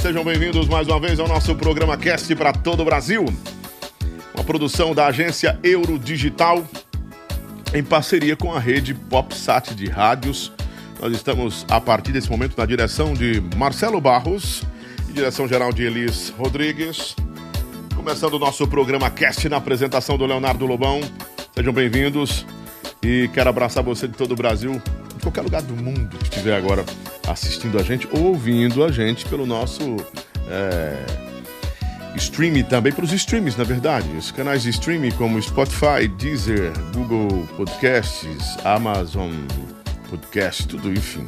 Sejam bem-vindos mais uma vez ao nosso programa Cast para todo o Brasil. Uma produção da agência Eurodigital em parceria com a rede PopSat de rádios. Nós estamos, a partir desse momento, na direção de Marcelo Barros e direção geral de Elis Rodrigues. Começando o nosso programa Cast na apresentação do Leonardo Lobão. Sejam bem-vindos e quero abraçar você de todo o Brasil, de qualquer lugar do mundo que estiver agora assistindo a gente ou ouvindo a gente pelo nosso é, streaming também, para os streams, na verdade. Os canais de streaming como Spotify, Deezer, Google Podcasts, Amazon Podcast, tudo, enfim,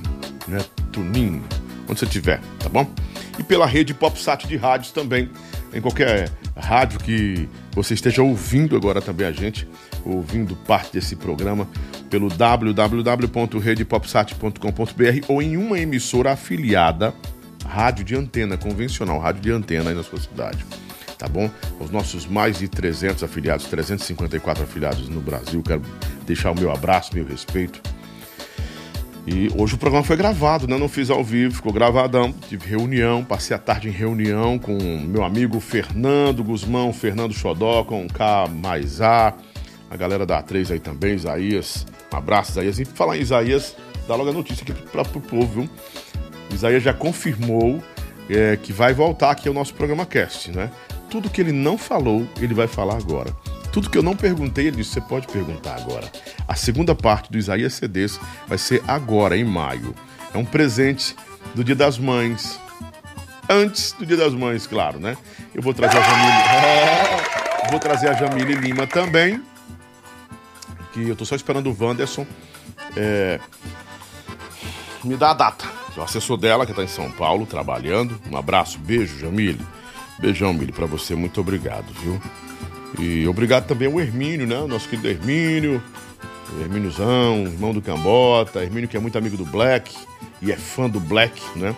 né? Tuninho, onde você tiver, tá bom? E pela rede PopSat de rádios também, em qualquer rádio que você esteja ouvindo agora também a gente, ouvindo parte desse programa pelo www.redepopsat.com.br ou em uma emissora afiliada, rádio de antena convencional, rádio de antena aí na sua cidade. Tá bom? Os nossos mais de 300 afiliados, 354 afiliados no Brasil, quero deixar o meu abraço, meu respeito. E hoje o programa foi gravado, né? Não fiz ao vivo, ficou gravadão. Tive reunião, passei a tarde em reunião com meu amigo Fernando Guzmão, Fernando Xodó, com K mais A, a galera da A3 aí também, Isaías. Um abraço, Isaías. E falar em Isaías, dá logo a notícia aqui para o povo, viu? Isaías já confirmou é, que vai voltar aqui ao nosso programa Cast, né? Tudo que ele não falou, ele vai falar agora. Tudo que eu não perguntei, ele disse: você pode perguntar agora. A segunda parte do Isaías CDs vai ser agora, em maio. É um presente do Dia das Mães. Antes do Dia das Mães, claro, né? Eu vou trazer a Jamile. vou trazer a Jamile Lima também. Que eu tô só esperando o Wanderson. É, me dá a data. O assessor dela, que tá em São Paulo, trabalhando. Um abraço, beijo, Jamile. Beijão, Mili, pra você. Muito obrigado, viu? E obrigado também ao Hermínio, né? Nosso querido Hermínio, Hermíniozão, irmão do Cambota, Hermínio que é muito amigo do Black e é fã do Black, né?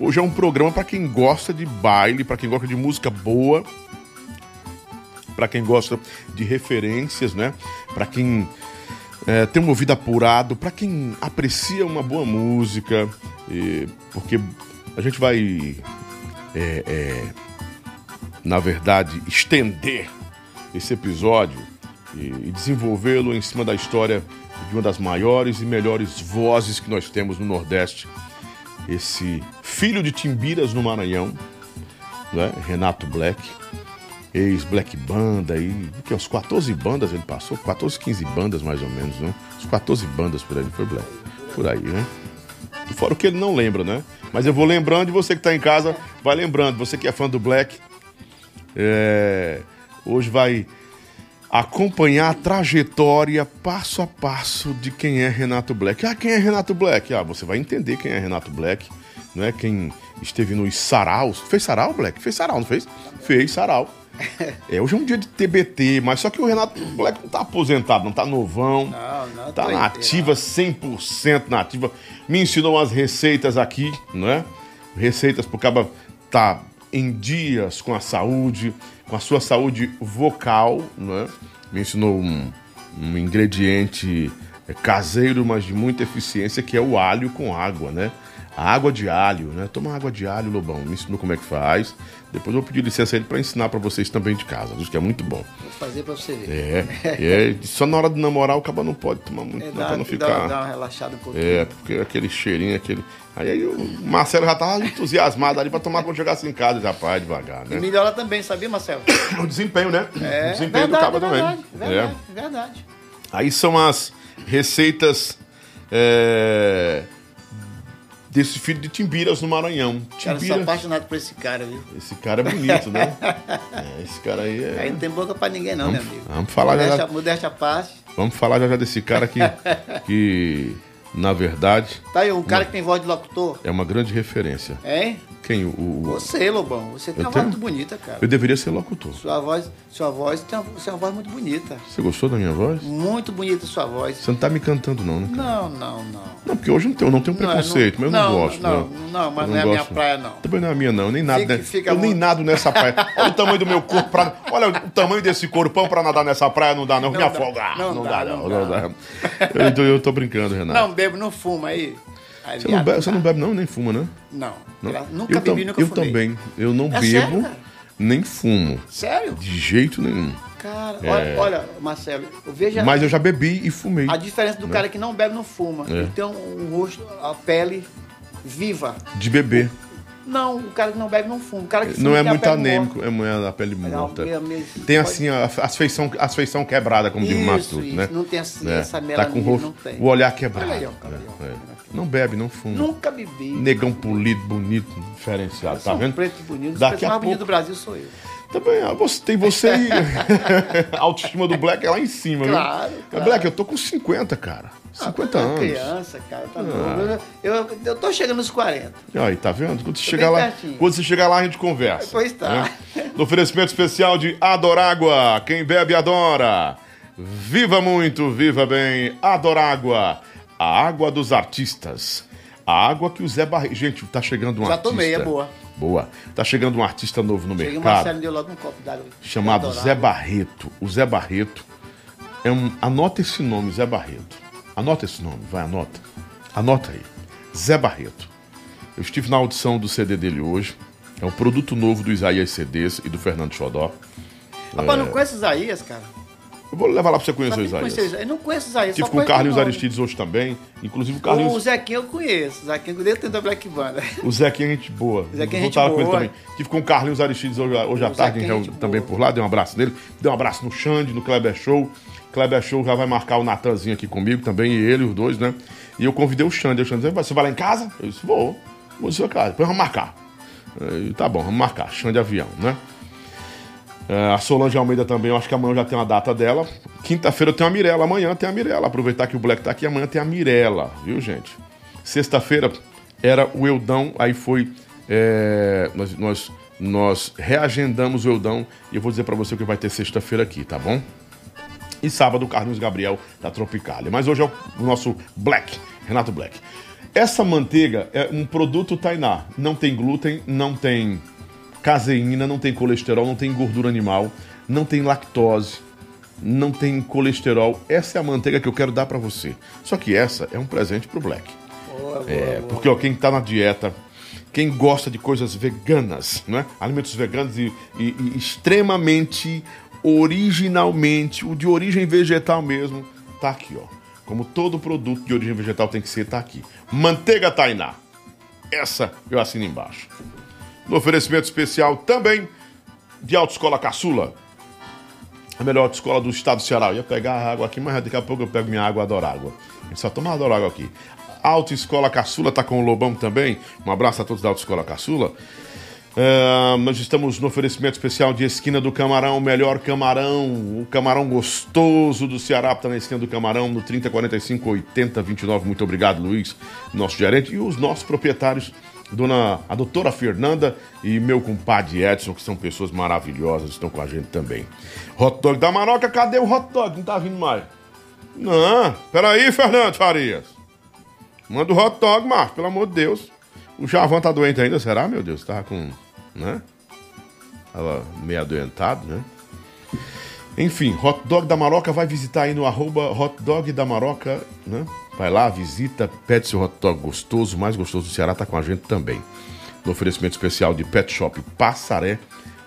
Hoje é um programa para quem gosta de baile, para quem gosta de música boa, para quem gosta de referências, né? Para quem é, tem um ouvido apurado, para quem aprecia uma boa música, e, porque a gente vai, é, é, na verdade, estender esse episódio e, e desenvolvê-lo em cima da história de uma das maiores e melhores vozes que nós temos no Nordeste. Esse filho de Timbiras no Maranhão, né? Renato Black, ex-Black Banda, aí, que uns 14 bandas ele passou, 14, 15 bandas mais ou menos, né? Uns 14 bandas por aí, foi Black, por aí, né? Fora o que ele não lembra, né? Mas eu vou lembrando e você que está em casa vai lembrando. Você que é fã do Black, é, hoje vai acompanhar a trajetória passo a passo de quem é Renato Black. Ah, quem é Renato Black? Ah, você vai entender quem é Renato Black, não é? Quem esteve nos saraus. Fez sarau, Black? Fez sarau, não fez? Fez sarau. É, hoje é um dia de TBT, mas só que o Renato Black não tá aposentado, não tá novão. Não, não Tá na ativa, 100% na ativa. Me ensinou umas receitas aqui, não é? Receitas pro caba tá em dias com a saúde, com a sua saúde vocal, não é? Me ensinou um, um ingrediente é, caseiro, mas de muita eficiência, que é o alho com água, né? A água de alho, né? Toma água de alho, Lobão. Me ensinou como é que faz. Depois eu vou pedir licença a ele para ensinar para vocês também de casa. Diz que é muito bom. Vou fazer pra você ver. É, é, só na hora de namorar o caba não pode tomar muito, É, não, dá, pra não dá- ficar. dá uma relaxada um pouquinho. É, porque aquele cheirinho, aquele. Aí, aí o Marcelo já tava entusiasmado ali pra tomar quando chegasse em casa, rapaz, devagar, E né? melhora também, sabia, Marcelo? O desempenho, né? É, o desempenho do verdade, caba também. verdade, verdade, É. verdade. Aí são as receitas é, desse filho de Timbiras no Maranhão. Cara, eu sou Timbira, apaixonado por esse cara, viu? esse cara é bonito, né? É, esse cara aí é. Aí não tem boca pra ninguém, não, Vamos- meu amigo. vamos falar já modéstia, já. modéstia à parte. Vamos falar já já desse cara que, que na verdade, Tá aí, um cara que tem voz de locutor, é uma grande referência. hein? Quem? O, o- Você, Lobão, você tem Eu uma tenho? voz muito bonita, cara. Eu deveria ser locutor. Sua voz, sua voz tem uma, você tem uma voz muito bonita. Você gostou da minha voz? Muito bonita sua voz. Você não tá me cantando, não, né? Não, não, não. Não, porque hoje eu não tenho, eu não tenho Não, preconceito, mas eu não, gosto. Não, não, não, mas Eu não é a minha praia, não. Também não é a minha, não. Nem nada, Fique- né? fica eu nem muito- nado nessa praia. Olha o tamanho do meu corpo. Pra... Olha o tamanho desse corpão pra nadar nessa praia. Não dá, não. Me Não dá, afogar. não Não, dá, não. não não dá. dá. Eu, tô- eu tô brincando, Renato. Não bebo, não fuma aí. Aí, Você, não bebe, você não bebe, não? Nem fuma, né? Não. Não? Nunca eu bebi, nunca Eu fumei. também. Eu não É bebo, sério, nem fumo. Sério? De jeito nenhum. Cara, É. olha, olha, Marcelo, eu vejo a- Mas eu já bebi e fumei. a diferença do cara que não bebe não fuma. É. Ele tem um, um rosto, a pele viva. De beber. Não, o cara que não bebe não fuma. O cara que Não é a muito anêmico, é mulher a pele morta. Não, Tem assim a- as feição, as feição quebrada, como diz o Isso, Matuto, isso. né? Não tem assim, É. essa Tá melanina, com o rosto, não tem. o olhar quebrado. Olha aí, ó, cabelo. É, é. Não bebe, não fuma. Nunca bebi. Negão polido, bonito, diferenciado, tá vendo? preto bonito. Daqui a mais bonito pouco- do Brasil sou eu. Também, ah, você, tem você e a autoestima do Black é lá em cima, Claro, viu? claro. Black, eu tô com 50, cara. 50 Ah, anos. Ah. criança, cara, tá novo. Eu, eu, eu tô chegando nos 40. Aí, tá vendo? Quando você Tô chegar lá, pertinho. quando você chegar lá, a gente conversa. Pois tá. né? No oferecimento especial de Adorágua. Quem bebe, adora. Viva muito, viva bem. Adorágua. A água dos artistas. A água que o Zé Barreto. Gente, tá chegando um Já artista. tomei, é boa. Boa. Tá chegando um artista novo no Cheguei o mercado. Marcelo deu logo um copo d'água. chamado. Zé Barreto. O Zé Barreto é um. Anota esse nome, Zé Barreto. Anota esse nome, vai, anota. Anota aí. Zé Barreto. Eu estive na audição do CD dele hoje. É um produto novo do Isaías CDs e do Fernando Xodó. Rapaz, não conheço Isaías, cara. Eu vou levar lá pra você conhecer o Isaías. Isaías. Eu não conheço Isaías. Estive só com o Carlinhos o. Aristides hoje também. Inclusive o O Carlinhos. Zequinha eu conheço. O Zequinha desde dentro da Black Banda. O Zequinha é gente boa. Zequinha é Vou gente falar com ele boa. também. Tive com o Carlinhos Aristides hoje, hoje à O tarde, Zequinha é em- gente também boa. por lá. Dei um abraço nele. Dei um abraço no Xande, no Kleber Show. Kleber Show já vai marcar o Natanzinho aqui comigo também, e ele, os dois, né? E eu convidei o Xande. O Xande disse, você vai lá em casa? Eu disse, vou. Vou na sua casa. Depois vamos marcar. Tá bom, vamos marcar. Xande Avião, né? É, a Solange Almeida também, eu acho que amanhã já tem uma data dela. Quinta-feira eu tenho a Mirella, amanhã tem a Mirella. Aproveitar que o Black tá aqui, amanhã tem a Mirella, viu, gente? Sexta-feira era o Eudão, aí foi. é, nós, nós, nós reagendamos o Eudão e eu vou dizer pra você o que vai ter sexta-feira aqui, tá bom? E sábado, Carlos Gabriel da Tropicália. Mas hoje é o nosso Black, Renato Black. Essa manteiga é um produto Tainá. Não tem glúten, não tem caseína, não tem colesterol, não tem gordura animal, não tem lactose, não tem colesterol. Essa é a manteiga que eu quero dar pra você. Só que essa é um presente pro Black. É, porque ó, quem tá na dieta, quem gosta de coisas veganas, né? Alimentos veganos e, e- e extremamente, originalmente, o de origem vegetal mesmo, tá aqui, ó. Como todo produto de origem vegetal tem que ser, tá aqui. Manteiga Tainá. Essa eu assino embaixo. No oferecimento especial também de Autoescola Caçula. A melhor autoescola do estado do Ceará. Eu ia pegar a água aqui, mas daqui a pouco eu pego minha água Adorágua. A gente só toma Adorágua aqui. Autoescola Caçula tá com o Lobão também. Um abraço a todos da Autoescola Caçula. É, nós estamos no oferecimento especial de Esquina do Camarão, o melhor camarão, o camarão gostoso do Ceará, está na Esquina do Camarão, no 30, 45, 80, 29. Muito obrigado, Luiz, nosso gerente, e os nossos proprietários, dona, a doutora Fernanda e meu compadre Edson, que são pessoas maravilhosas, estão com a gente também. Hot dog da Maroca, cadê o hot dog? Não tá vindo mais. Não, peraí, Fernando Farias. Manda o hot dog, Marcos, pelo amor de Deus. O Javan tá doente ainda, será, meu Deus? Tava com. né? Tava meio adoentado, né? Enfim, Hot Dog da Maroca vai visitar aí no arroba Hot Dog da Maroca, né? Vai lá, visita, pede seu hot dog gostoso, mais gostoso do Ceará, tá com a gente também. No oferecimento especial de Pet Shop Passaré,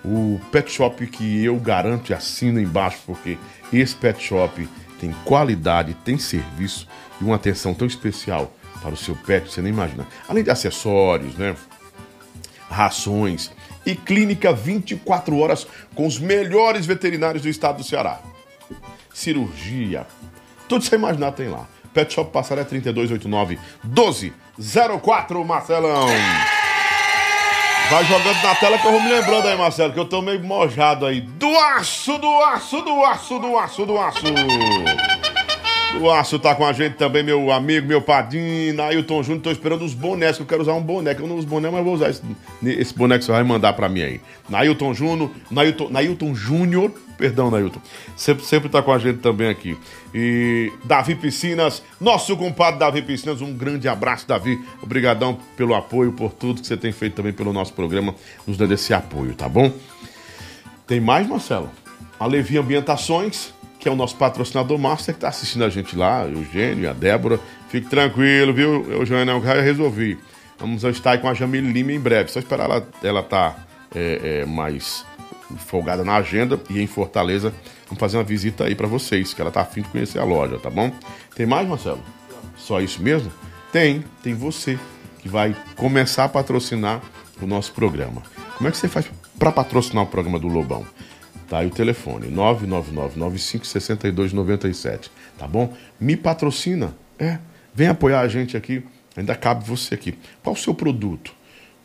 o pet shop que eu garanto e assino embaixo, porque esse pet shop tem qualidade, tem serviço e uma atenção tão especial para o seu pet, você nem imagina. Além de acessórios, né? rações e clínica 24 horas com os melhores veterinários do estado do Ceará. Cirurgia, tudo você imaginar tem lá. Pet Shop Passaré 3289 1204, Marcelão. Vai jogando na tela que eu vou me lembrando aí, Marcelo, que eu tô meio mojado aí. Do aço, do aço, do aço, do aço, do aço. O Aço tá com a gente também, meu amigo, meu padrinho, Nailton Júnior. Tô esperando os bonés, que eu quero usar um boné. Eu não uso boné, mas vou usar esse, esse boné que você vai mandar pra mim aí. Nailton Júnior, Nailton, Nailton Júnior, perdão, Nailton. Sempre, sempre tá com a gente também aqui. E Davi Piscinas, nosso compadre Davi Piscinas, um grande abraço, Davi. Obrigadão pelo apoio, por tudo que você tem feito também pelo nosso programa, nos dando esse apoio, tá bom? Tem mais, Marcelo? A Levi Ambientações é o nosso patrocinador master, que está assistindo a gente lá, o Eugênio e a Débora. Fique tranquilo, viu, Eugênio? Eu já resolvi. Vamos estar aí com a Jamile Lima em breve. Só esperar ela, ela tá é, é, mais folgada na agenda e em Fortaleza. Vamos fazer uma visita aí para vocês, que ela tá afim de conhecer a loja, tá bom? Tem mais, Marcelo? Só isso mesmo? Tem, tem você que vai começar a patrocinar o nosso programa. Como é que você faz para patrocinar o programa do Lobão? Tá aí o telefone, 999-956297, tá bom? Me patrocina, é. Vem apoiar a gente aqui, ainda cabe você aqui. Qual o seu produto?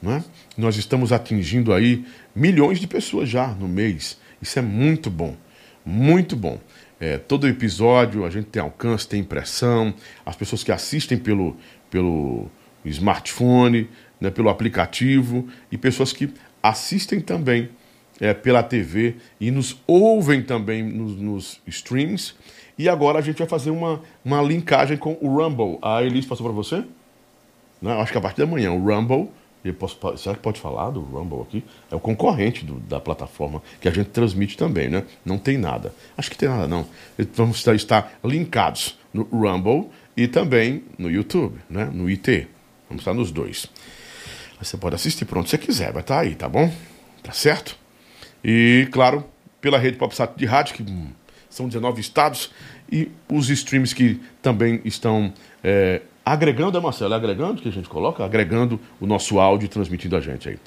Não é? Nós estamos atingindo aí milhões de pessoas já no mês. Isso é muito bom, muito bom. É, todo episódio a gente tem alcance, tem impressão, as pessoas que assistem pelo, pelo smartphone, né, pelo aplicativo, e pessoas que assistem também é, pela TV e nos ouvem também nos, nos, streams. E agora a gente vai fazer uma, uma linkagem com o Rumble. A Elis passou para você? Não, acho que a partir da manhã, o Rumble. Eu posso, será que pode falar do Rumble aqui? É o concorrente do, da plataforma que a gente transmite também, né? Não tem nada. Acho que tem nada, não. Vamos estar, estar linkados no Rumble e também no YouTube, né? No IT. Vamos estar nos dois. Você pode assistir pronto se quiser, vai estar aí, tá bom? Tá certo? E, claro, pela rede PopSat de rádio, que hum, são 19 estados, e os streams que também estão é, agregando, é Marcelo, é agregando que a gente coloca, agregando o nosso áudio transmitindo a gente aí.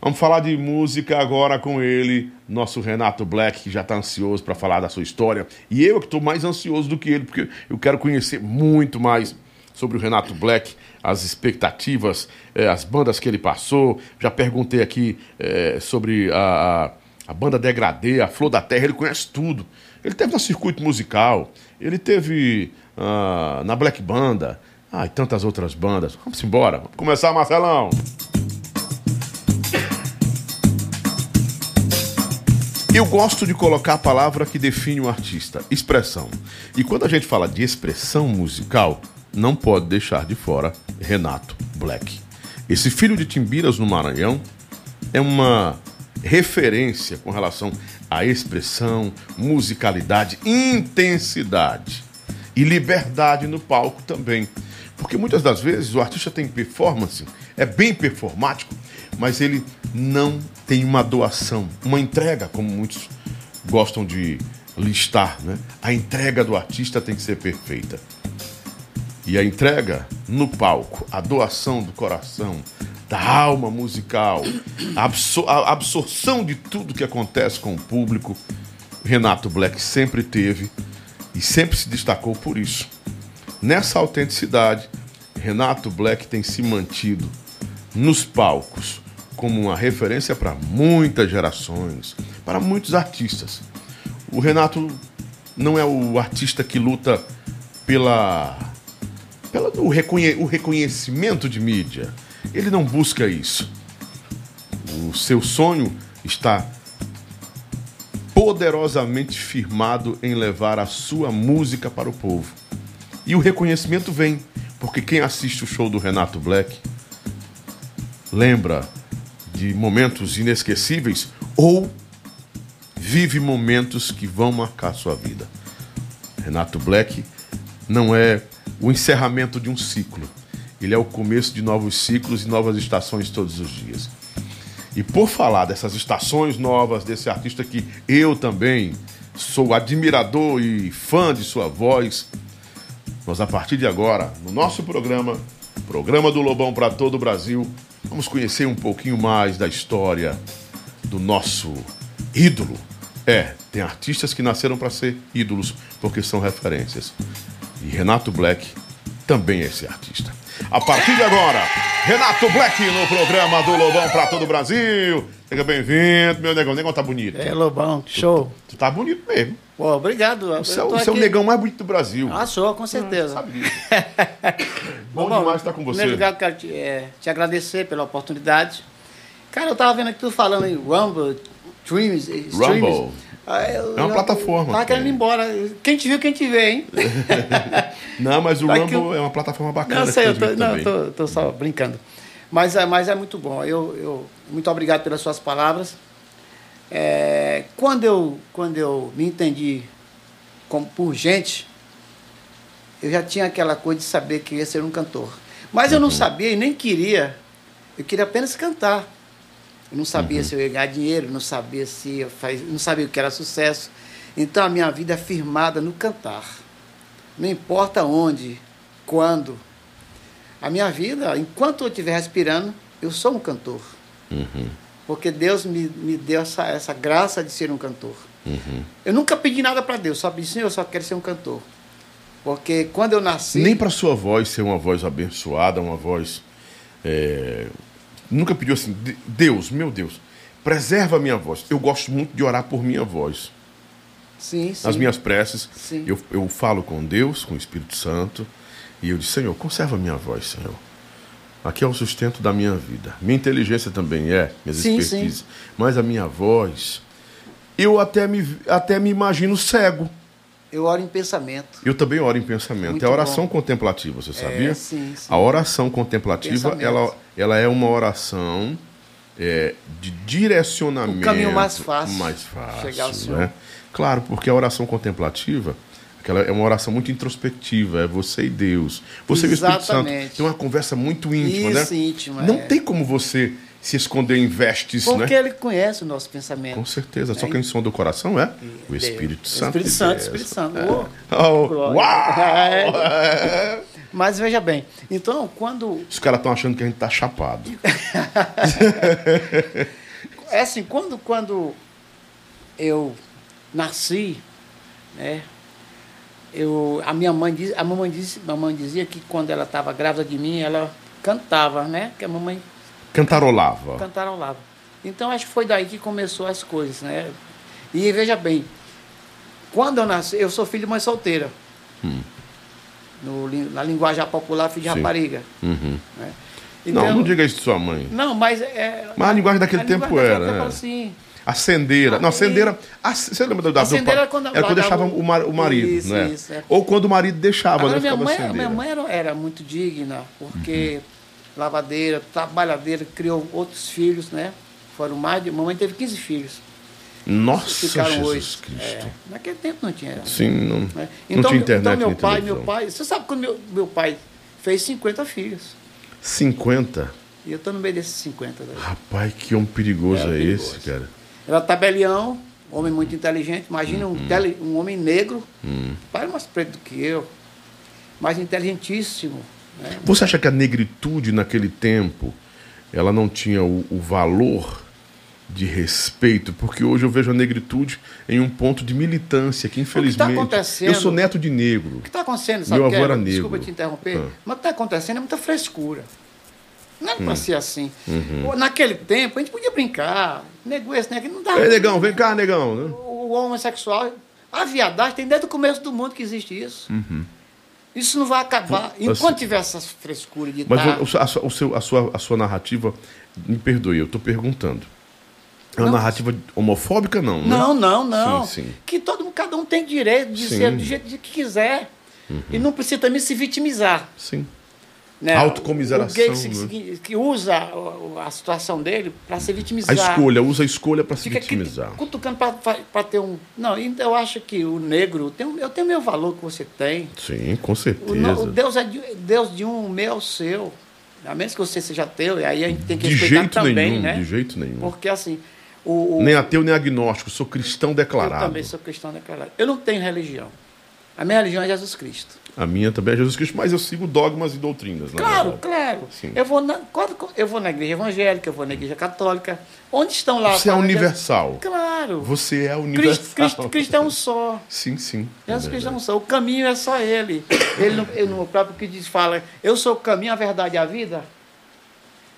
Vamos falar de música agora com ele, nosso Renato Black, que já está ansioso para falar da sua história. E eu que estou mais ansioso do que ele, porque eu quero conhecer muito mais sobre o Renato Black, as expectativas, eh, as bandas que ele passou. Já perguntei aqui eh, sobre a a banda Degradê, a Flor da Terra, ele conhece tudo. Ele teve no circuito musical, ele teve uh, na Black Banda, ah, e tantas outras bandas. Vamos embora, vamos começar, Marcelão. Eu gosto de colocar a palavra que define o artista, expressão. E quando a gente fala de expressão musical, não pode deixar de fora Renato Black. Esse filho de Timbiras no Maranhão é uma referência com relação à expressão, musicalidade, intensidade e liberdade no palco também. Porque muitas das vezes o artista tem performance, é bem performático, mas ele não tem uma doação, uma entrega, como muitos gostam de listar, né? A entrega do artista tem que ser perfeita. E a entrega no palco, a doação do coração, da alma musical, a, absor a absorção de tudo que acontece com o público, Renato Black sempre teve e sempre se destacou por isso. Nessa autenticidade, Renato Black tem se mantido nos palcos como uma referência para muitas gerações, para muitos artistas. O Renato não é o artista que luta pela, pela o, reconhe, o reconhecimento de mídia. Ele não busca isso. O seu sonho está poderosamente firmado em levar a sua música para o povo. E o reconhecimento vem, porque quem assiste o show do Renato Black lembra de momentos inesquecíveis ou vive momentos que vão marcar sua vida. Renato Black não é o encerramento de um ciclo ele é o começo de novos ciclos e novas estações todos os dias. E por falar dessas estações novas, desse artista que eu também sou admirador e fã de sua voz, nós a partir de agora, no nosso programa, Programa do Lobão para todo o Brasil, vamos conhecer um pouquinho mais da história do nosso ídolo. É, tem artistas que nasceram para ser ídolos porque são referências. E Renato Black também é esse artista. A partir de agora, Renato Black no programa do Lobão para todo o Brasil. Seja bem-vindo, meu negão. O negão tá bonito. É, Lobão, show. Tu, tu tá bonito mesmo. Pô, obrigado. Você é, o, é o negão mais bonito do Brasil. Ah, sou, com certeza. Sabe disso. Bom, Bom, demais estar com Em você. primeiro lugar, quero te, é, te agradecer pela oportunidade. Cara, eu tava vendo aqui tu falando em Rumble, Streams. streams. Eu- É uma plataforma, Tava querendo ir embora. Quem te viu, quem te vê, hein? Não, mas o Vai Rumble eu- é uma plataforma bacana. Não, sei, eu tô, não, tô, tô só brincando. Mas, é- mas é muito bom. Eu, eu, muito obrigado pelas suas palavras. É, quando, eu, quando eu me entendi como por gente, eu já tinha aquela coisa de saber que ia ser um cantor. Mas eu não sabia e nem queria. Eu queria apenas cantar. Eu não sabia se eu ia ganhar dinheiro, não sabia se não sabia o que era sucesso. Então a minha vida é firmada no cantar. Não importa onde, quando. A minha vida, enquanto eu estiver respirando, eu sou um cantor. Uhum, Porque Deus me, me deu essa, essa graça de ser um cantor. uhum. Eu nunca pedi nada para Deus, só pedi, Senhor, eu só quero ser um cantor. Porque quando eu nasci. Nem para sua voz ser uma voz abençoada, uma voz. é, Nunca pediu assim, "De- Deus, meu Deus, preserva a minha voz. Eu gosto muito de orar por minha voz. Sim, sim. Nas minhas preces, Sim. eu, eu falo com Deus, com o Espírito Santo, e eu disse, Senhor, conserva a minha voz, Senhor. Aqui é o sustento da minha vida. Minha inteligência também é, minhas Sim, expertises. Mas a minha voz, eu até me, até me imagino cego. Eu oro em pensamento. Eu também oro em pensamento. Muito é a oração bom. contemplativa, você sabia? sim, sim. A oração contemplativa, Pensamento. ela, ela é uma oração é, de direcionamento. O caminho mais fácil. Mais fácil, chegar ao Senhor. né? Claro, porque a oração contemplativa aquela é uma oração muito introspectiva, é você e Deus. Você e o Espírito Santo. Exatamente. Tem uma conversa muito íntima, Isso, né? íntima, Não é. tem como você se esconder em vestes, Porque né? ele conhece o nosso pensamento. Com certeza. Só É. quem som do coração é o Deus. Espírito O Santo. Espírito Santo, Deus. Espírito Santo. É. Oh, glória. uau! Mas veja bem, então quando. Os caras estão achando que a gente tá chapado. É assim, quando, quando eu nasci, né? Eu, a minha mãe diz, a mamãe disse, a mamãe dizia que quando ela estava grávida de mim, ela cantava, né? Que a mamãe Cantarolava. cantarolava. Então acho que foi daí que começou as coisas, né? E veja bem, quando eu nasci, eu sou filho de mãe solteira. No, na linguagem popular, filho de. Sim. rapariga. Uhum. Né? não, não diga isso de sua mãe. Não, mas é. Mas a linguagem daquele a tempo linguagem era, tempo, assim. Acendeira. Não, acendeira. Você lembra da Acendeira era quando Era quando deixava o- o, mar- o marido, Isso, né? isso, é. Ou quando o marido deixava, Agora, né? minha mãe, minha mãe era, era muito digna, porque Uhum. lavadeira, trabalhadeira, criou outros filhos, né? Foram mais de. Mamãe teve 15 filhos. Nossa, Ficaram Jesus oito. Cristo. É, naquele tempo não tinha. Sim, não, não Então, tinha internet então meu pai, televisão. meu pai. Você sabe quando meu, meu pai fez 50 filhos. 50? E eu estou no meio desses 50 daí. Rapaz, que homem perigoso Era é perigoso. esse, cara? Era tabelião, homem muito inteligente. Imagina Uhum. um, tele- um homem negro, Hum. pai mais preto do que eu, mas inteligentíssimo. Né? Você acha que a negritude naquele tempo ela não tinha o, o valor de respeito? Porque hoje eu vejo a negritude em um ponto de militância que infelizmente acontecendo- eu sou neto de negro. O que está acontecendo, sabe? Meu o que avô é? era negro. Desculpa te interromper, Ah. mas o que está acontecendo é muita frescura. Não é Hum. para ser assim. Uhum. Naquele tempo, a gente podia brincar. Nego esse, negro, não dá. Negão, vem cá, negão. né? O homossexual, a viadagem tem desde o começo do mundo que existe isso. Isso não vai acabar. Enquanto tiver essa frescura de Mas tá- o- a, o a sua, a sua narrativa, me perdoe, eu estou perguntando. É uma Não. narrativa homofóbica, não? né? Não, não, não. Sim, sim. Que todo mundo, cada um tem direito de Sim. ser do jeito que quiser. Uhum. E não precisa também se vitimizar. Sim. Né? Autocomiseração, O gay que, né? que- usa a, a situação dele para se A vitimizar. escolha, usa a escolha para se Fica aqui vitimizar. cutucando para ter um. Não, eu acho que o negro tem eu tenho meu valor que você tem. Sim, com O, certeza. no- o Deus é de, Deus de um, o meu é o seu. A menos que você seja teu, e aí a gente tem que de respeitar jeito também, nenhum, né? de jeito nenhum. Porque assim, o, o- Nem ateu, nem agnóstico, sou cristão eu declarado. também sou cristão declarado. Eu não tenho religião. A minha religião é Jesus Cristo. A minha também é Jesus Cristo, mas eu sigo dogmas e doutrinas. na Claro, verdade. claro. Sim. Eu vou, na, quando- eu vou na igreja evangélica, eu vou na igreja católica. Onde estão lá? Você é universal. Claro. Você é universal. Cristo, Cristo é um só. Sim, sim. Jesus é Cristo é um só. O caminho é só Ele. Ele no, ele no próprio que diz, fala, eu sou o caminho, a verdade e a vida.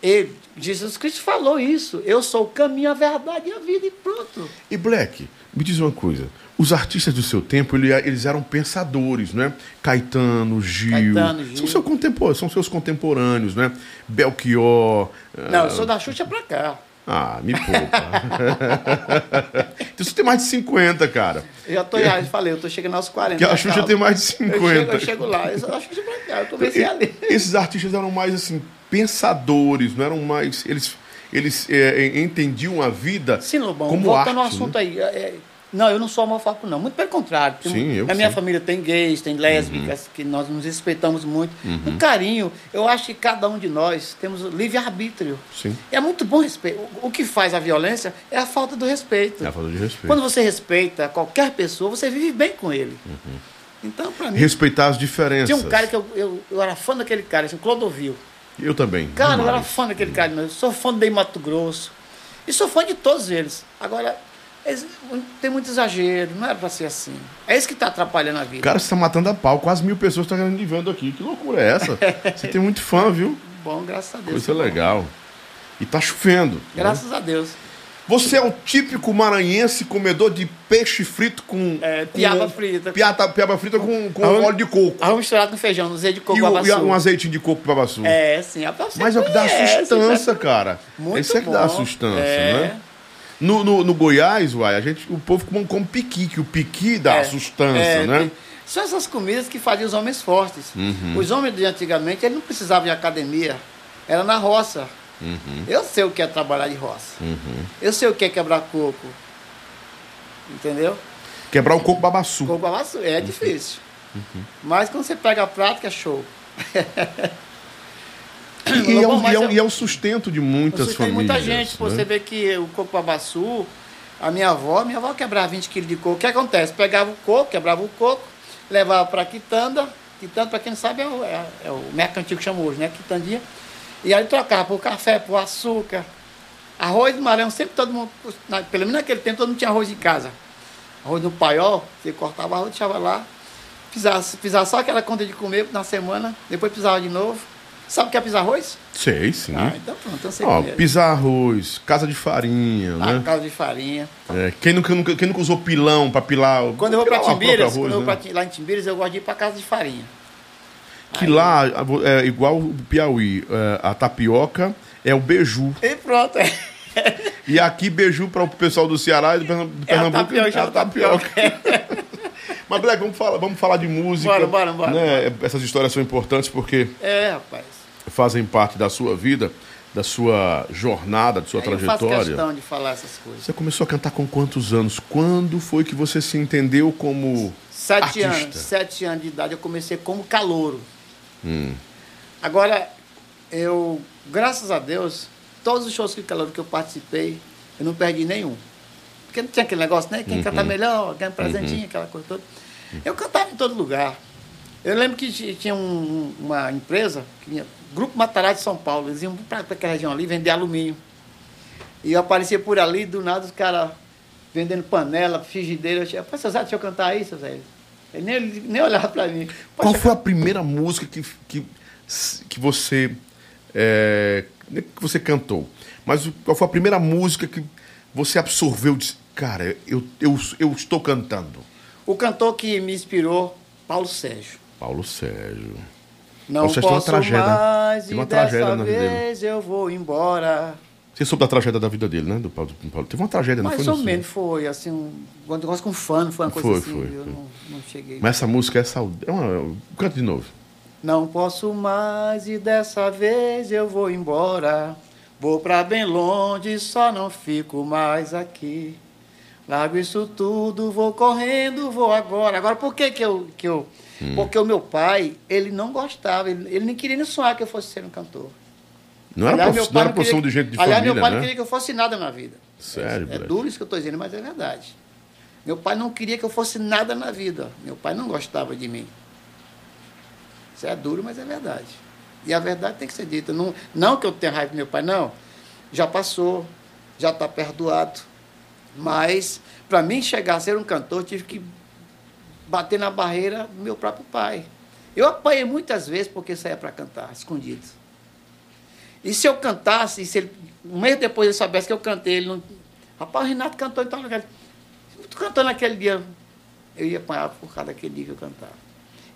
Ele, Jesus Cristo falou isso. Eu sou o caminho, a verdade e a vida e pronto. E Black, Me diz uma coisa. Os artistas do seu tempo, ele- eles eram pensadores, né? Caetano, Gil. Caetano, Gil. São, seu contempor- são seus contemporâneos, né? Belchior. ah, Não, eu sou da Xuxa pra cá. Ah, me poupa. então você tem mais de 50, cara. Eu já tô, já falei, eu tô chegando aos 40. Que a Xuxa calma. tem mais de Eu 50. chego, eu chego lá, eu sou da Xuxa pra cá, eu comecei ali. E- Esses artistas eram mais assim, pensadores, não eram mais. Eles, eles é, é, entendiam a vida Sim, Lobão, como voltando arte. ao assunto né? aí. é, é, não, eu não sou homofóbico, não. Muito pelo contrário. Sim, eu Na minha sim. família tem gays, tem lésbicas, que nós nos respeitamos muito. Um carinho. Eu acho que cada um de nós temos livre-arbítrio. Sim. É muito bom respeito. O o que faz a violência é a falta do respeito. É a falta de respeito. Quando você respeita qualquer pessoa, você vive bem com ele. Uhum. Então, para mim, Respeitar as diferenças. tinha um cara que eu, eu, eu era fã daquele cara, assim, Clodovil. Eu também. Cara, eu era demais. fã daquele cara, eu sou fã do Ney Mato Grosso. E sou fã de todos eles. Agora, eles- tem muito exagero, não era pra ser assim. É isso que tá atrapalhando a vida. Cara, você tá matando a pau. Quase mil pessoas estão me vendo aqui. Que loucura é essa? você tem muito fã, viu? Bom, graças a Deus. Coisa legal. E tá chovendo. né? Graças a Deus. Você é o típico maranhense comedor de peixe frito com. É, com- piaba frita. Piata, piaba frita com, com Arroz- óleo de coco. Arroz misturado com feijão, no azeite de coco E, o- e um azeitinho de coco babaçu. É, sim. a- você Mas é o que dá a conhece, sustância, né? cara. Muito Isso é que dá a sustância, É. né? No, no, no Goiás, uai, a gente, o povo come, come piqui, que o piqui dá É, a sustância, é, né? São essas comidas que faziam os homens fortes. Uhum. Os homens de antigamente, eles não precisavam de academia. Era na roça. Uhum. Eu sei o que é trabalhar de roça. Eu sei o que é quebrar coco. Entendeu? Quebrar o coco babaçu. Coco babaçu é difícil. Uhum. Mas quando você pega a prática, é show. E, e é, Lobão, o, mas e é o- e é o sustento de muitas tem famílias. muita gente, né? você vê que o coco babaçu, a minha avó, minha avó quebrava 20 quilos de coco. O que acontece? Pegava o coco, quebrava o coco, levava para quitanda. Quitanda, para quem não sabe, é o, é, é o mercantil que chama hoje, né? Quitandinha. E aí trocava por café, por açúcar. Arroz marão, sempre todo mundo, na- pelo menos naquele tempo, todo mundo tinha arroz em casa. Arroz no paiol, você cortava arroz, deixava lá. Pisava, pisava só aquela conta de comer na semana, depois pisava de novo. Sabe o que é pisar arroz? Sei, sim. Ah, então pronto, eu sei Ó, pisar arroz, casa de farinha, Ah, né? caldo de farinha. É, quem, nunca, nunca- quem nunca usou pilão pra pilar Quando eu vou para Timbiras, arroz, quando eu vou né? pra lá em Timbiras, eu gosto de ir para casa de farinha. Que lá, é igual o Piauí, é, a tapioca é o beiju. E pronto, é. E aqui, beiju para o pessoal do Ceará e do Pernam- do É a Pernambuco. tapioca, é a é a tapioca. Mas, Black, vamos falar, vamos falar de música. Bora, bora, bora, né? Essas histórias são importantes porque É, rapaz. fazem parte da sua vida, da sua jornada, da sua Aí eu faço trajetória. questão de falar essas coisas. Você começou a cantar com quantos anos? Quando foi que você se entendeu como Sete artista? anos, sete anos de idade, eu comecei como calouro. Hum. Agora, eu, graças a Deus, todos os shows de calouro que eu participei, eu não perdi nenhum. Porque não tinha aquele negócio, né? Quem canta melhor, ganha um presentinho, aquela coisa toda. Eu cantava em todo lugar. Eu lembro que ti- tinha um- uma empresa, que tinha, Grupo Matarazzo de São Paulo, eles iam para aquela região ali vender alumínio. E eu aparecia por ali, do nada os caras vendendo panela, frigideira. Eu tinha, seu Zé, deixa eu cantar aí, seu Zé. Ele nem, nem olhava para mim. Qual Poxa, foi a primeira música que, que, que você é, que você cantou, mas qual foi a primeira música que você absorveu e disse, cara, eu, eu, eu estou cantando? O cantor que me inspirou, Paulo Sérgio. Paulo Sérgio. Não Paulo Sérgio tem uma posso tragédia, mais Tem e uma tragédia dessa vida dele. vez eu vou embora. Você soube da tragédia da vida dele, né? Do Paulo, do Paulo. Teve uma tragédia, não Mais foi? ou Não sei. menos foi, assim, um negócio com fã, não foi uma coisa Foi, assim, foi, eu foi. Não, não cheguei. Mas essa música é saúde. É. Canta de novo. Não posso mais e dessa vez eu vou embora. Vou pra bem longe, só não fico mais aqui. Largo isso tudo, vou correndo, vou agora. Agora, por que que eu... Que eu Hum. Porque o meu pai, ele não gostava, ele, ele nem queria nem sonhar que eu fosse ser um cantor. Não era, Aliás, prof... não era profissão de gente de Aliás, família, meu pai né? não queria que eu fosse nada na vida. Sério, É, é duro isso que eu estou dizendo, mas é verdade. Meu pai não queria que eu fosse nada na vida. Meu pai não gostava de mim. Isso é duro, mas é verdade. E a verdade tem que ser dita. Não, não que eu tenha raiva do meu pai, não. Já passou, já está perdoado. Mas, para mim chegar a ser um cantor, eu tive que bater na barreira do meu próprio pai. Eu apanhei muitas vezes porque saía para cantar, escondido. E se eu cantasse, se ele, um mês depois ele soubesse que eu cantei, ele não. Rapaz, o Renato cantou em tal lugar. cantando aquele dia, eu ia apanhar por causa daquele dia que eu cantava.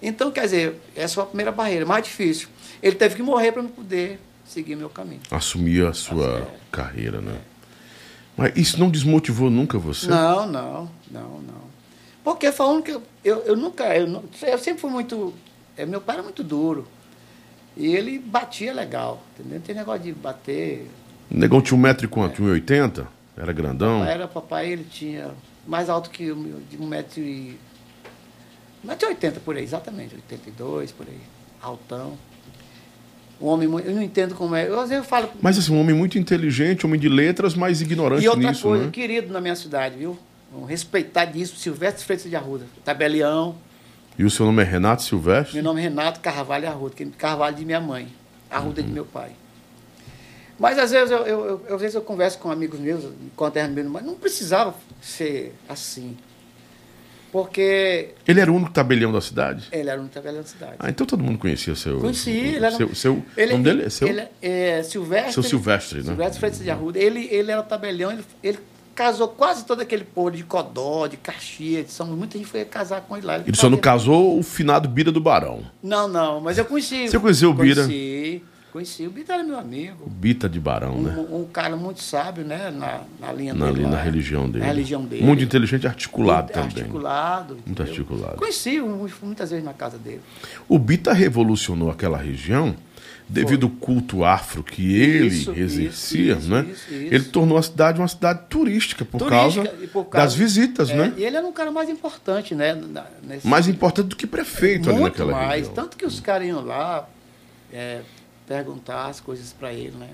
Então, quer dizer, essa foi a primeira barreira, mais difícil. Ele teve que morrer para eu poder seguir meu caminho. Assumir a sua assim, é. carreira, né? É. Mas isso não desmotivou nunca você? Não, não, não, não. Porque falando que eu, eu, eu nunca, eu, eu, sempre fui muito. É, meu pai era muito duro. E ele batia legal, entendeu? Não tem negócio de bater. O negão tinha um metro e quanto? É. 1,80? Era grandão? Papai era papai, ele tinha mais alto que eu, de um metro e. 1,80m por aí, exatamente, 82 por aí. Altão. Um homem muito. Eu não entendo como é. Eu, às vezes eu falo. Mas assim, um homem muito inteligente, homem de letras, mas ignorante nisso. E outra nisso, coisa, né? querido na minha cidade, viu? Vamos respeitar disso, Silvestre Freitas de Arruda, tabelião. E o seu nome é Renato Silvestre? Meu nome é Renato Carvalho Arruda, que é Carvalho de minha mãe, Arruda uhum. de meu pai. Mas às vezes eu, eu, eu, às vezes eu converso com amigos meus, com meus, mas não precisava ser assim. Porque. Ele era o único tabelião da cidade? Ele era o único tabelião da cidade. Ah, então todo mundo conhecia seu. Conhecia, ele era. Seu, seu ele, nome dele é seu? Ele é Silvestre. Seu Silvestre, né? Silvestre Freitas de Arruda. Ele, ele era o tabelião, ele, ele casou quase todo aquele povo de Codó, de Caxias, de São Muita gente foi casar com ele lá. Ele, ele só não casou o finado Bira do Barão. Não, não, mas eu conheci. Você conheceu o Bira? Conheci. Conheci, o Bita era meu amigo. O Bita de Barão, um, né? Um, cara muito sábio, né? Na, na linha na, dele. Na, na religião dele. Na religião dele. Muito inteligente e articulado muito também. Articulado. Muito articulado. Conheci muitas vezes na casa dele. O Bita revolucionou aquela região devido ao culto afro que ele isso, exercia, isso, né? Isso, ele tornou a cidade uma cidade turística por, turística, causa, por causa, das visitas, é, né? E ele era um cara mais importante, né? Nesse... Mais importante do que prefeito Muito ali naquela mais, região. Tanto que os caras iam lá, é, perguntar as coisas para ele, né?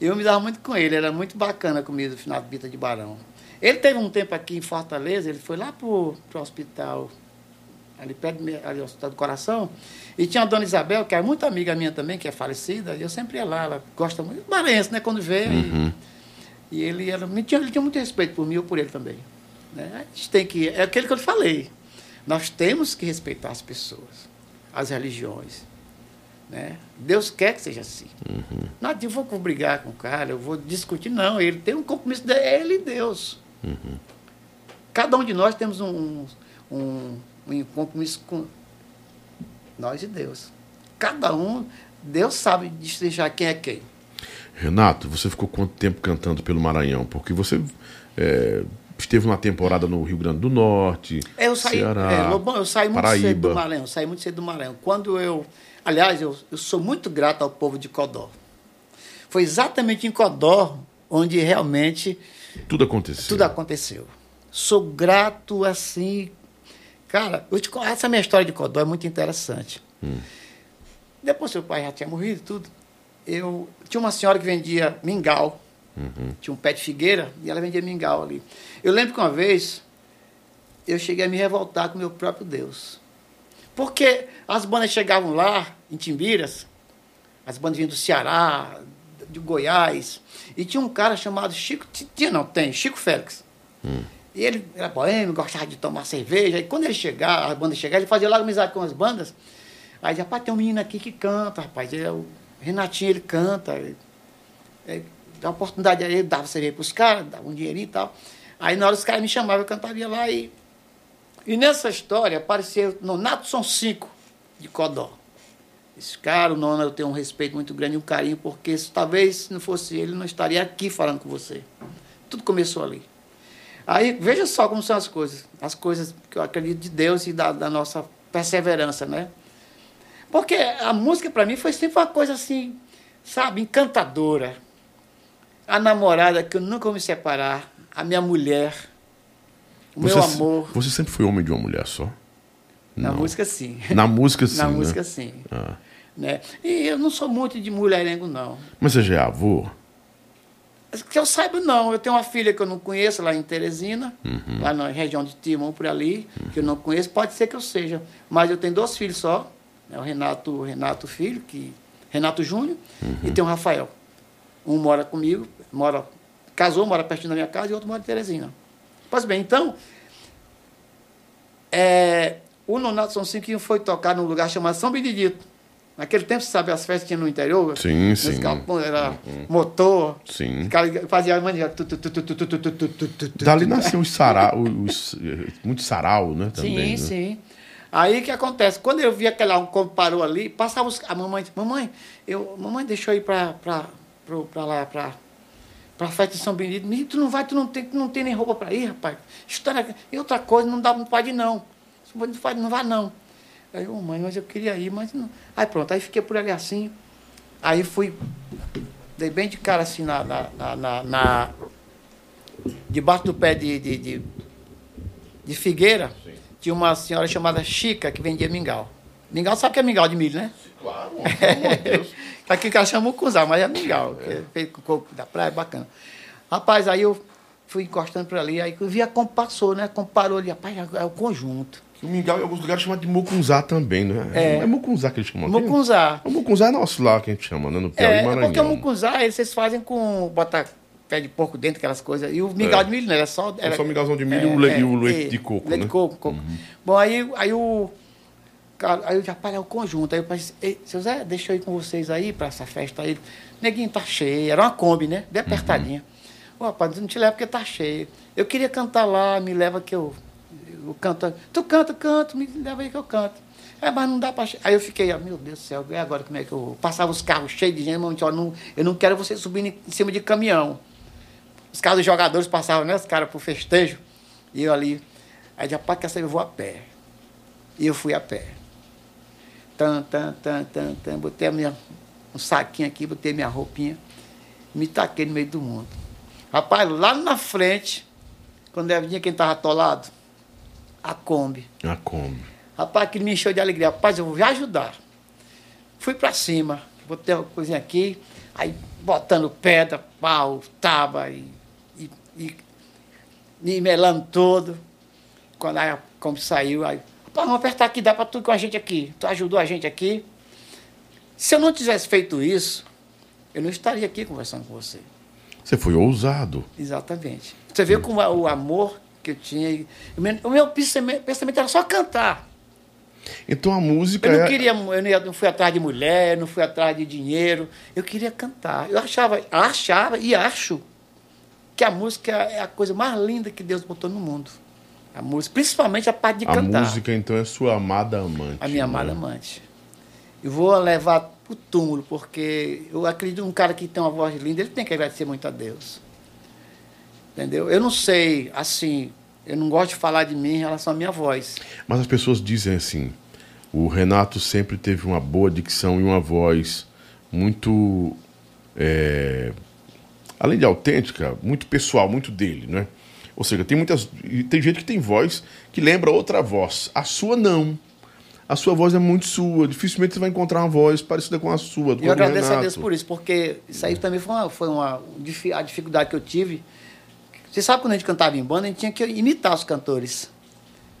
Eu me dava muito com ele, era muito bacana comigo no final do Bita de Barão. Ele teve um tempo aqui em Fortaleza, ele foi lá pro, pro hospital, ali perto do ali, Hospital do Coração, e tinha a dona Isabel, que é muito amiga minha também, que é falecida, e eu sempre ia lá, ela gosta muito, maranhense, né, quando vê, uhum. e, e, ele, era, tinha, ele tinha muito respeito por mim e por ele também. Né? A gente tem que, é aquele que eu falei, nós temos que respeitar as pessoas, as religiões, né? Deus quer que seja assim. Uhum. Não eu vou brigar com o cara, eu vou discutir. Não, ele tem um compromisso de ele e Deus. Uhum. Cada um de nós temos um, um, um compromisso com nós e Deus. Cada um, Deus sabe distinguir quem é quem. Renato, você ficou quanto tempo cantando pelo Maranhão? Porque você é, esteve uma temporada no Rio Grande do Norte, eu saí, Ceará, é, Lobão, eu saí muito Paraíba. cedo do Maranhão, saí muito cedo do Maranhão. Quando eu Aliás, eu, eu sou muito grato ao povo de Codó. Foi exatamente em Codó onde realmente. Tudo aconteceu. Tudo aconteceu. Sou grato assim. Cara, te, essa minha história de Codó é muito interessante. Hum. Depois seu pai já tinha morrido tudo. Eu tinha uma senhora que vendia mingau. Uhum. Tinha um pé de figueira e ela vendia mingau ali. Eu lembro que uma vez eu cheguei a me revoltar com o meu próprio Deus. Porque as bandas chegavam lá, em Timbiras, as bandas vinham do Ceará, de Goiás, e tinha um cara chamado Chico, tinha não, tem, Chico Félix. Hum. E ele era boêmio, gostava de tomar cerveja, e quando ele chegar, as bandas chegavam, ele fazia logo amizade com as bandas. Aí dizia, rapaz, tem um menino aqui que canta, rapaz, ele, é o Renatinho, ele canta, ele, ele, uma oportunidade aí, dava cerveja para os caras, dava um dinheirinho e tal. Aí na hora os caras me chamavam, eu cantaria lá e e nessa história apareceu Nonato são cinco de Codó. Esse cara, o nono, eu tenho um respeito muito grande e um carinho, porque se, talvez se não fosse ele, não estaria aqui falando com você. Tudo começou ali. Aí, veja só como são as coisas. As coisas que eu acredito de Deus e da, da nossa perseverança, né? Porque a música, para mim, foi sempre uma coisa assim, sabe, encantadora. A namorada que eu nunca vou me separar, a minha mulher, o você, meu amor. Você sempre foi homem de uma mulher só? Na não. música, sim. Na música, sim. Na né? música, sim. Ah. Né? E eu não sou muito de mulherengo, não. Mas você já é avô? Que eu saiba, não. Eu tenho uma filha que eu não conheço lá em Teresina, uhum. lá na região de Timon, por ali, uhum. que eu não conheço. Pode ser que eu seja. Mas eu tenho dois filhos só. Né? O Renato, o Renato Filho, que, Renato Júnior, uhum. e tem o Rafael. Um mora comigo, mora, casou, mora pertinho da minha casa, e outro mora em Teresina. Pois bem, então, é, o Nonato São Cinquinho foi tocar num lugar chamado São Benedito, Naquele tempo, você sabe, as festas tinham no interior. Sim, sim. Galpão, era uhum. motor. Sim. Cara fazia mania. Dali nasceu os sarau, os, muito sarau, né? Também, sim, né? sim. Aí o que acontece? Quando eu vi aquela um como parou ali, passava os, a mamãe, mamãe, eu, mamãe, deixa eu ir para para lá, para para festa de São Benedito. Menino, tu não vai, tu não tem, tu não tem nem roupa para ir, rapaz. História, e outra coisa, não dá, não pode não. Não pode não vai não. Aí, ô mãe, mas eu queria ir, mas não. Aí pronto, aí fiquei por ali assim. Aí fui, dei bem de cara assim na. na, na, na- na- debaixo do pé de, de, de, de figueira, tinha uma senhora chamada Chica que vendia mingau. Mingau, sabe que é mingau de milho, né? Claro, Deus. Aqui que ela chama mucunzá, mas é mingau, que é feito com coco da praia, bacana. Rapaz, aí eu fui encostando por ali, aí eu vi a como passou, né? Como parou ali, rapaz, é o conjunto. O mingau em alguns lugares chama de mucunzá também, né? É. É mucunzá que eles chamam. aqui? Mucunzá. O mucunzá é nosso lá que a gente chama, né? No Piauí É, e é Maranhão. porque o mucunzá, eles vocês fazem com. bota pé de porco dentro, aquelas coisas. E o mingau É. de milho, né? Era só. É Era, só mingauzinho de milho e o le- e o leite de coco, Leite né? de coco, coco. Bom, aí, aí o. Cara, aí eu já parei o conjunto. Aí eu pensei, Ei, seu Zé, deixa eu ir com vocês aí pra essa festa aí. Neguinho tá cheio. Era uma Kombi, né? Bem apertadinha. Ô, rapaz, não te leva porque tá cheio. Eu queria cantar lá, me leva que eu. Eu canto. Tu canta, canto, me leva aí que eu canto. É, mas não dá che- Aí eu fiquei, meu Deus do céu, e agora como é que eu vou? Passava os carros cheios de gente, ó, não, eu não quero você subindo em cima de caminhão. Os carros dos jogadores passavam, né? Os caras pro festejo. E eu ali. Aí já pá, quer saber, eu vou a pé. E eu fui a pé. Tan, tan, tan, tan, tan. Botei a minha, um saquinho aqui, botei minha roupinha. Me taquei no meio do mundo. Rapaz, lá na frente, quando eu vinha quem estava atolado, a Kombi. A Kombi. Rapaz, aquilo me encheu de alegria. Rapaz, eu vou ajudar. Fui pra cima, botei uma coisinha aqui, aí botando pedra, pau, tábua e, e, e me melando todo. Quando aí, como saiu, aí, rapaz, vamos apertar aqui, dá pra tu com a gente aqui. Tu ajudou a gente aqui. Se eu não tivesse feito isso, eu não estaria aqui conversando com você. Você foi ousado. Exatamente. Você vê como a- o amor que eu tinha. O meu, pensamento era só cantar. Então a música Eu não é. queria, eu não, fui atrás de mulher, não fui atrás de dinheiro. Eu queria cantar. Eu achava, achava e acho que a música é a coisa mais linda que Deus botou no mundo. A música, principalmente a parte de A cantar. música, então, é sua amada amante. A minha né? amada amante. Eu vou levar pro túmulo, porque eu acredito que um cara que tem uma voz linda, ele tem que agradecer muito a Deus. Entendeu? Eu não sei, assim, eu não gosto de falar de mim em relação à minha voz. Mas as pessoas dizem assim: o Renato sempre teve uma boa dicção e uma voz muito. é, além de autêntica, muito pessoal, muito dele, né? Ou seja, tem muitas. Tem gente que tem voz que lembra outra voz. A sua não. A sua voz é muito sua. Dificilmente você vai encontrar uma voz parecida com a sua. Eu agradeço a Deus por isso, porque isso aí também foi uma, foi uma a dificuldade que eu tive. Você sabe quando a gente cantava em banda, a gente tinha que imitar os cantores.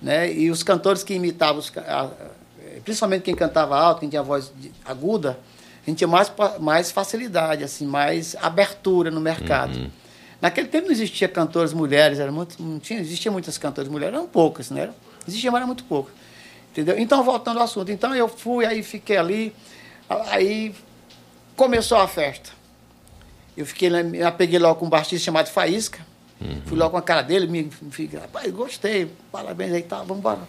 Né? E os cantores que imitavam, os, a- principalmente quem cantava alto, quem tinha voz de- aguda, a gente tinha mais, mais facilidade, assim, mais abertura no mercado. Naquele tempo não existia cantores mulheres, era muito, não tinha, existia muitas cantoras mulheres, eram poucas, né? Existia, mas era muito poucas. Entendeu? Então, voltando ao assunto. Então, eu fui, aí fiquei ali, aí começou a festa. Eu fiquei lá, me apeguei logo com um baixista chamado Faísca. Fui logo com a cara dele, me, me fiquei, rapaz, gostei, parabéns aí, tá, vamos embora.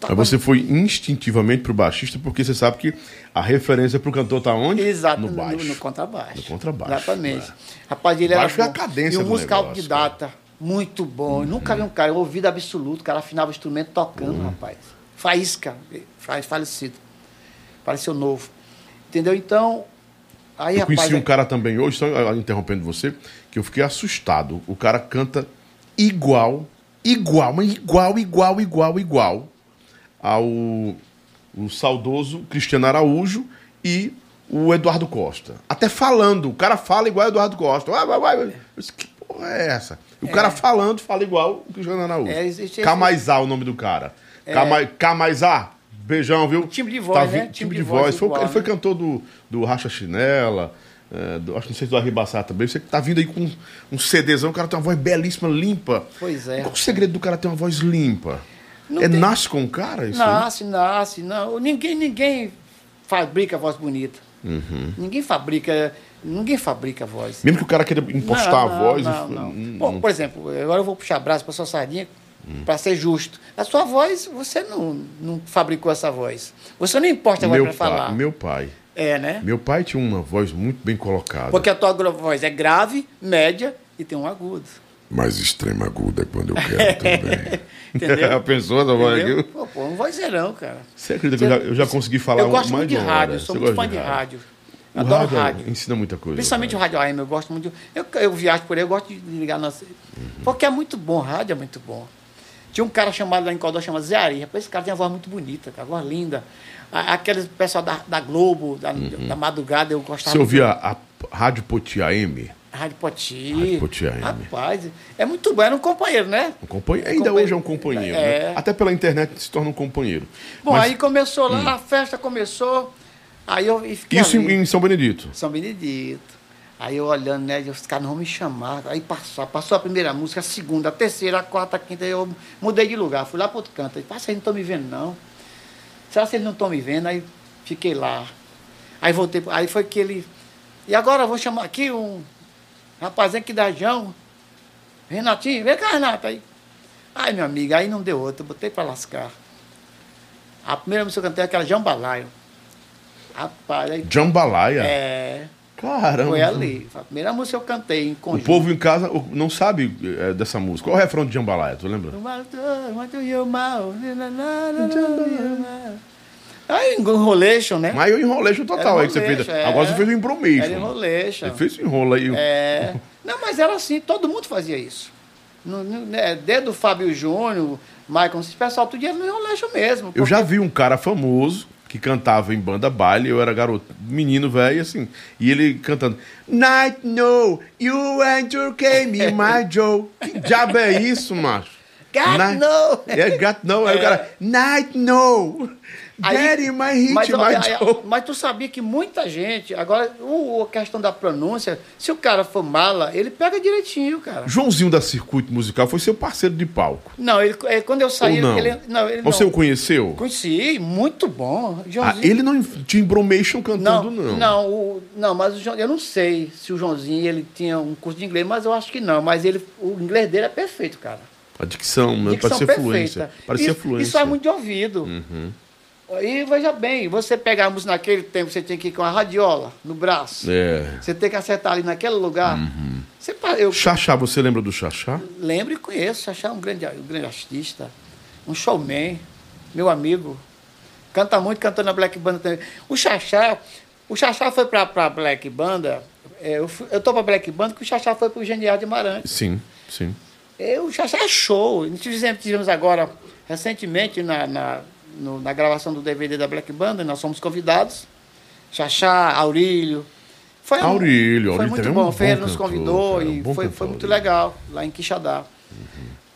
Tá, Mas você foi instintivamente pro baixista porque você sabe que a referência pro cantor tá onde? Exato, No no, baixo. no contrabaixo. No contrabaixo, Exatamente. né? Rapaz, ele Baixo é era a bom. cadência E um músico negócio, autodidata, muito bom. Eu nunca vi um cara, ouvido absoluto, o cara afinava o instrumento tocando, Uhum. rapaz. Faísca, fa- falecido. Pareceu novo. Entendeu? Então, aí, Eu rapaz... conheci um é- cara também hoje, só ah, interrompendo você, que eu fiquei assustado. O cara canta igual, igual, mas igual, igual, igual, igual ao o saudoso Cristiano Araújo e o Eduardo Costa. Até falando, o cara fala igual o Eduardo Costa. Vai, vai, vai. Eu disse, que porra é essa? E o cara falando fala igual o Cristiano Araújo. É, existe esse- Camaizá o nome do cara. Cama- Camaizá, beijão, viu? Timbre de voz, vi- né? Timbre de voz. Foi o- ele foi cantor do, do Racha Chinela, é, do, acho que não sei se do Arribaçá também. Você que tá vindo aí com um CDzão, o cara tem uma voz belíssima, limpa. Pois é. Qual o segredo do cara ter uma voz limpa? Não é tem- nasce com o cara isso? aí? Nasce, nasce, não. Ninguém, ninguém fabrica voz bonita. Ninguém fabrica. Ninguém fabrica voz. Mesmo que o cara queira impostar Não, a voz. Não, não. hum, hum. por exemplo, agora eu vou puxar braço para sua sardinha para ser justo. A sua voz, você não, não fabricou essa voz. Você não importa a voz para falar. meu pai. É, né? Meu pai tinha uma voz muito bem colocada. Porque a tua voz é grave, média e tem um agudo. Mas extrema aguda quando eu quero também. Entendeu? Pensou essa voz Entendeu? aqui? Pô, pô, um vozeirão, cara. Você acredita que eu já, eu já consegui falar eu gosto mais muito de rádio, hora? sou muito fã de rádio. O Adoro rádio, rádio. ensina muita coisa. Principalmente o cara. rádio AM, eu gosto muito. de- Eu, eu viajo por aí, eu gosto de ligar na. Porque é muito bom, rádio é muito bom. Tinha um cara chamado lá em Codó, chamado Zé Ari. Rapaz, esse cara tem uma voz muito bonita, cara, voz linda. A- Aqueles pessoal da, da Globo, da, da madrugada, eu gostava Você ouvia a Rádio Poti AM? Rádio Poti. Rádio Poti AM. Rapaz, é muito bom. Era um companheiro, né? Um companheiro, ainda Companheiro. hoje é um companheiro. É. né? Até pela internet se torna um companheiro. Bom, Mas aí começou lá, a festa começou. Aí eu fiquei isso ali. em São Benedito. São Benedito. Aí eu olhando, né? Os caras não vão me chamar. Aí passou, passou a primeira música, a segunda, a terceira, a quarta, a quinta. Aí eu mudei de lugar, fui lá para outro canto. Aí, passa, eles não estão me vendo, não. Será que eles não estão me vendo? Aí fiquei lá. Aí voltei, aí foi que ele. E agora eu vou chamar aqui um rapazinho aqui da região. Renatinho, vem cá, Renato. Aí, ai, meu amigo, aí não deu outra, eu botei para lascar. A primeira música que eu cantei é aquela Jambalaio. Rapaz, aí. Jambalaya. É. Caramba. Foi ali. Foi a primeira música que eu cantei em O conjunto. povo em casa o- não sabe é, dessa música. Qual é o refrão de Jambalaya? Tu lembra? Aí, enrolation, né? Mas o enrolation total Era aí que você fez. é. Agora você fez o embromation. Era enrolation. Você fez o enrola aí. É. Não, mas era assim, todo mundo fazia isso. No, no, né, desde o Fábio Júnior, Michael, esse pessoal, tudo ia no enrolation mesmo. Eu já vi um cara famoso que cantava em banda baile, eu era garoto, menino velho, assim, e ele cantando Night no, you and your game, my Joe. Que diabo é isso, macho? God Night- no. É, God no. Aí o cara, Night no, Daddy, my hit, mas, my aí- Joe. mas tu sabia que muita gente, agora, o, a questão da pronúncia, se o cara for mala, ele pega direitinho, cara. Joãozinho da Circuito Musical foi seu parceiro de palco. Não, ele, é, quando eu saí, Ou não? ele. Não, ele Você não. o conheceu? Conheci, muito bom. Ah, Joãozinho. ele não tinha embromation cantando, não. Não, o- não, mas o João, eu não sei se o Joãozinho ele tinha um curso de inglês, mas eu acho que não. Mas ele, o inglês dele é perfeito, cara. A dicção, né? Dicção Parecia fluência. Parecia isso, fluência. Uhum. Isso é muito de ouvido. E veja bem, você pegamos naquele tempo, você tinha que ir com a radiola no braço. É. Você tem que acertar ali naquele lugar. Você, pa- eu Xaxá, você lembra do Xaxá? lembro e conheço, Xaxá é um grande, um grande artista, um showman, meu amigo. Canta muito, cantou na Black Banda também. O Xaxá, o Xaxá foi pra, pra Black Banda, é, eu, fui, eu tô pra Black Banda, que o Xaxá foi pro Genial de Amarante. Sim, sim. O Xaxá é show. Nós tivemos, tivemos agora, recentemente, na, na, no- na gravação do DVD da Black Banda, nós fomos convidados. Xaxá, Aurílio. Foi um- Aurílio, Foi Aurílio muito é um bom. bom O Ferreira nos convidou um e bom foi, cantor, foi muito legal, lá em Quixadá.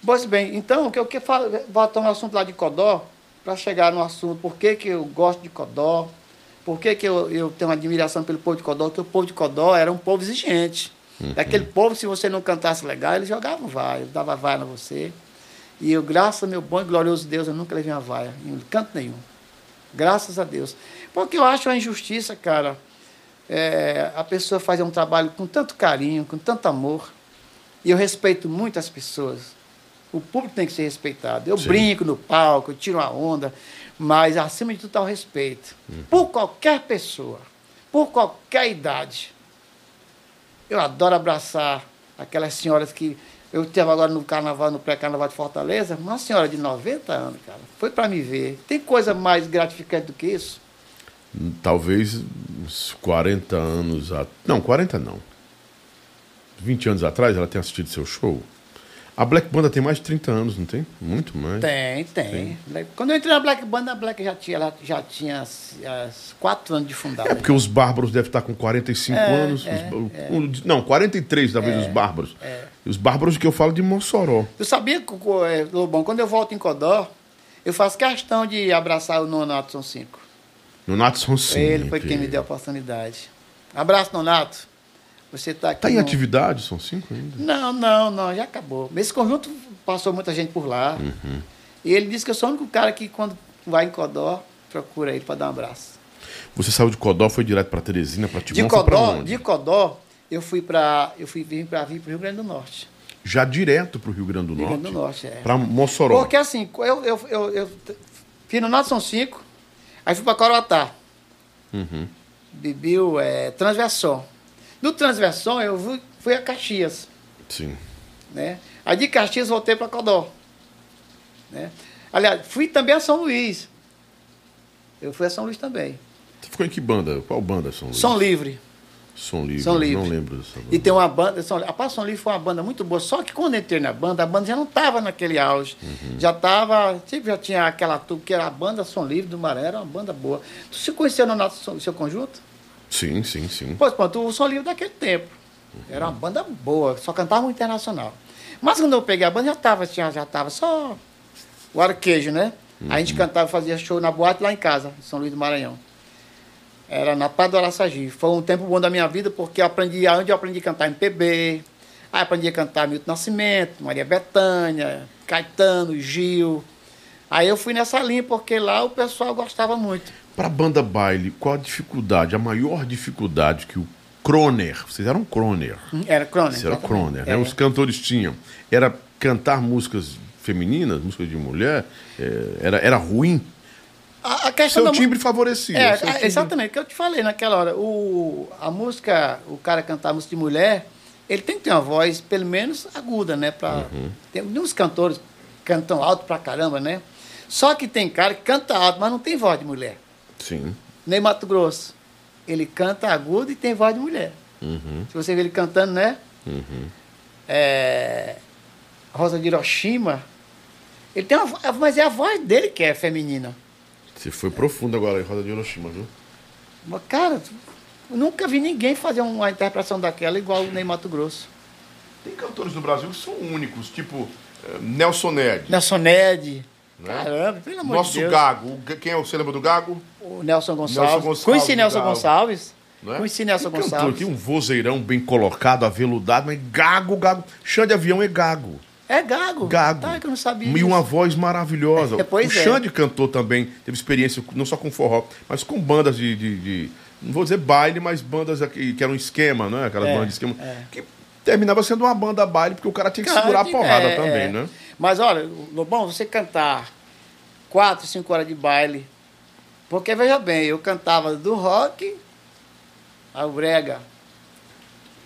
Pois bem, então, o que eu quero falar, voltar no assunto lá de Codó, para chegar no assunto, por que, que eu gosto de Codó, por que, que eu, eu tenho uma admiração pelo povo de Codó, porque o povo de Codó era um povo exigente. Daquele povo, se você não cantasse legal, eles jogavam vaia, dava vaia na você. E eu, graças ao meu bom e glorioso Deus, eu nunca levei uma vaia, em canto nenhum. Graças a Deus. Porque eu acho uma injustiça, cara, é, a pessoa fazer um trabalho com tanto carinho, com tanto amor. E eu respeito muito as pessoas. O público tem que ser respeitado. Eu Sim. brinco no palco, eu tiro uma onda, mas acima de tudo está o respeito. Por qualquer pessoa, por qualquer idade. Eu adoro abraçar aquelas senhoras que. Eu estava agora no carnaval, no pré-carnaval de Fortaleza, uma senhora de 90 anos, cara, foi para me ver. Tem coisa mais gratificante do que isso? Talvez uns 40 anos. A... Não, 40 não. 20 anos atrás ela tenha assistido seu show. A Black Banda tem mais de 30 anos, não tem? Muito mais. Tem, tem. Quando eu entrei na Black Band, a Black já tinha, ela já tinha as, as quatro anos de fundada. É porque os Bárbaros devem estar com 45 É, anos. é, os- o- Não, 43 talvez os Bárbaros. E Os Bárbaros que eu falo de Mossoró. Tu sabia, que, é, Lobão, quando eu volto em Codó, eu faço questão de abraçar o Nonato São Cinco. Nonato são cinco. Ele foi quem me deu a oportunidade. Abraço, Nonato. Você está aqui. Tá em no- atividade? São cinco ainda? Não, não, não, já acabou. Esse conjunto passou muita gente por lá. Uhum. E ele disse que eu sou o único cara que, quando vai em Codó, procura ele para dar um abraço. Você saiu de Codó, foi direto para Teresina, para Timon, de Codó, de Codó, eu fui para eu fui vir para vir para o Rio Grande do Norte. Já direto para o Rio Grande do Norte? Rio Grande do Norte, é. Para Mossoró. Porque assim, eu, eu, eu, eu fiz no Norte São Cinco, aí fui para Coroatá. Uhum. Bebi o é, Transversão. No Transversão eu fui, a Caxias. Sim. Né? Aí de Caxias voltei para Codó. Né? Aliás, fui também a São Luís. Eu fui a São Luís também. Você ficou em que banda? Qual banda São Luís? Som Livre. Som Livre. Som Livre. Não lembro dessa banda. E tem uma banda. Som, a Paz Som Livre foi uma banda muito boa. Só que quando eu entrei na banda, a banda já não estava naquele auge. Uhum. Já estava. Tipo, já tinha aquela tu que era a banda Som Livre do Maré, era uma banda boa. Tu se conheceu no nosso, seu conjunto? Sim, sim, sim. Pois pronto, o Som Livre daquele tempo. Era uma banda boa, só cantava internacional. Mas quando eu peguei a banda, já estava já, já tava só o arquejo, né? A gente cantava, fazia show na boate lá em casa, em São Luís do Maranhão. Era na Pá do Araçagi. Foi um tempo bom da minha vida, porque eu aprendi, onde eu aprendi a cantar MPB, aí aprendi a cantar Milton Nascimento, Maria Bethânia, Caetano, Gil. Aí eu fui nessa linha, porque lá o pessoal gostava muito. Para banda baile, qual a dificuldade, a maior dificuldade que o Croner, vocês eram Croner, Era Croner. vocês eram exatamente. Croner, né? É. Os cantores tinham, era cantar músicas femininas, músicas de mulher, é, era, era ruim. A, a questão Seu da timbre favorecia. É, a- timbre- exatamente, o que eu te falei naquela hora. O, a música, o cara cantar música de mulher, ele tem que ter uma voz, pelo menos, aguda, né? Pra, Uhum. Tem uns cantores que cantam alto pra caramba, né? Só que tem cara que canta alto, mas não tem voz de mulher. Sim. Nem Mato Grosso. Ele canta agudo e tem voz de mulher. Uhum, Se você vê ele cantando, né? uhum. É, Rosa de Hiroshima, ele tem uma, mas é a voz dele que é feminina. Você foi profundo agora em Roda de Hiroshima, viu? Mas, cara, eu nunca vi ninguém fazer uma interpretação daquela igual o Ney Mato Grosso. Tem cantores no Brasil que são únicos, tipo eh, Nelson Ned. Nelson Ned. Né? Caramba, pelo amor Nosso de Deus. Gago. O Ga- Quem é o você lembra do Gago? O Nelson Gonçalves. Nelson Gonçalves, Conheci Nelson Galo. Gonçalves. Não é? Conheci Nelson cantor Gonçalves. aqui, um vozeirão bem colocado, aveludado, mas gago, gago. Chão de avião é gago. É Gago. Gago. Tá, que eu não sabia. E disso. uma voz maravilhosa. É, pois o é. Xande cantou também, teve experiência não só com forró, mas com bandas de. de- de- não vou dizer baile, mas bandas aqui, que eram esquema, né? Aquelas É, bandas de esquema. é. Que terminava sendo uma banda baile, porque o cara tinha que Cara, segurar a que- porrada é, também, é. né? Mas olha, Lobão, você cantar quatro, cinco horas de baile. Porque veja bem, eu cantava do rock ao brega.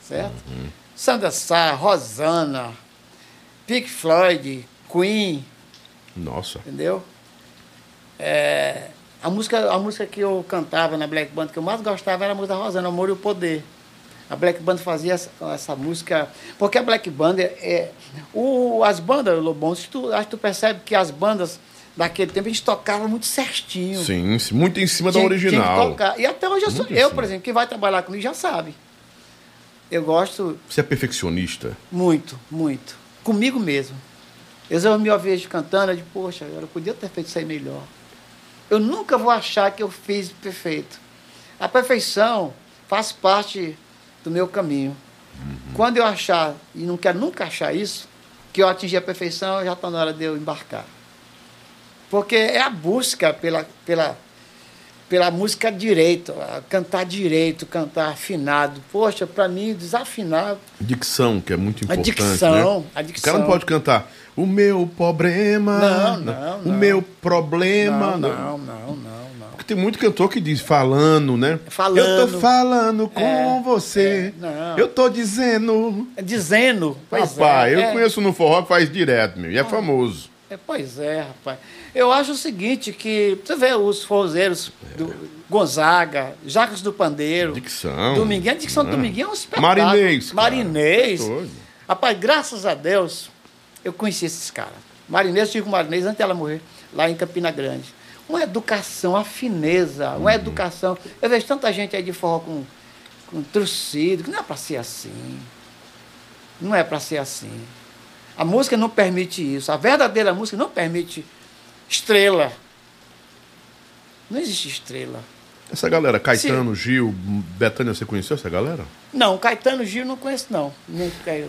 Certo? Uhum. Sandra Sá, Rosana, Pink Floyd, Queen, Nossa. entendeu? É, a, música, a música que eu cantava na Black Band, que eu mais gostava, era a música da Rosana, Amor e o Poder. A Black Band fazia essa, essa música. Porque a Black Band é. é- o, as bandas, Lobão, tu, acho que tu percebe que as bandas daquele tempo a gente tocava muito certinho. Sim, muito em cima da Tinha- tinha que original. tocar. E até hoje eu, sou, eu por exemplo, quem vai trabalhar comigo já sabe. Eu gosto Você é perfeccionista? muito, muito. Comigo mesmo. Às vezes eu me vejo cantando, eu digo, poxa, eu podia ter feito isso aí melhor. Eu nunca vou achar que eu fiz perfeito. A perfeição faz parte do meu caminho. Quando eu achar, e não quero nunca achar isso, que eu atingi a perfeição, já está na hora de eu embarcar. Porque é a busca pela, pela, pela música direito, a cantar direito, cantar afinado. Poxa, para mim, desafinar Dicção, que é muito a importante. dicção, né? a O dicção. cara não pode cantar o meu problema. Não, não, O não. meu problema. Não, não, não, não, não. Porque tem muito cantor que diz falando, né? Falando. Eu tô falando com É, você. é, não. Eu tô dizendo. É Dizendo. Rapaz, é, eu é, conheço no forró que faz direto, meu. E é famoso. é, pois é, rapaz. Eu acho o seguinte, que você vê os forrozeiros do Gonzaga, Jacques do Pandeiro, Dicção. Dominguinho, a dicção do Ah. Dominguinho é um espetáculo. Marinês. cara. Marinês. É. Rapaz, graças a Deus, eu conheci esses caras. Marinês, eu tive com Marinês antes dela morrer, lá em Campina Grande. Uma educação, uma fineza, uma educação. Eu vejo tanta gente aí de forró com, com trucido, que não é para ser assim. Não é para ser assim. A música não permite isso. A verdadeira música não permite estrela. Não existe estrela. Essa galera, Caetano, Gil, Betânia, você conheceu essa galera? Não, Caetano Gil não conheço, não.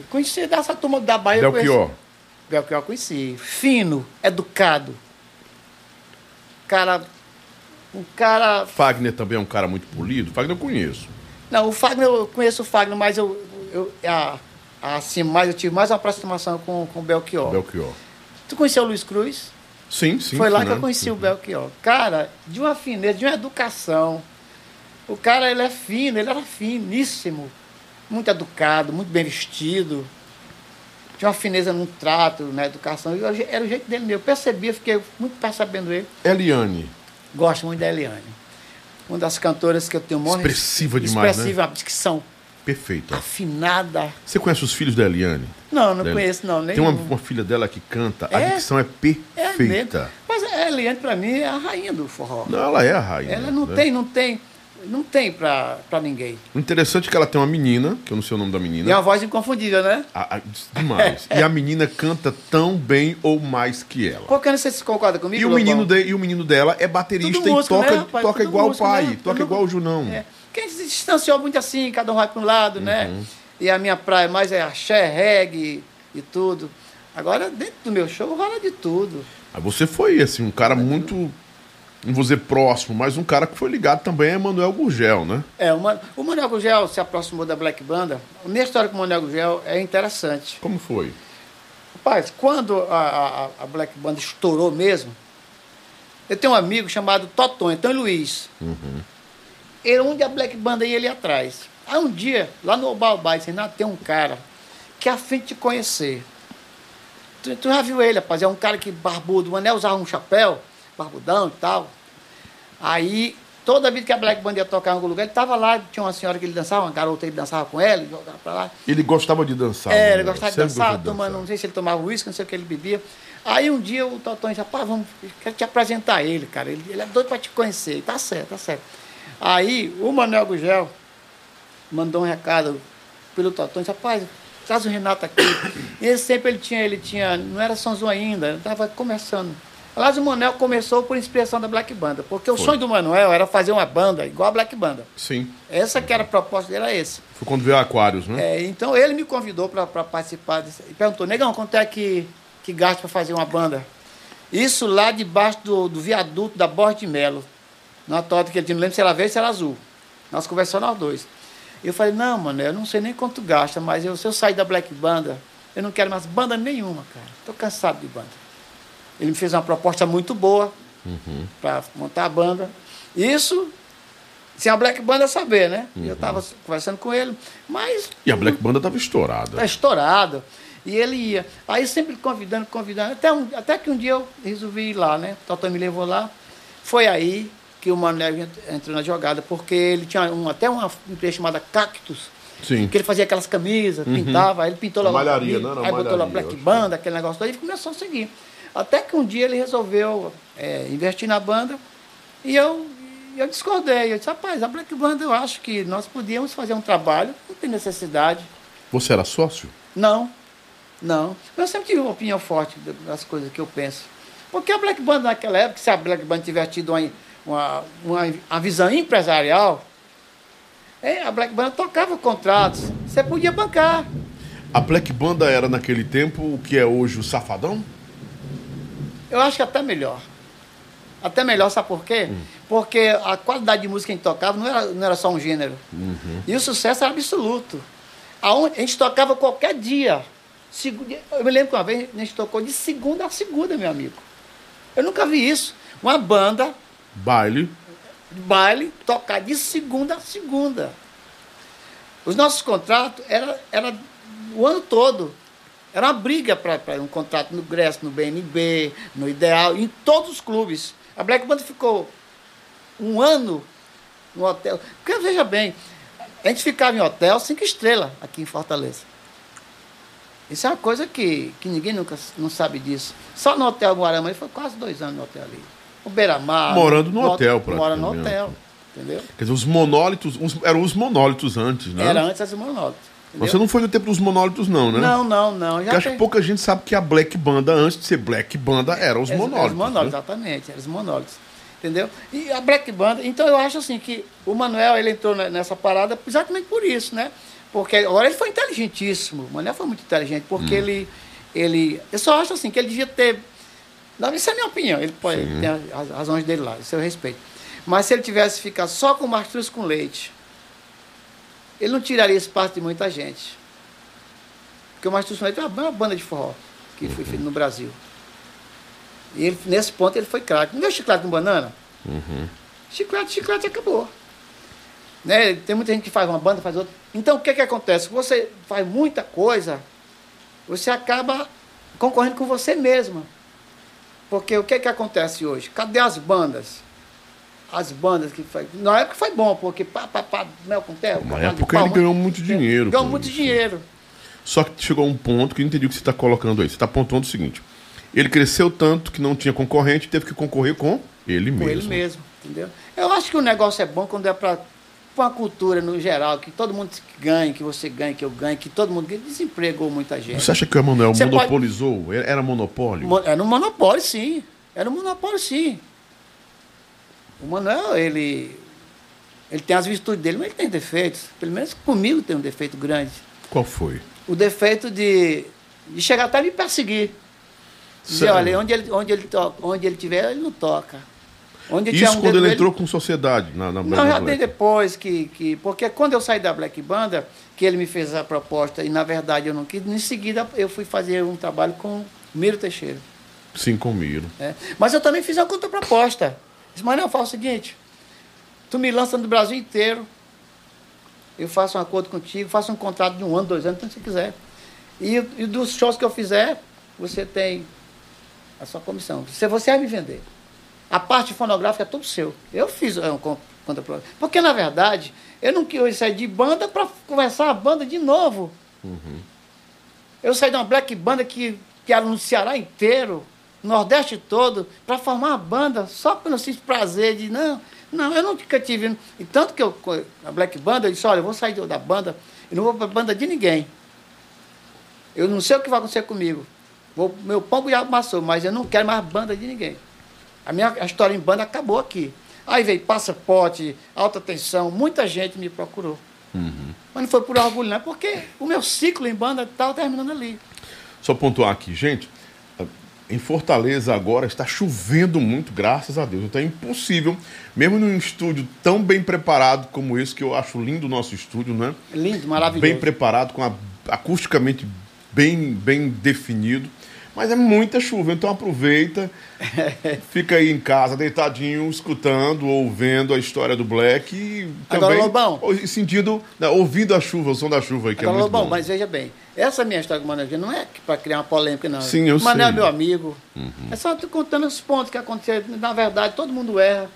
Conheci dessa turma da Bahia. eu Belchior. conheço. Belchior conheci. Fino, educado. Cara Um cara. Fagner também é um cara muito polido? Fagner eu conheço. Não, o Fagner, eu conheço o Fagner, mas eu. eu a, assim, mais, eu tive mais uma aproximação com, com o Belchior. Belchior. Tu conheceu o Luiz Cruz? Sim, sim. Foi lá sim, que eu né? conheci o Belchior. Cara, de uma fineza, de uma educação. O cara, ele é fino, ele era finíssimo. Muito educado, muito bem vestido. Tinha uma fineza no trato, na educação. Eu- era o jeito dele mesmo. Eu percebia, fiquei muito percebendo ele. Eliane. Gosto muito da Eliane. Uma das cantoras que eu tenho muito Expressiva demais, né? Expressiva, uma dicção Perfeita. afinada. Você conhece os filhos da Eliane? Não, não Dela? conheço, não. Nem Tem uma, uma filha dela que canta, a É? dicção é É perfeita. mesmo. Mas a Eliane, pra mim, é a rainha do forró. Não, ela é a rainha. Ela não né? tem, não tem, não tem pra, pra ninguém. O interessante é que ela tem uma menina, que eu não sei o nome da E menina. é uma voz inconfundível, né? A- a- demais. e a menina canta tão bem ou mais que ela. Que não sei se você concorda comigo? E o, menino de- e o menino dela é baterista Tudo e músico, toca, né, toca Tudo igual músico, o pai, né? toca Tudo- igual o Junão. É. Quem se distanciou muito assim, cada um vai para um lado, né? Uhum. E a minha praia mais é axé, reggae e tudo. Agora, dentro do meu show, rola de tudo. Aí você foi, assim, um cara muito, não vou dizer próximo, mas um cara que foi ligado também a Emanuel Gurgel, né? É, o, Man, o Manuel Gugel se aproximou da Black Banda. A minha história com o Manuel Gugel é interessante. Como foi? Rapaz, quando a, a, a Black Banda estourou mesmo, eu tenho um amigo chamado Totonho, Antônio Luiz. Ele, onde a Black Banda ia ali atrás. Aí um dia, lá no Obalbai, disse, Renato, tem um cara que é a fim de te conhecer. Tu, tu já viu ele, rapaz? É um cara que barbudo, o Anel usava um chapéu, barbudão e tal. Aí, toda vez que a Black Band ia tocar em algum lugar, ele estava lá, tinha uma senhora que ele dançava, uma garota que ele dançava com ela, jogava pra lá. Ele gostava de dançar. É, né? ele gostava de dançar, de tomando, não sei se ele tomava uísque, não sei o que ele bebia. Aí um dia o Totão disse, rapaz, vamos, quero te apresentar ele, cara. Ele, ele é doido para te conhecer. E Tá certo, tá certo. Aí o Manuel Gugel mandou um recado pelo Totão, disse, rapaz, traz o Renato aqui. E ele sempre ele tinha, ele tinha, não era São João ainda, estava começando. Aliás, o Manuel começou por inspiração da Black Banda, porque o Foi. sonho do Manuel era fazer uma banda igual a Black Banda. Sim. Essa que era a proposta dele, era esse. Foi quando veio Aquários, né? É, então ele me convidou para participar desse, e perguntou, negão, quanto é que, que gasta para fazer uma banda? Isso lá debaixo do, do viaduto da Borda de Melo. Na torta que ele tinha, não lembro se era verde ou se era azul. Nós conversamos nós dois. Eu falei, não, mano, eu não sei nem quanto gasta, mas eu, se eu sair da Black Banda, eu não quero mais banda nenhuma, cara. Tô cansado de banda. Ele me fez uma proposta muito boa para montar a banda. Isso sem a Black Banda saber, né? Eu estava conversando com ele, mas E a Black Banda tava estourada. Tá estourado. E ele ia. Aí sempre convidando, convidando. Até, um- até que um dia eu resolvi ir lá, né? O Totó me levou lá. Foi aí que o ent- entrou na jogada, porque ele tinha um, até uma empresa chamada Cactus, Sim. que ele fazia aquelas camisas, pintava, aí ele pintou lá Uhum. Malharia, camisa, né? Era aí uma botou lá malharia, Black. Banda, aquele negócio todo, e começou a seguir. Até que um dia ele resolveu é, investir na banda e eu, eu discordei. Eu disse, rapaz, a Black Banda eu acho que nós podíamos fazer um trabalho, não tem necessidade. Você era sócio? Não, não. Eu sempre tive uma opinião forte das coisas que eu penso. Porque a Black Band naquela época, se a Black Band tivesse tido uma, uma, uma, uma visão empresarial, é, a Black Band tocava contratos, você podia bancar. A Black Banda era naquele tempo o que é hoje o Safadão? Eu acho que até melhor. Até melhor, sabe por quê? Porque a qualidade de música que a gente tocava não era, não era só um gênero. E o sucesso era absoluto. A gente tocava qualquer dia. Eu me lembro que uma vez a gente tocou de segunda a segunda, meu amigo. Eu nunca vi isso. Uma banda, Baile. baile, tocar de segunda a segunda. Os nossos contratos era, era o ano todo. Era uma briga para um contrato no Grécia, no BNB, no Ideal, em todos os clubes. A Black Band ficou um ano no hotel. Porque veja bem, a gente ficava em hotel cinco estrelas aqui em Fortaleza. Isso é uma coisa que, que ninguém nunca não sabe disso. Só no Hotel Guarama ele foi quase dois anos no hotel ali. O Beira-Mar. Morando no hotel, Mora no praticamente. hotel. Entendeu? Quer dizer, os monólitos. os- eram os monólitos antes, né? Era antes as monólitos. entendeu? Você não foi no tempo dos monólitos, não, né? Não, não, não. Já acho que pouca gente sabe que a Black Banda, antes de ser Black Banda, eram os monólitos. Os monólitos, né? exatamente. Eram os monólitos. Entendeu? E a Black Banda, então eu acho assim que o Manuel ele entrou ne- nessa parada exatamente por isso, né? Porque agora ele foi inteligentíssimo. O Manuel foi muito inteligente, Hum. porque ele, ele. Eu só acho assim que ele devia ter. Não, isso é a minha opinião. Ele pode Sim. tem as razões dele lá, isso eu respeito. Mas se ele tivesse ficado só com mastruz com leite, ele não tiraria espaço de muita gente. Porque o Mastruz com leite é uma banda de forró que foi feita no Brasil. E ele, nesse ponto ele foi craque. Não deu chiclete com banana? Uhum. Chiclete, chiclete acabou. Né? Tem muita gente que faz uma banda, faz outra. Então o que, que acontece? Você faz muita coisa, você acaba concorrendo com você mesma. Porque o que, que acontece hoje? Cadê as bandas? As bandas que foi. Na época foi bom, porque pá, pá, pá, mel com terra. Na época ele ganhou muito dinheiro. Ganhou com muito isso. dinheiro. Só que chegou um ponto que eu não entendi o que você está colocando aí. Você está apontando o seguinte: ele cresceu tanto que não tinha concorrente, teve que concorrer com ele Com mesmo. ele mesmo, entendeu? Eu acho que o negócio é bom quando é para uma cultura no geral, que todo mundo ganhe, que você ganhe, que eu ganhe, que todo mundo ganhe. Desempregou muita gente. Você acha que o Emanuel Você monopolizou? Era monopólio? Mo- Era um monopólio, sim. Era um monopólio, sim. O Manuel, ele, ele tem as virtudes dele, mas ele tem defeitos. Pelo menos comigo tem um defeito grande. Qual foi? O defeito de, de chegar até me perseguir. Dizer, olha, onde ele, onde, ele toca, onde ele tiver, ele não toca. Onde Isso um quando ele entrou com sociedade na, na Não, já dei depois que, que. Porque quando eu saí da Black Banda, que ele me fez a proposta, e na verdade eu não quis, em seguida eu fui fazer um trabalho com Miro Teixeira. Sim, com Miro. né? Mas eu também fiz uma contraproposta. Disse, mas não, fala o seguinte, tu me lança no Brasil inteiro, eu faço um acordo contigo, faço um contrato de um ano, dois anos, tanto você quiser. E, e dos shows que eu fizer, você tem a sua comissão. Se você vai me vender. A parte fonográfica é tudo seu. Eu fiz é, um con- contraproposta. Porque, na verdade, eu não quis sair de banda para começar a banda de novo. Eu saí de uma black banda que, que era no Ceará inteiro, Nordeste todo, para formar uma banda, só pelo simples prazer de, não, não, eu nunca tive. E tanto que eu, a black banda, eu disse, olha, eu vou sair da banda, eu não vou para banda de ninguém. Eu não sei o que vai acontecer comigo. Vou, meu pão já amassou, mas eu não quero mais banda de ninguém. A minha a história em banda acabou aqui. Aí veio passaporte, alta tensão, muita gente me procurou. Mas não foi por orgulho, não, é porque o meu ciclo em banda estava terminando ali. Só pontuar aqui, gente. Em Fortaleza agora está chovendo muito, graças a Deus. Então é impossível, mesmo num estúdio tão bem preparado como esse, que eu acho lindo o nosso estúdio, né? Lindo, maravilhoso. Bem preparado, com a, acusticamente bem, bem definido. Mas é muita chuva, então aproveita, fica aí em casa, deitadinho, escutando, ouvindo a história do Black e Agora, também Lobão. ou- sentindo, né, ouvindo a chuva, o som da chuva aí, que Agora, é muito Lobão, bom. mas veja bem, essa minha história com o Manuel Gino não é para criar uma polêmica, não. Sim, eu o Manuel sei. é meu amigo. É só tô contando os pontos que aconteceram. Na verdade, todo mundo erra.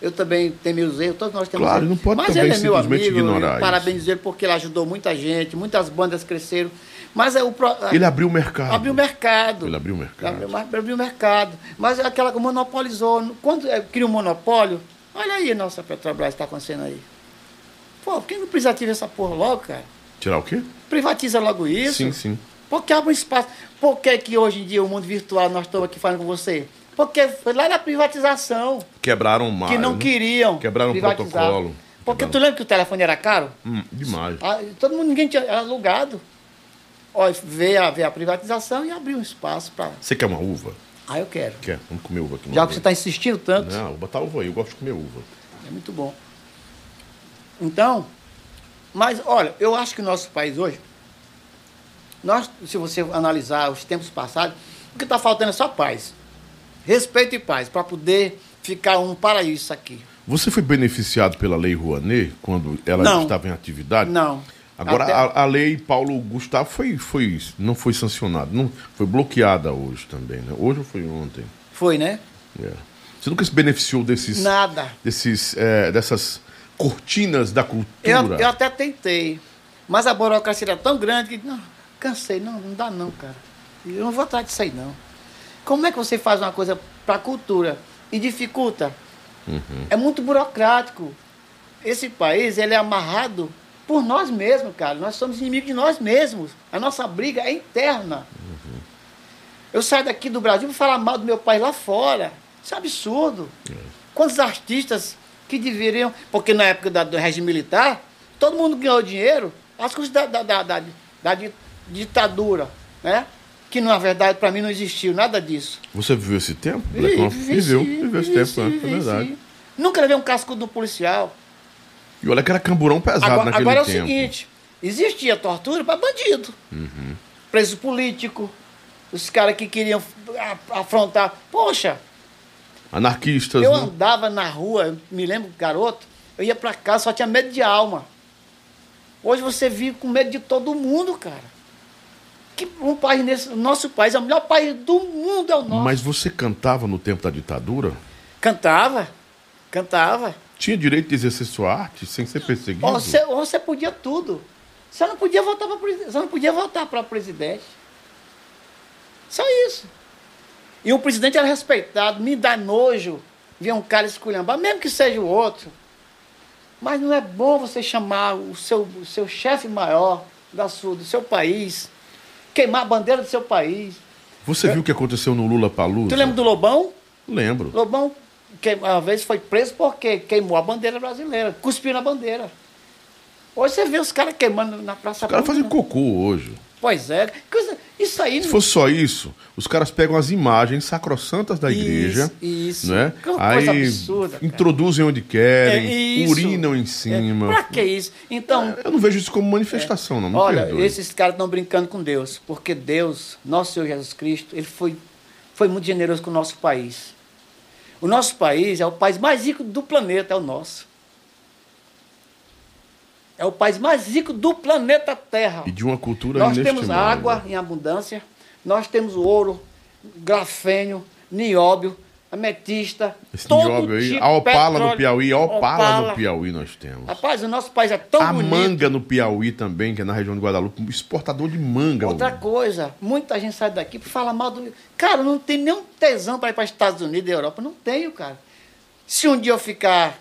Eu também tenho meus erros, todos nós temos Claro, erros. não pode Mas também ele é meu simplesmente amigo, ignorar eu isso. parabenizo ele porque ele ajudou muita gente, muitas bandas cresceram. Mas é o pro- Ele abriu o mercado. abriu o mercado. Ele abriu o mercado. Abriu, abriu o mercado. Mas é aquela que monopolizou. Quando é, cria um monopólio, olha aí a nossa Petrobras está acontecendo aí. Pô, por que não privatiza essa porra logo, cara? Tirar o quê? Privatiza logo isso. Sim, sim. Porque abre um espaço. Por que, que hoje em dia o mundo virtual nós estamos aqui falando com você? Porque foi lá na privatização Quebraram mais. que não né? queriam Quebraram o protocolo. Porque Quebraram. tu lembra que o telefone era caro? Hum, demais. Ah, todo mundo, ninguém tinha alugado. Veio a, a privatização e abriu um espaço para. Você quer uma uva? Ah, eu quero. Quer? Vamos comer uva aqui. Já que você está insistindo tanto, Não, vou botar uva aí. Eu gosto de comer uva. é muito bom. Então, mas olha, eu acho que o nosso país hoje, nós, se você analisar os tempos passados, o que está faltando é só paz. Respeito e paz, para poder ficar um paraíso aqui. Você foi beneficiado pela Lei Rouanet quando ela Não. estava em atividade? Não. Agora, a, a lei Paulo Gustavo foi, foi, não foi sancionada, não, foi bloqueada hoje também, né? Hoje ou foi ontem? Foi, né? É. Você nunca se beneficiou desses, Nada. desses, é, dessas cortinas da cultura? Eu, eu até tentei, mas a burocracia era tão grande que não, cansei, não, não dá não, cara. Eu não vou atrás disso aí não. Como é que você faz uma coisa para a cultura e dificulta? É muito burocrático. Esse país ele é amarrado por nós mesmos, cara. Nós somos inimigos de nós mesmos. A nossa briga é interna. Eu saio daqui do Brasil para falar mal do meu país lá fora. Isso é absurdo. Quantos artistas que deveriam. Porque na época da- do regime militar, todo mundo ganhou dinheiro às custas da, da, da, da- da di- ditadura. Né? Que na verdade para mim não existiu nada disso. Você viveu esse tempo? Vi- viveu, viveu esse tempo, né? é vivenci. verdade. Nunca levei um cascudo do policial. E olha que era camburão pesado Agora, naquele agora é o tempo. seguinte: existia tortura para bandido. Uhum. Preso político, os caras que queriam afrontar. Poxa, Anarquistas, eu né? andava na rua, me lembro, garoto, eu ia para casa, só tinha medo de alma. Hoje você vive com medo de todo mundo, cara. Que um país nesse, o nosso país é o melhor país do mundo, é o nosso. Mas você cantava no tempo da ditadura? Cantava, cantava. Tinha direito de exercer sua arte sem ser perseguido? Você, você podia tudo. Você não podia votar para presidente. Não podia votar para presidente. Só isso. E o presidente era respeitado. Me dá nojo ver um cara esculhambar, mesmo que seja o outro. Mas não é bom você chamar o seu, o seu chefe maior da sua, do seu país, queimar a bandeira do seu país. Você viu o que aconteceu no Lula Palusa? Tu lembra do Lobão? Lembro. Lobão, que, uma vez foi preso porque queimou a bandeira brasileira, cuspiu na bandeira. Hoje você vê os caras queimando na Praça Os caras fazem cocô hoje. Pois é. Isso aí Se fosse só isso, os caras pegam as imagens sacrossantas da Isso, igreja, isso. né? Que coisa Aí absurda, introduzem onde querem, É isso. urinam em É, cima. pra que isso? Então, Eu não vejo isso como manifestação, não. Me olha, perdoe. esses caras estão brincando com Deus, porque Deus, nosso Senhor Jesus Cristo, ele foi, foi muito generoso com o nosso país. O nosso país é o país mais rico do planeta, é o nosso. É o país mais rico do planeta Terra. E de uma cultura Nós temos água em abundância, nós temos ouro, grafênio, nióbio, ametista, Esse todo nióbio aí, tipo a opala petróleo, no Piauí, a opala, opala. no Piauí nós temos. Rapaz, o nosso país é tão a bonito. manga no Piauí também, que é na região de Guadalupe, um exportador de manga. Outra mano. coisa, muita gente sai daqui para falar mal do. Cara, não tem nenhum tesão para ir para Estados Unidos e Europa. Não tenho, cara. Se um dia eu ficar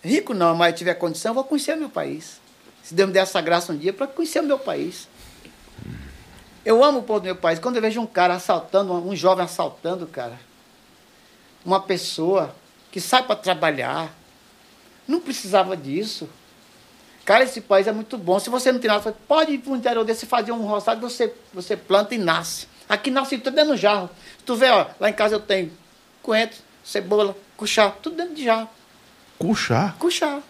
rico, não, mas tiver condição, eu vou conhecer o meu país. Se Deus me der essa graça um dia para conhecer o meu país. Eu amo o povo do meu país. Quando eu vejo um cara assaltando, um jovem assaltando, cara, uma pessoa que sai para trabalhar, não precisava disso. Cara, esse país é muito bom. Se você não tem nada, pode ir para o interior desse fazer um roçado, você, você planta e nasce. Aqui nasce tudo dentro do jarro. Tu vê, ó, lá em casa eu tenho coentro, cebola, cuchá, tudo dentro de jarro. Cuxá. Cuchá.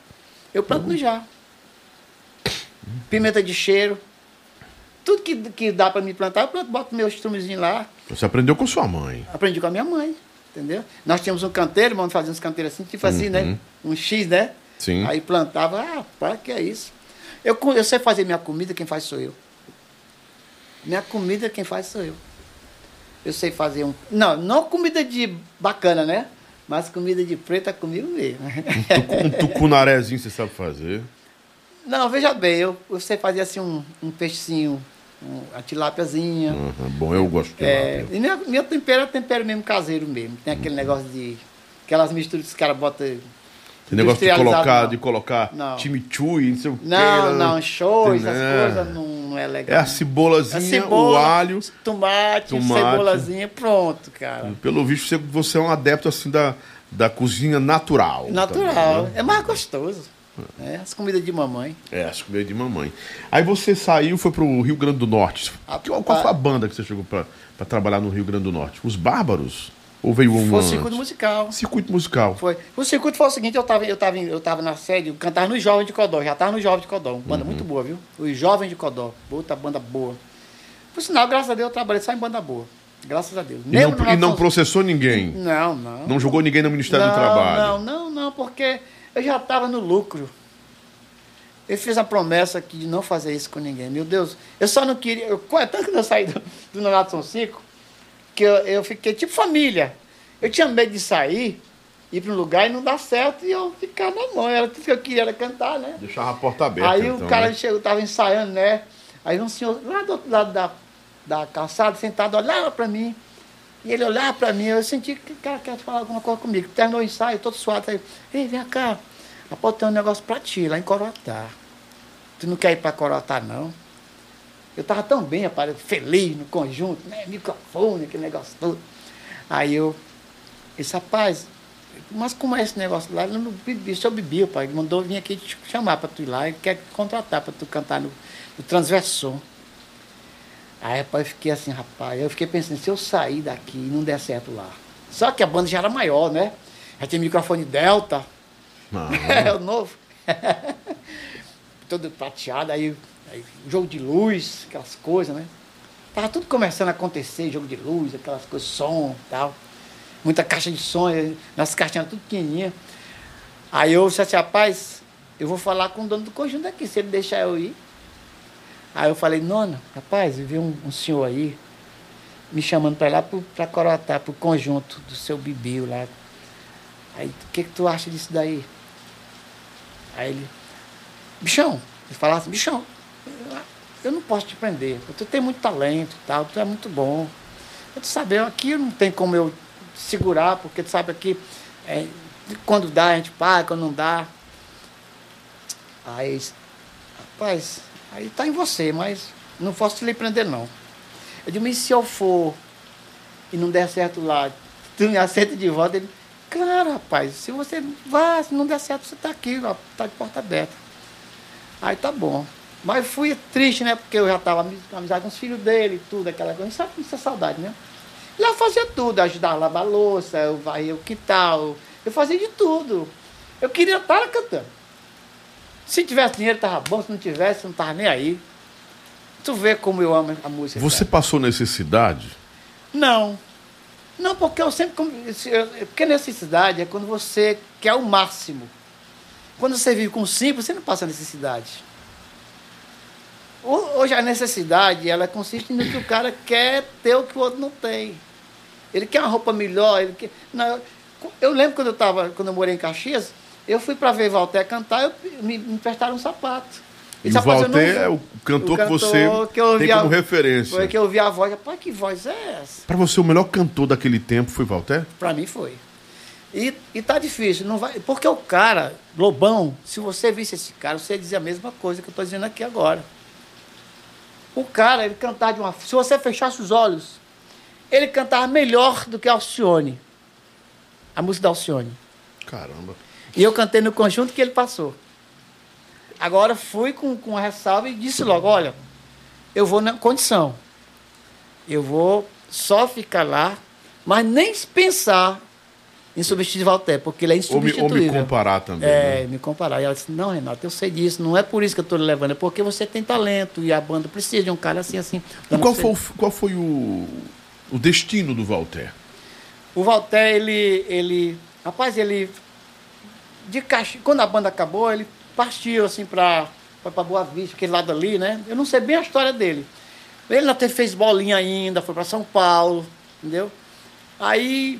Eu planto no jarro. Pimenta de cheiro. Tudo que, que dá para me plantar, eu planto, boto meu estrumezinho lá. Você aprendeu com sua mãe. Aprendi com a minha mãe, entendeu? Nós tínhamos um canteiro, vamos fazer uns canteiros assim, tipo assim, né? Um X, né? Sim. Aí plantava, ah, para que é isso? Eu, eu sei fazer minha comida, quem faz sou eu. Minha comida, quem faz sou eu. Eu sei fazer um. Não, não comida de bacana, né? Mas comida de preta comigo mesmo. Tucu- Um tucunarézinho você sabe fazer. Não, veja bem, eu, eu sei fazer assim um, um peixinho, um, a tilápiazinha. Aham, bom, eu gosto de É, e meu, meu tempero é tempero mesmo caseiro mesmo. Tem aquele negócio de. Aquelas misturas que os caras botam. Tem negócio de colocar, não. de colocar Não. chimichurri, não sei o quê. Não, né? não, show, essas É. coisas não, não é legal. É a cebolazinha, A cebola, o alho. tomate, tomate. cebolazinha, pronto, cara. Pelo visto, você, você é um adepto assim da, da cozinha natural. Natural. também, né? É mais gostoso. É, as comidas de mamãe. É, as comidas de mamãe. Aí você saiu foi pro Rio Grande do Norte. Qual, qual foi a banda que você chegou pra, pra trabalhar no Rio Grande do Norte? Os Bárbaros? Ou veio um Foi o circuito musical. Circuito musical. Foi. O circuito foi o seguinte, eu estava eu tava, eu tava na sede, eu cantava no Jovem de Codó, já estava no Jovem de Codó, uma banda Uhum. muito boa, viu? Os Jovens de Codó, outra banda boa. Por sinal, graças a Deus, eu trabalhei só em banda boa. Graças a Deus. E Mesmo não, e não processou ninguém. Não, não. Não jogou ninguém no Ministério não, do Trabalho. Não, não, não, porque eu já estava no lucro. Eu fiz a promessa aqui de não fazer isso com ninguém. Meu Deus, eu só não queria. Eu, é tanto que eu saí do, do Nonato São Cico, que eu, eu fiquei tipo família. Eu tinha medo de sair, ir para um lugar e não dar certo e eu ficar na mão. Era tudo que eu queria era cantar, né? Deixava a porta aberta. Aí então, o cara né? chegou, tava ensaiando, né? Aí um senhor lá do outro lado da, da calçada, sentado, olhava para mim. E ele olhava para mim, eu senti que o cara quer falar alguma coisa comigo. Terminou o ensaio, todo suado. Aí, ei, vem cá, rapaz, tem um negócio para ti, lá em Corotá. Tu não quer ir para Corotá, não? Eu tava tão bem, rapaz, feliz no conjunto, né? Microfone, aquele negócio todo. Aí eu disse, rapaz, mas como é esse negócio lá? Eu não bebi, só bebi, pai. Ele mandou vir aqui te chamar para tu ir lá, ele quer contratar para tu cantar no, no Transversom. Aí, rapaz, eu fiquei assim, rapaz, eu fiquei pensando, se eu sair daqui e não der certo lá. Só que a banda já era maior, né? Já tinha microfone Delta, é o novo. Todo prateado, aí, aí, jogo de luz, aquelas coisas, né? Tava tudo começando a acontecer, jogo de luz, aquelas coisas, som e tal. Muita caixa de som, nossas caixinhas tudo pequenininha. Aí eu disse assim, rapaz, eu vou falar com o dono do conjunto aqui, se ele deixar eu ir. Aí eu falei, nona, rapaz, eu vi um, um senhor aí me chamando para lá para corotar, para o conjunto do seu Bibio lá. Aí, o que, que tu acha disso daí? Aí ele, bichão, ele falava assim, bichão, eu não posso te prender, tu tem muito talento tal, tu é muito bom. Tu sabe, aqui não tem como eu segurar, porque tu sabe aqui, é, quando dá a gente paga, quando não dá. Aí, rapaz, aí tá em você, mas não posso lhe prender não. Eu digo, mas se eu for e não der certo lá, tu me aceita de volta? Ele, claro, rapaz, se você vá, se não der certo, você está aqui, ó, tá de porta aberta. Aí tá bom. Mas fui triste, né? Porque eu já estava amizade com os filhos dele, tudo, aquela coisa. Sabe essa saudade, né? Lá eu fazia tudo, ajudar a lavar a louça, eu varria o quintal, eu fazia de tudo. Eu queria estar cantando. Se tivesse dinheiro, estava bom, se não tivesse, não estava nem aí. Tu vê como eu amo a música. Você cara. passou necessidade? Não. Não, porque eu sempre. Porque necessidade é quando você quer o máximo. Quando você vive com simples, você não passa necessidade. Hoje a necessidade, ela consiste no que o cara quer ter o que o outro não tem. Ele quer uma roupa melhor, ele quer. Não, eu lembro quando eu tava, quando eu morei em Caxias, eu fui para ver Walter cantar, eu, me, me emprestaram um sapato. E o Walter é o cantor, o cantor, que você que tem como a, referência. Foi que eu ouvi a voz, rapaz, que voz é essa? Para você, o melhor cantor daquele tempo foi Walter? Para mim foi. E, e tá difícil, não vai, porque o cara, Lobão, se você visse esse cara, você ia dizer a mesma coisa que eu estou dizendo aqui agora. O cara, ele cantava de uma. Se você fechasse os olhos, ele cantava melhor do que Alcione. A música da Alcione. Caramba. E eu cantei no conjunto que ele passou. Agora fui com, com a ressalva e disse logo: olha, eu vou na condição. Eu vou só ficar lá, mas nem pensar em substituir Walter, porque ele é insubstituível. Ou me, ou me comparar também. É, né? me comparar. E ela disse: não, Renato, eu sei disso, não é por isso que eu estou levando, é porque você tem talento e a banda precisa de um cara assim, assim. E qual foi, qual foi o, o destino do Walter? O Walter, ele. ele rapaz, ele. De caixa, quando a banda acabou, ele partiu assim para para Boa Vista, aquele lado ali, né? Eu não sei bem a história dele. Ele até fez bolinha ainda, foi para São Paulo, entendeu? Aí.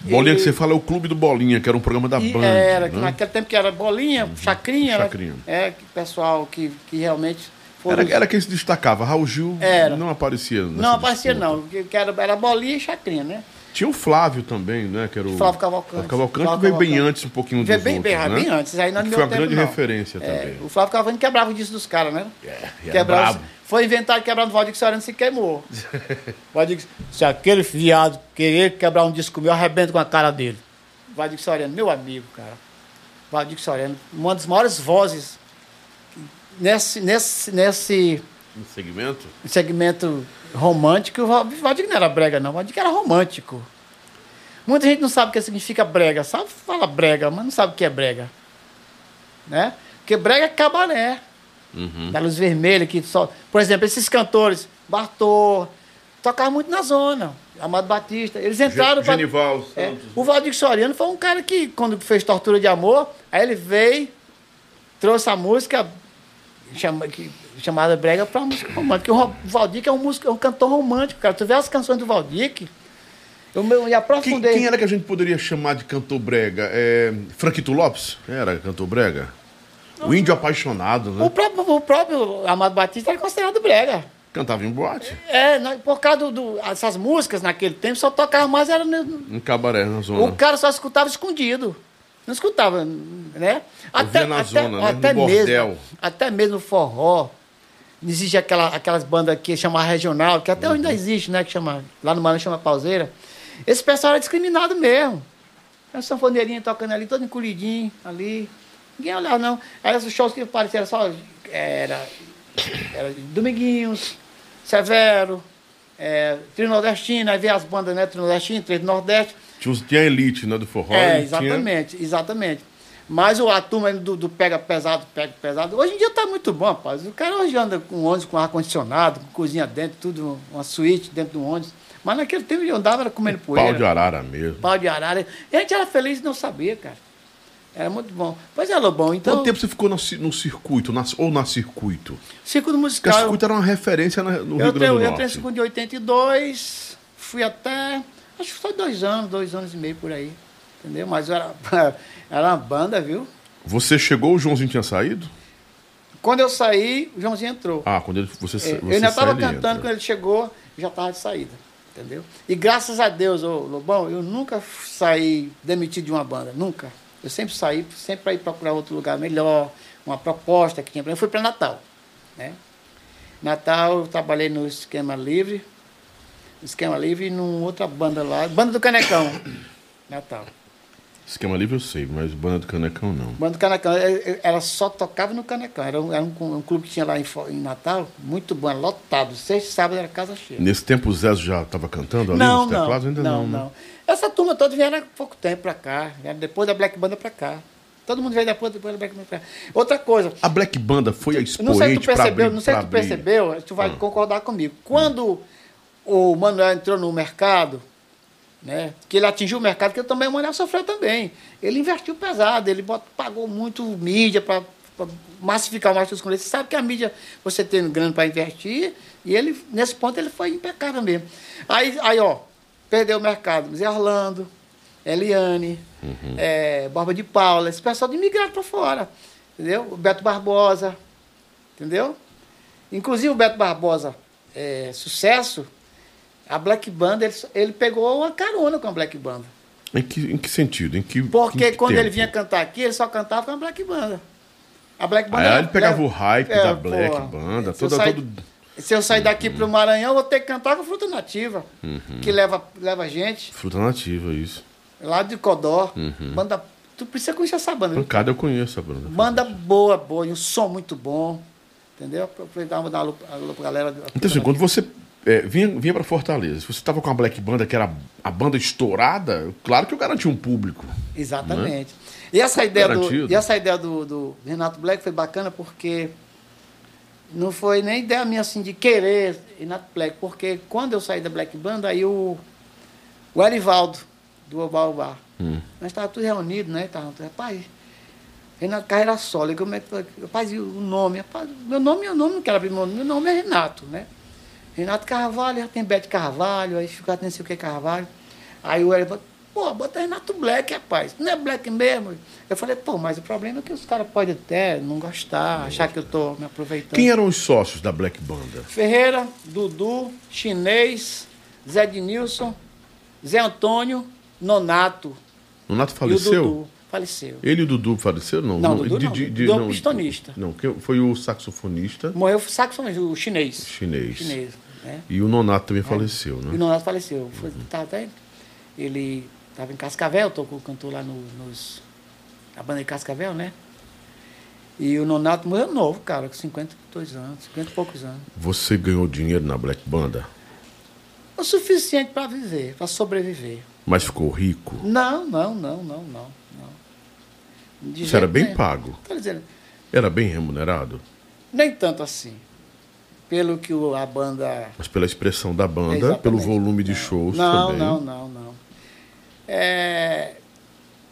Bolinha que você fala é o Clube do Bolinha, que era um programa da Band. Era, né? naquele tempo que era Bolinha, uhum. Chacrinha. Chacrinha. é, que pessoal que, que realmente. Era, era quem se destacava. Raul Gil era. não aparecia. Não aparecia, disputa. não. Que era, era Bolinha e Chacrinha, né? Tinha o Flávio também, né? Que era o Flávio Cavalcante. Flávio Cavalcante Flávio veio Cavalcante. bem antes um pouquinho dos bem, outros, bem, né? bem antes. Aí não foi uma grande não. referência é, também. O Flávio Cavalcante quebrava o disco dos caras, né? É, quebrava. Foi inventado quebrando o Valdir Soriano se queimou. Valdir, se aquele viado querer quebrar um disco meu, arrebento com a cara dele. Valdir Soriano, meu amigo, cara. Valdir Soriano, uma das maiores vozes nesse, nesse, nesse segmento? segmento romântico. O Valdir não era brega, não. O Valdir era romântico. Muita gente não sabe o que significa brega. Sabe fala brega, mas não sabe o que é brega. Né? Porque brega é cabaré. Uhum. Da luz vermelha, que só. Por exemplo, esses cantores, Bartô, tocavam muito na zona. Amado Batista. Eles entraram para. Genival, é, O Valdir Soriano foi um cara que, quando fez Tortura de Amor, aí ele veio, trouxe a música chama, que, chamada Brega para música romântica. O Valdir é um, músico, é um cantor romântico, cara. Tu vê as canções do Valdir, eu me aprofundei. Quem, quem, era que a gente poderia chamar de cantor brega? É, Franquito Lopes? Era cantor brega? Não, o índio apaixonado, né? O próprio, o próprio Amado Batista era considerado brega. Cantava em boate? É, por causa dessas músicas naquele tempo, só tocava mais era no, em cabaré, na zona. O cara só escutava escondido. Não escutava, né? Até, na até, zona, né? até, no mesmo, bordel. Até mesmo forró. Existe aquela, aquelas bandas que chama regional, que até uhum. ainda existe, né? Que chama, lá no Maranhão chama pauseira. Esse pessoal era discriminado mesmo. Era sanfoneirinha tocando ali, todo encolhidinho ali. Ninguém olhava, não. Aí os shows que pareciam só. Era, era Dominguinhos, Severo, é, Trinodestino, aí via as bandas, né? Trinodestino, Três do Nordeste. Tinha, tinha a elite, né? Do forró. É, exatamente, tinha... exatamente. Mas o, a turma do, do pega pesado, pega pesado. Hoje em dia tá muito bom, rapaz. O cara hoje anda com ônibus com ar-condicionado, com cozinha dentro, tudo, uma suíte dentro do ônibus. Mas naquele tempo eu andava comendo poeira. Pau de arara mesmo. Pau de arara. E a gente era feliz e não sabia, cara. Era muito bom. Pois é, Lobão, então... Quanto tempo você ficou no, no circuito, na, ou na circuito? Circuito musical... Porque o circuito era uma referência no Rio Grande do eu Norte. Eu entrei no circuito de 82, fui até... Acho que foi dois anos, dois anos e meio por aí. Entendeu? Mas era, era uma banda, viu? Você chegou, o Joãozinho tinha saído? Quando eu saí, o Joãozinho entrou. Ah, quando ele, você, é, você Eu ainda estava cantando, entra. quando ele chegou, já estava de saída. Entendeu? E graças a Deus, ô Lobão, eu nunca saí demitido de uma banda. Nunca. Eu sempre saí, sempre para ir procurar outro lugar melhor, uma proposta que tinha para mim. Eu fui para Natal. Né? Natal, eu trabalhei no Esquema Livre. Esquema Livre e numa outra banda lá, Banda do Canecão. Natal. Esquema livre eu sei, mas banda do Canecão não. Banda do Canecão, ela só tocava no Canecão. Era um, era um, um clube que tinha lá em, em, Natal, muito bom, lotado. Sexta e sábado era casa cheia. Nesse tempo o Zé já estava cantando ali não, nos teclados? Não, Ainda não, não, né? não. Essa turma toda vieram há pouco tempo pra cá, depois da Black Banda pra cá. Todo mundo veio depois, depois da Black Banda pra cá. Outra coisa. A Black Banda foi a expoente Não sei se tu percebeu, abrir, não sei se tu percebeu, tu vai hum. concordar comigo. Quando o Manuel entrou no mercado, né? Que ele atingiu o mercado, que também o Manuel sofreu também. Ele investiu pesado, ele bot, pagou muito mídia para massificar mais os Você sabe que a mídia, você tem grana para investir, e ele, nesse ponto, ele foi impecável mesmo. Aí, aí ó, perdeu o mercado. Zé Orlando, Eliane, uhum. é, Borba de Paula, esse pessoal de imigrado para fora. Entendeu? O Beto Barbosa, entendeu? Inclusive o Beto Barbosa, é, sucesso, a Black Banda, ele, ele, pegou uma carona com a Black Banda. Em que, em que sentido? Em que, Porque em que quando tempo? ele vinha cantar aqui, ele só cantava com a Black Banda. A Black Banda. Aí era, ele pegava era, o hype é, da Black porra, Banda, se toda, eu sair, todo... Se eu sair daqui uhum. pro Maranhão, eu vou ter que cantar com fruta nativa. Uhum. Que leva, leva gente. Fruta nativa, isso. Lá de Codó. Uhum. Banda. Tu precisa conhecer essa banda. Pancada eu conheço a banda. Banda boa, boa, e um som muito bom. Entendeu? Pra dar uma, dar uma alô pra galera. Então, assim, quando você é, vinha, vinha para Fortaleza, se você estava com a Black Banda, que era a banda estourada, claro que eu garanti um público. Exatamente. E essa ideia, do, e essa ideia do, do Renato Black foi bacana porque não foi nem ideia minha assim de querer Renato Black, porque quando eu saí da Black Banda, aí o, o Erivaldo, do Obaubá, Hum. nós estávamos todos reunidos, né? Tava, rapaz, Renato Carreira Solo, como é que foi? Rapaz, e o nome? Rapaz, meu nome, meu nome não quero abrir meu nome, meu nome é Renato, né? Renato Carvalho, já tem Bete Carvalho, aí fica não sei o que Carvalho. Aí o Erivaldo, pô, bota Renato Black, rapaz, não é Black mesmo? Eu falei, pô, mas o problema é que os caras podem até não gostar, achar que eu tô me aproveitando. Quem eram os sócios da Black Banda? Ferreira, Dudu, Chinês, Zé Denilson, Zé Antônio, Nonato. O Nato E o faleceu? Faleceu. Ele e o Dudu faleceram? Não, Não, Dudu não. de- de- Dudu é um pistonista. Não, foi o saxofonista Morreu o saxofonista, o chinês. chinês. Chinês, né? E o Nonato também faleceu, E o né? Nonato faleceu. Foi, tá até, ele estava em Cascavel, tocou, cantou lá no, nos. A banda de Cascavel, né? E o Nonato morreu novo, cara, com 52 anos, 50 e poucos anos. Você ganhou dinheiro na Black Banda, O suficiente para viver, para sobreviver. mas ficou rico? Não, não, não, não, não. Não. De Você era bem nenhum. pago? Dizendo, Era bem remunerado? nem tanto assim. Pelo que a banda Mas pela expressão da banda, Exatamente. pelo volume de shows Não, também. não, não, não. É,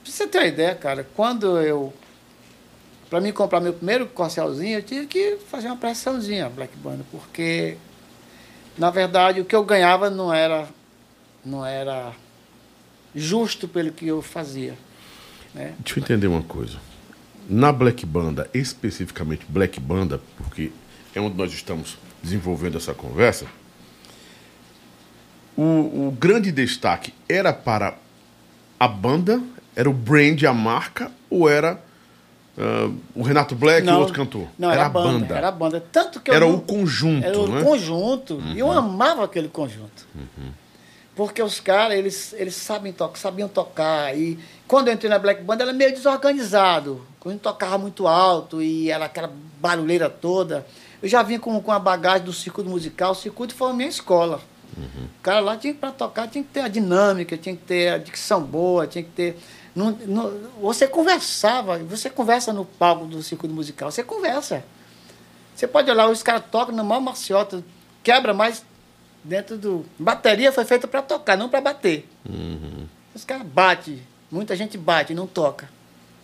pra você ter uma ideia, cara, quando eu. Para mim comprar meu primeiro corcelzinho, eu tive que fazer uma pressãozinha, Black Banda, porque, na verdade, o que eu ganhava não era, não era justo pelo que eu fazia. Né? Deixa eu entender uma coisa. Na Black Banda, especificamente Black Banda, porque é onde nós estamos desenvolvendo essa conversa, o, o grande destaque era para a banda, era o brand, a marca, ou era ah, o Renato Black e o outro cantor? Não, era, a banda, Era a banda. Tanto que Era não- o conjunto, Era o né? conjunto. E eu amava aquele conjunto. Porque os caras, eles, eles sabem tocar, sabiam tocar. E quando eu entrei na Black Band, era meio desorganizado. Quando a gente tocava muito alto e era aquela barulheira toda. Eu já vinha com, com a bagagem do circuito musical. O circuito foi a minha escola. O cara lá tinha para tocar, tinha que ter a dinâmica, tinha que ter a dicção boa, tinha que ter. Não, não, você conversava, você conversa no palco do circuito musical, você conversa. Você pode olhar, os caras tocam na maior maciota, quebra, mas dentro do. Bateria foi feita para tocar, não para bater. Uhum. Os caras batem, muita gente bate, não toca.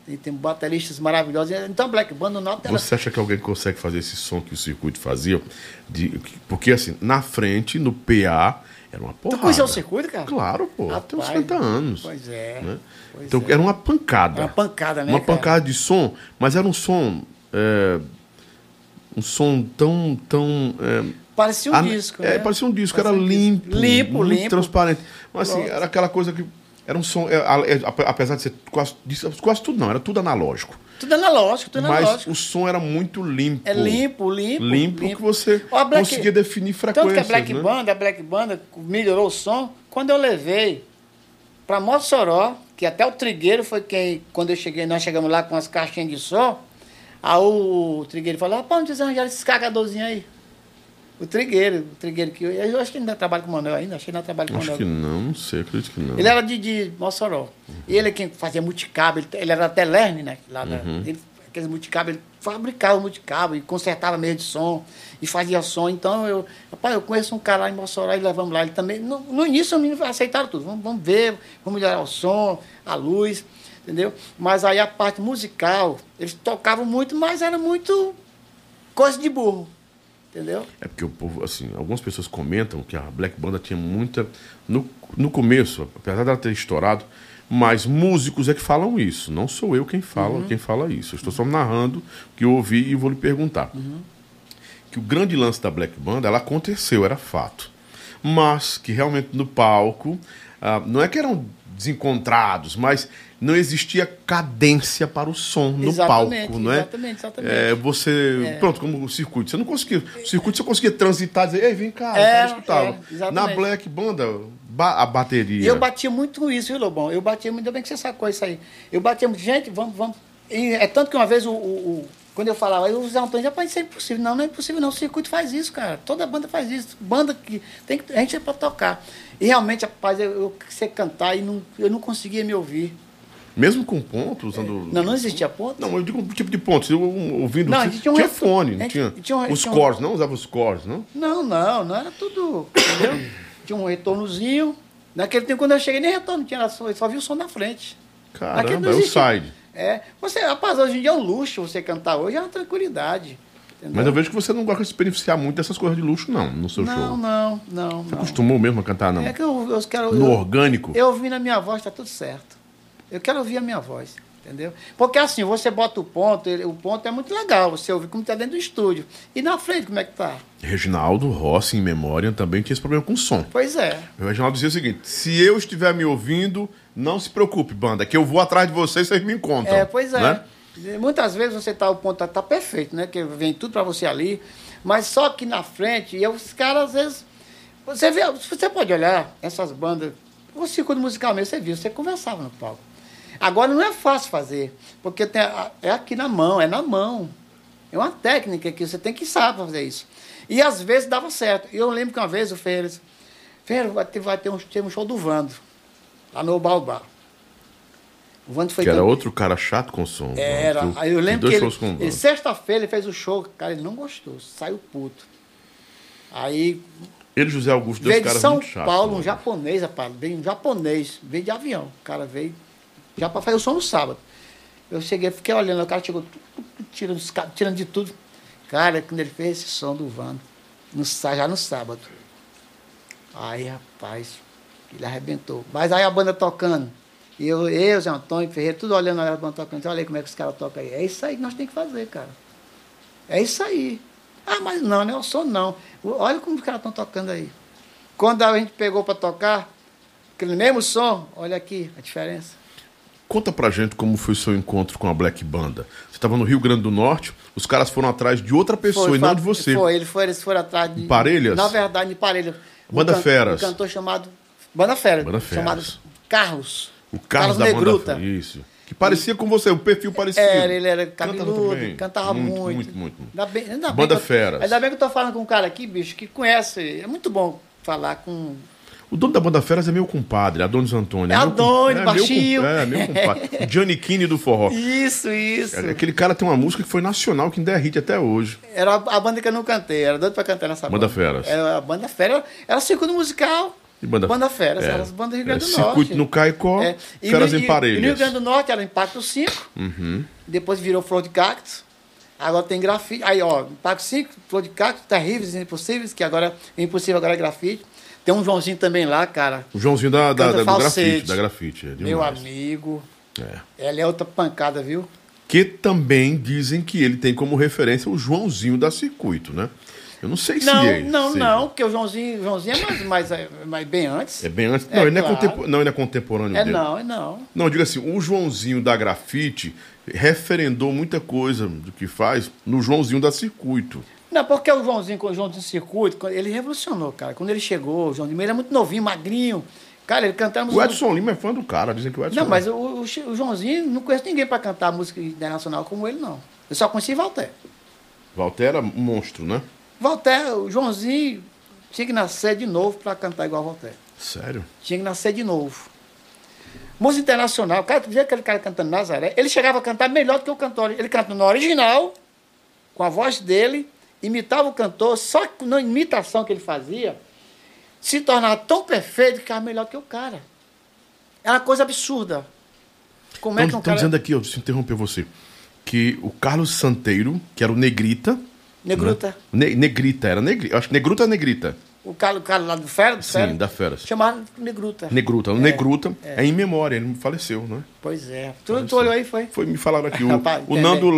E tem bateristas maravilhosos. Então, Black Band, não tem. Você acha que alguém consegue fazer esse som que o circuito fazia? De, porque, assim, na frente, no PA, era uma porrada. Tu conheceu o circuito, cara? Claro, pô. Rapaz, tem uns 50 anos. Pois é. né? pois Então, é. era uma pancada. Uma pancada, né? Uma cara? pancada de som, mas era um som. é, um som tão. tão é, Parecia um ah, disco. É, né? parecia um disco, Parecia era limpo. Limpo, limpo. transparente. Mas assim, Pronto. era aquela coisa que. Era um som. é, é, ape- apesar de ser quase, disso- quase tudo, não, era tudo analógico. Tudo analógico, tudo Mas analógico. o som era muito limpo. É limpo, limpo. Limpo, que você Ó, Black- conseguia definir Tanto frequências. que a Black né? Band, a Black Band melhorou o som. Quando eu levei para Mossoró, que até o Trigueiro foi quem, quando eu cheguei, nós chegamos lá com as caixinhas de som, aí o Trigueiro falou, rapaz, onde vocês arranjaram esses carregadorzinhos aí? O Trigueiro, o Trigueiro que eu, eu acho que ele ainda trabalha com o Manuel ainda, acho que ele ainda trabalha com o Acho Manuel. que não, não sei, acredito que não. Ele era de, de Mossoró. E ele é quem fazia multicabo, ele, ele era até Lerne, né? Lá da, ele, aqueles multicabo, ele fabricava multicabo e consertava meio de som e fazia som. Então eu, rapaz, eu conheço um cara lá em Mossoró e levamos lá. Ele também. No, no início os meninos aceitaram tudo. Vamos, vamos ver, vamos melhorar o som, a luz, entendeu? Mas aí a parte musical, eles tocavam muito, mas era muito coisa de burro. Entendeu? É porque o povo, assim, algumas pessoas comentam que a Black Banda tinha muita. No, no começo, apesar dela ter estourado, mas músicos é que falam isso. Não sou eu quem fala, quem fala isso. Eu estou só narrando o que eu ouvi e vou lhe perguntar. Que o grande lance da Black Banda, ela aconteceu, era fato. Mas que realmente no palco, ah, não é que eram desencontrados, mas não existia cadência para o som no Exatamente, palco, não é? exatamente, exatamente. É, você, pronto, como o circuito, você não conseguia, o circuito você conseguia transitar, dizer, ei, vem cá, É, cara escutava. é. Na Black Banda, ba- a bateria. Eu batia muito com isso, viu, Lobão? Eu batia muito, ainda bem que você sacou isso aí. Eu batia muito, gente, vamos, vamos. E é tanto que uma vez o. o- o- quando eu falava, eu Zé Antônio, rapaz, isso é impossível. Não, não é impossível, não. O circuito faz isso, cara. Toda banda faz isso. Banda que. Tem que a gente é pra tocar. E realmente, rapaz, eu, eu sei cantar e não, eu não conseguia me ouvir. Mesmo com ponto, usando. Não, não existia ponto. Não, eu digo um tipo de ponto. Eu, um, ouvindo. Não, tinha, um tinha reto- fone, não tinha. tinha um- os cores, não usava os cores, não? Não, não, não era tudo. Entendeu? tinha um retornozinho. Naquele tempo, quando eu cheguei, nem retorno tinha, só, só vi o som na frente. Caramba, é o side. É, você, rapaz, hoje em dia é um luxo você cantar hoje, é uma tranquilidade. Entendeu? Mas eu vejo que você não gosta de se beneficiar muito dessas coisas de luxo, não, no seu Não, show. não, não, não. Acostumou mesmo a cantar, não? É que eu, eu quero. No eu, orgânico? eu ouvi na minha voz, tá tudo certo. Eu quero ouvir a minha voz, entendeu? Porque assim, você bota o ponto, ele- o ponto é muito legal, você ouve como tá dentro do estúdio. E na frente, como é que tá? Reginaldo Rossi, em memória, também tinha esse problema com som. Pois é. O Reginaldo dizia o seguinte: se eu estiver me ouvindo, não se preocupe, banda, que eu vou atrás de vocês, vocês me encontram. É, pois é. né? Muitas vezes você tá, o ponto tá, tá perfeito, né? Que vem tudo para você ali. Mas só que na frente, e os caras às vezes. Você vê, você pode olhar essas bandas, o circuito musical mesmo, você viu, você conversava no palco. Agora não é fácil fazer, porque tem é aqui na mão, é na mão. É uma técnica que você tem que saber fazer isso. E às vezes dava certo. Eu lembro que uma vez o Ferreira disse, Ferreira, vai ter, vai ter um, ter um show do Vando, lá no Baobá. O Vando foi Que era outro cara chato com som. era. Eu- Aí eu lembro dois que ele, sexta-feira ele fez o show, cara, ele não gostou, saiu puto. Aí Ele e José Augusto, dois veio de caras São chatos. Paulo, um né? japonês, rapaz, veio um japonês, veio de avião. O cara veio já para fazer o som no sábado. Eu cheguei, fiquei olhando, o cara chegou tirando, tirando de tudo. Cara, quando ele fez esse som do Vando, no, já no sábado. Aí, rapaz, ele arrebentou. Mas aí a banda tocando. E eu, eu, Zé Antônio Ferreira, tudo olhando a banda tocando. Olha aí como é que os caras tocam aí. É isso aí que nós temos que fazer, cara. É isso aí. Ah, mas não, não é o som, não. Olha como os caras estão tocando aí. Quando a gente pegou para tocar, aquele mesmo som, olha aqui a diferença. Conta pra gente como foi o seu encontro com a Black Banda. Você estava no Rio Grande do Norte, os caras foram atrás de outra pessoa e não fa- de você. Foi, eles foram, eles foram atrás de. Parelhas? Na verdade, em Parelhas. Um Banda can- Feras. Um cantor chamado. Banda Feras. Banda Feras. Chamado Carlos. O Carlos, da Negruta. Banda Isso. Que parecia com você, o perfil parecido. Era, ele era cabeludo, cantava Muito, muito. muito, muito. Ainda bem, ainda bem Banda que eu- Feras. Ainda bem que eu tô falando com um cara aqui, bicho, que conhece. É muito bom falar com. O dono da banda Feras é meu compadre, Adonis Antônio. É Adonis, com- baixinho. É, meu compadre. O Gianni Kini do forró. Isso, isso. Aquele cara tem uma música que foi nacional, que ainda é hit até hoje. Era a a banda que eu não cantei, era doido pra cantar nessa Banda banda. Feras. Era a Banda Feras, era circuito musical. E banda, Feras, é. era as bandas do Rio É, Grande do Circuito Norte. no Caicó, É. E Feras no- em Parelhas. E Rio Grande do Norte era Impacto 5, Uhum. depois virou Flor de Cactus, agora tem grafite. Aí, ó, Impacto 5, Flor de Cactus, Terríveis e Impossíveis, que agora é impossível, agora é grafite. Tem um Joãozinho também lá, cara. O Joãozinho da, da, da- grafite, da grafite. É. Meu amigo. É. Ela é outra pancada, viu? Que também dizem que ele tem como referência o Joãozinho da Circuito, né? Eu não sei se Não, é. não, se- não, porque o Joãozinho, o Joãozinho é mais, mais, é mais bem antes. É bem antes. É, não, ele não, é claro. não, ele é contemporâneo É dele. não, é não. Não, diga assim, o Joãozinho da grafite referendou muita coisa do que faz no Joãozinho da Circuito. Não, porque o Joãozinho, com o Joãozinho Circuito, ele revolucionou, cara. Quando ele chegou, o Joãozinho, ele era muito novinho, magrinho. Cara, ele cantava O música. Edson Lima é fã do cara, dizem que o Edson Não, mas o, o, o Joãozinho, não conheço ninguém para cantar música internacional como ele, não. Eu só conheci Walter. Walter era um monstro, né? Walter, o Joãozinho tinha que nascer de novo para cantar igual Walter. Sério? Tinha que nascer de novo. Música internacional, cara, tu via aquele cara cantando Nazaré, ele chegava a cantar melhor do que o cantor. Ele canta no original, com a voz dele, imitava o cantor, só que na imitação que ele fazia, se tornava tão perfeito que ficava melhor que o cara. É uma coisa absurda. Como é que um cara. dizendo aqui, eu se interromper você, que o Carlos Santeiro, que era o Negrita. Negruta. Ne- negrita, era Negrita. Acho que Negruta ou Negrita? O cara, o cara lá do Fera, do Sim, Fera, da Feras. chamava Negruta. Negruta. O Negruta é. em memória, ele faleceu, né? Pois é. Tu, tu olhou aí, foi? Foi, me falaram aqui, o, Rapaz, o. Nando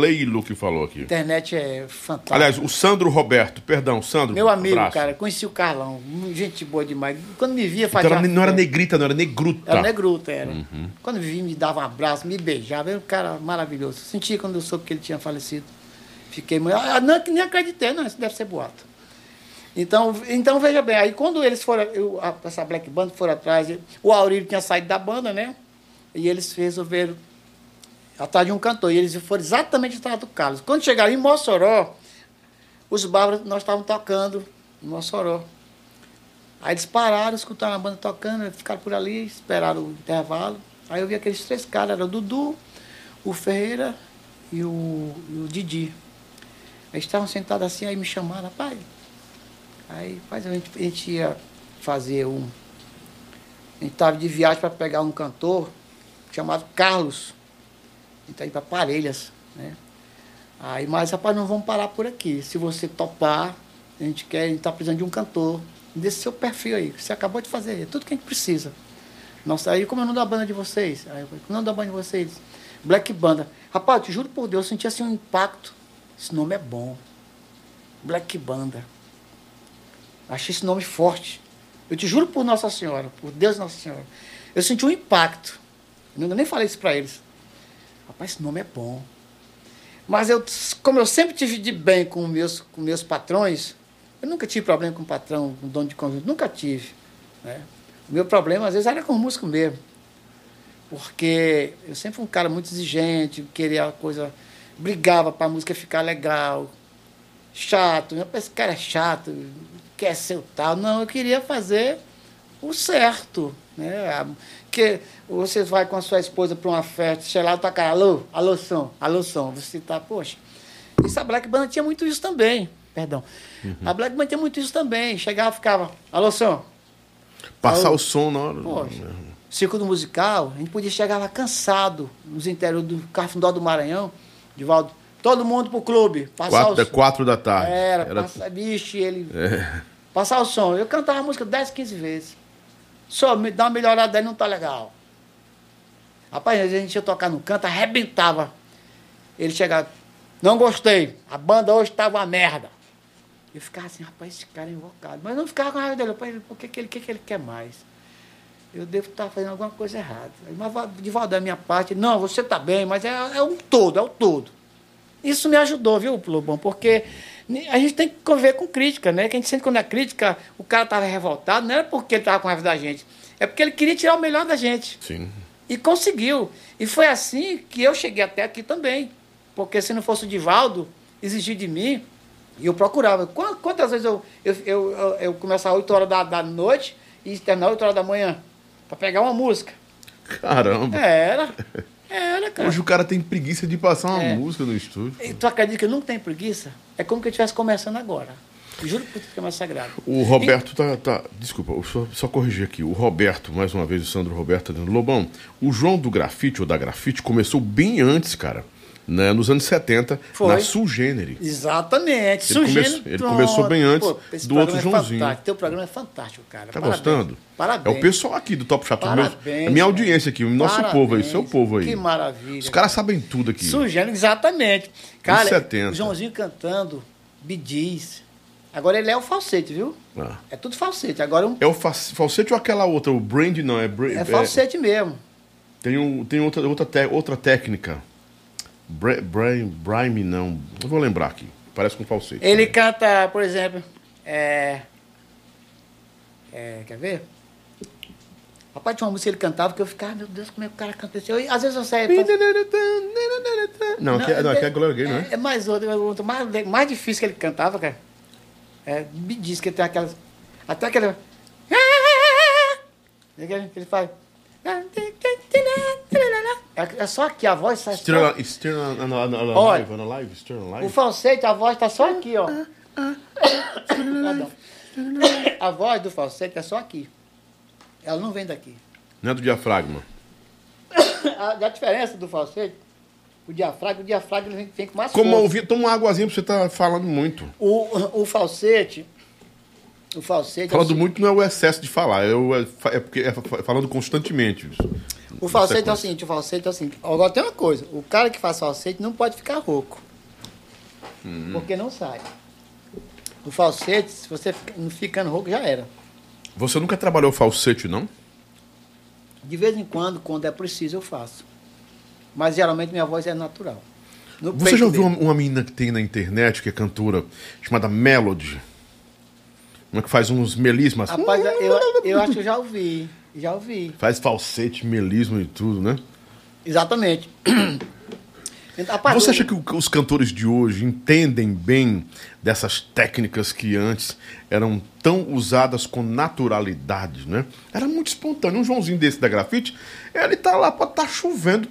Leilo que falou aqui. internet é fantástica. Aliás, o Sandro Roberto, perdão, Sandro. Meu amigo, abraço. cara, conheci o Carlão. Gente boa demais. Quando me via, Então fazia. era- não era negrita, não era negruta. Era negruta, era. Uhum. Quando me via, me dava um abraço, me beijava. Era um cara maravilhoso. Senti quando eu soube que ele tinha falecido. Fiquei muito. Ah, não, nem acreditei, não, isso deve ser boato. Então, então veja bem, aí quando eles foram, eu, essa Black Band foram atrás, o Aurílio tinha saído da banda, né? E eles resolveram atrás de um cantor. E eles foram exatamente atrás do Carlos. Quando chegaram em Mossoró, os bárbaros, nós estávamos tocando em Mossoró. Aí eles pararam, escutaram a banda tocando, ficaram por ali, esperaram o intervalo. Aí eu vi aqueles três caras, era o Dudu, o Ferreira e o, e o Didi. Eles estavam sentados assim, aí me chamaram, rapaz. Aí rapaz, a, gente, a gente ia fazer um. A gente estava de viagem para pegar um cantor chamado Carlos. A gente tá indo para Parelhas, né? Aí, mas rapaz, não vamos parar por aqui. Se você topar, a gente quer, a gente está precisando de um cantor desse seu perfil aí, que você acabou de fazer, é tudo que a gente precisa. Nossa, aí como é o nome da banda de vocês? Aí eu falei, o nome da banda de vocês? Black Banda. Rapaz, te juro por Deus, eu senti assim um impacto. Esse nome é bom. Black Banda. Achei esse nome forte. Eu te juro por Nossa Senhora, por Deus Nossa Senhora. Eu senti um impacto. Eu nem falei isso para eles. Rapaz, esse nome é bom. Mas eu, como eu sempre tive de bem com meus, com meus patrões, eu nunca tive problema com o patrão, com o dono de conjunto, nunca tive. Né? O meu problema, às vezes, era com o músico mesmo. Porque eu sempre fui um cara muito exigente, queria a coisa, brigava para a música ficar legal, chato. Eu pensei, esse cara é chato, quer ser o tal. Não, eu queria fazer o certo. Né? A- Que você vai com a sua esposa para uma festa, sei lá, tocar, alô, alô som, alô som. Você tá, poxa. Isso a Black Band tinha muito isso também. Perdão. A Black Band tinha muito isso também. Chegava, ficava, alô som. Passar Alô. o som na hora. Poxa. Círculo musical, a gente podia chegar lá cansado, nos interiores do Cafundó do Maranhão, Divaldo, todo mundo pro clube. Passar Quatro, o da- quatro da tarde. Era, Era- Passar, bicho, ele. É. Passar o som. Eu cantava a música 10, 15 vezes. Só me dá uma melhorada aí, não tá legal. Rapaz, às vezes a gente ia tocar no canto, arrebentava. Ele chegava, não gostei, a banda hoje tava uma merda. Eu ficava assim, rapaz, esse cara é invocado. Mas não ficava com raiva dele, rapaz, por que, que, ele, que, que ele quer mais? Eu devo estar fazendo alguma coisa errada. Mas de da minha parte, não, você está bem, mas é, é um todo, é o todo. Isso me ajudou, viu, Lobão? Porque a gente tem que conviver com crítica, né? Que a gente sente quando é crítica, o cara estava revoltado, não era porque ele estava com raiva da gente, é porque ele queria tirar o melhor da gente. Sim. E conseguiu. E foi assim que eu cheguei até aqui também. Porque se não fosse o Divaldo exigir de mim, e eu procurava. Qua- Quantas vezes eu, eu, eu, eu, eu começava às 8 horas da, da noite e terminar 8 horas da manhã para pegar uma música. Caramba. Era. Era, cara. Hoje o cara tem preguiça de passar uma É. música no estúdio. E tu acredita que eu não tenho preguiça? É como que eu estivesse começando agora. Juro por que é mais sagrado. O Roberto tá, tá. Desculpa, só, só corrigir aqui. O Roberto, mais uma vez, o Sandro Roberto tá dizendo: Lobão, o João do grafite ou da grafite começou bem antes, cara. Né, nos anos 70, Foi. na Sulgênere. Exatamente. Ele começou- ele começou bem antes esse do outro é Joãozinho. fantástico. Teu programa é fantástico, cara. Tá Parabéns. gostando? Parabéns. É o pessoal aqui do Top Chapéu. meu- a minha audiência aqui, o nosso Parabéns. povo aí, seu povo aí. Que maravilha. Os caras sabem tudo aqui. Sugênero, exatamente. Cara, 70. o Joãozinho cantando, Bidiz. Agora ele é o falsete, viu? Ah. É tudo falsete. Agora um- É o fa- falsete ou aquela outra? O brand não, é. bra- é falsete mesmo. Tem, um, tem outra, outra, te- outra técnica. Brime, brime não. Eu vou lembrar aqui. Parece com falsete. Ele canta, por exemplo, é, é, quer ver? Rapaz, tinha uma música que ele cantava que eu ficava, meu Deus, como é que o cara canta isso? Eu, às vezes eu saio... Não, aqui é, não, aqui é Glória Gay, não é? É mais outro, é mais, mais difícil que ele cantava, cara. É, me diz que ele tem aquelas. Até aquela. É ele faz. É, é só aqui, a voz Still, só. on- still on, on, on, on Olha. live, on live, still on O live. falsete, a voz tá só aqui, ó. A voz do falsete é só aqui. Ela não vem daqui. Não é do diafragma. A, a diferença do falsete, o diafragma, o diafragma vem, vem com mais Como força. ouvir, toma uma águazinha pra você tá falando muito. O, o falsete, o falsete... é o Falando seguinte- muito não é o excesso de falar, é, o, é, é porque é fa- falando constantemente. O falsete é o seguinte, o falsete é o seguinte. Agora tem uma coisa, o cara que faz falsete não pode ficar rouco. Hum. Porque não sai. O falsete, se você não ficando rouco, já era. Você nunca trabalhou falsete, não? De vez em quando, quando é preciso, eu faço. Mas geralmente minha voz é natural. No Você já ouviu dele. uma, uma menina que tem na internet, que é cantora, chamada Melody? Uma que faz uns melismas. Rapaz, eu, eu acho que eu já ouvi. Já ouvi. Faz falsete, melismo e tudo, né? Exatamente. Então, rapaz, Você acha que os cantores de hoje entendem bem dessas técnicas que antes eram tão usadas com naturalidade, né? Era muito espontâneo. Um Joãozinho desse da grafite, ele tá lá, pode estar chovendo,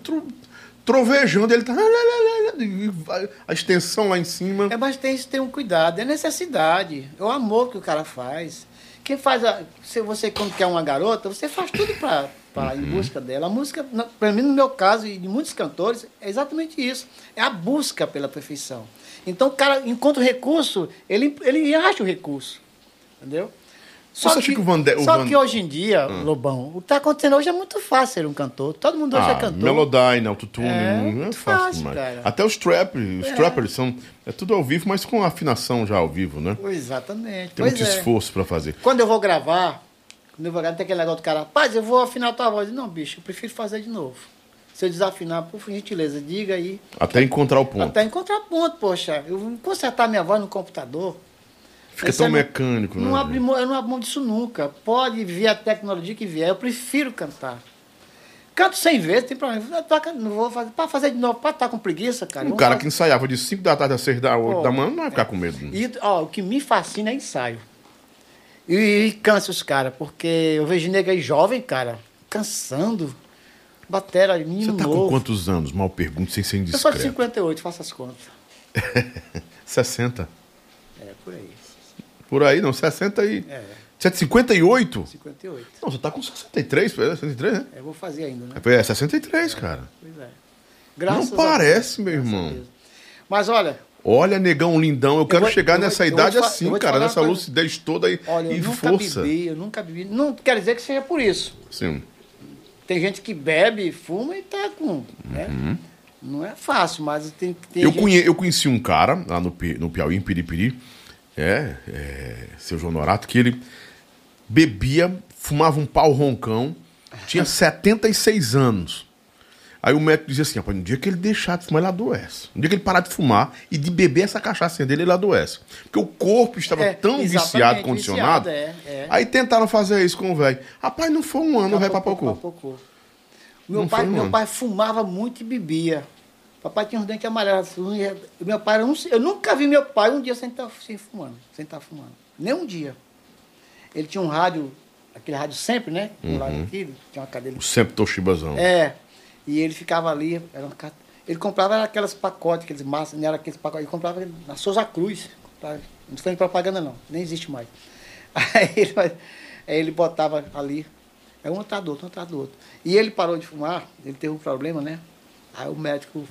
trovejando, ele tá. A extensão lá em cima. É, mas tem isso, tem um cuidado, é necessidade, é o amor que o cara faz. Quem faz a. Se você, quando quer uma garota, você faz tudo para Uhum. em busca dela. A música, para mim, no meu caso, e de muitos cantores, é exatamente isso. É a busca pela perfeição. Então o cara encontra o recurso, ele, ele acha o recurso. Entendeu? Você acha que o o só Van- que hoje em dia, Lobão, o que está acontecendo hoje é muito fácil ser um cantor. Todo mundo hoje é Ah, cantor. Melodyne, autotune, É, não é fácil, fácil, demais. cara. Até os trappers, os trappers são. É tudo ao vivo, mas com afinação já ao vivo, né? Exatamente. Tem pois muito é. esforço pra fazer. Quando eu vou gravar, quando eu vou gravar, tem aquele negócio do cara, rapaz, eu vou afinar a tua voz. Não, bicho, eu prefiro fazer de novo. Se eu desafinar, por gentileza, diga aí. Até encontrar o ponto. Até encontrar ponto, poxa. Eu vou consertar minha voz no computador. Fica Isso tão é não- mecânico, né? Não abri mão, eu não abro mão disso nunca. Pode vir a tecnologia que vier, eu prefiro cantar. Canto 100 vezes, tem problema. Não vou fazer. Para fazer de novo, para estar com preguiça, cara. Um cara que ensaiava de 5 da tarde às 6 da, oito Pô, da manhã não vai ficar com medo. E ó, o que me fascina é ensaio. E, e cansa os caras, porque eu vejo nego aí jovem, cara, cansando. Batera, Você menino tá com novo. quantos anos? Mal pergunto, sem ser Eu sou de indiscreto. 58, faça as contas. 60. É, por aí. Não, 60 e... É, Você é de 58? 58. Não, você tá com 63, é 63, né? Eu vou fazer ainda, né? É 63, cara. Pois é. Não a parece, Deus, meu graças irmão. Mas olha, Olha, negão lindão, eu quero vou- chegar eu nessa eu vou idade assim, eu cara, nessa coisa. lucidez toda aí olha, e eu nunca força. bebi, eu nunca bebi. Não quer dizer que seja por isso. Sim. Tem gente que bebe, fuma e tá com. Né? Não é fácil, mas tem, tem Uhum. Eu, gente- conhe, eu conheci um cara lá no, no Piauí, em Piripiri, é, é, seu João Norato, que ele bebia, fumava um pau roncão, tinha 76 anos. Aí o médico dizia assim: rapaz, no dia que ele deixar de fumar, ele adoece. No dia que ele parar de fumar e de beber essa cachaça dele, ele adoece. Porque o corpo estava É, tão viciado, condicionado. viciado, é, é. Aí tentaram fazer isso com o velho. Rapaz, não foi um ano, o velho papocou. Papocou. Meu Não pai, foi, meu pai fumava muito e bebia. Papai tinha uns dentes amarelos. Meu pai um, eu nunca vi meu pai um dia sem estar sem fumando, sem estar fumando. Nem um dia. Ele tinha um rádio aquele rádio sempre, né? Um lado aqui, tinha uma cadeira. Sempre Toshibazão. É. E ele ficava ali, era uma, ele comprava aquelas pacotes, aqueles massas, não era aqueles pacotes, ele comprava na Souza Cruz. comprava- Não foi em propaganda não, nem existe mais. Aí ele, aí ele botava ali, é um atrás do outro, um atrás do outro. E ele parou de fumar, ele teve um problema, né? Aí o médico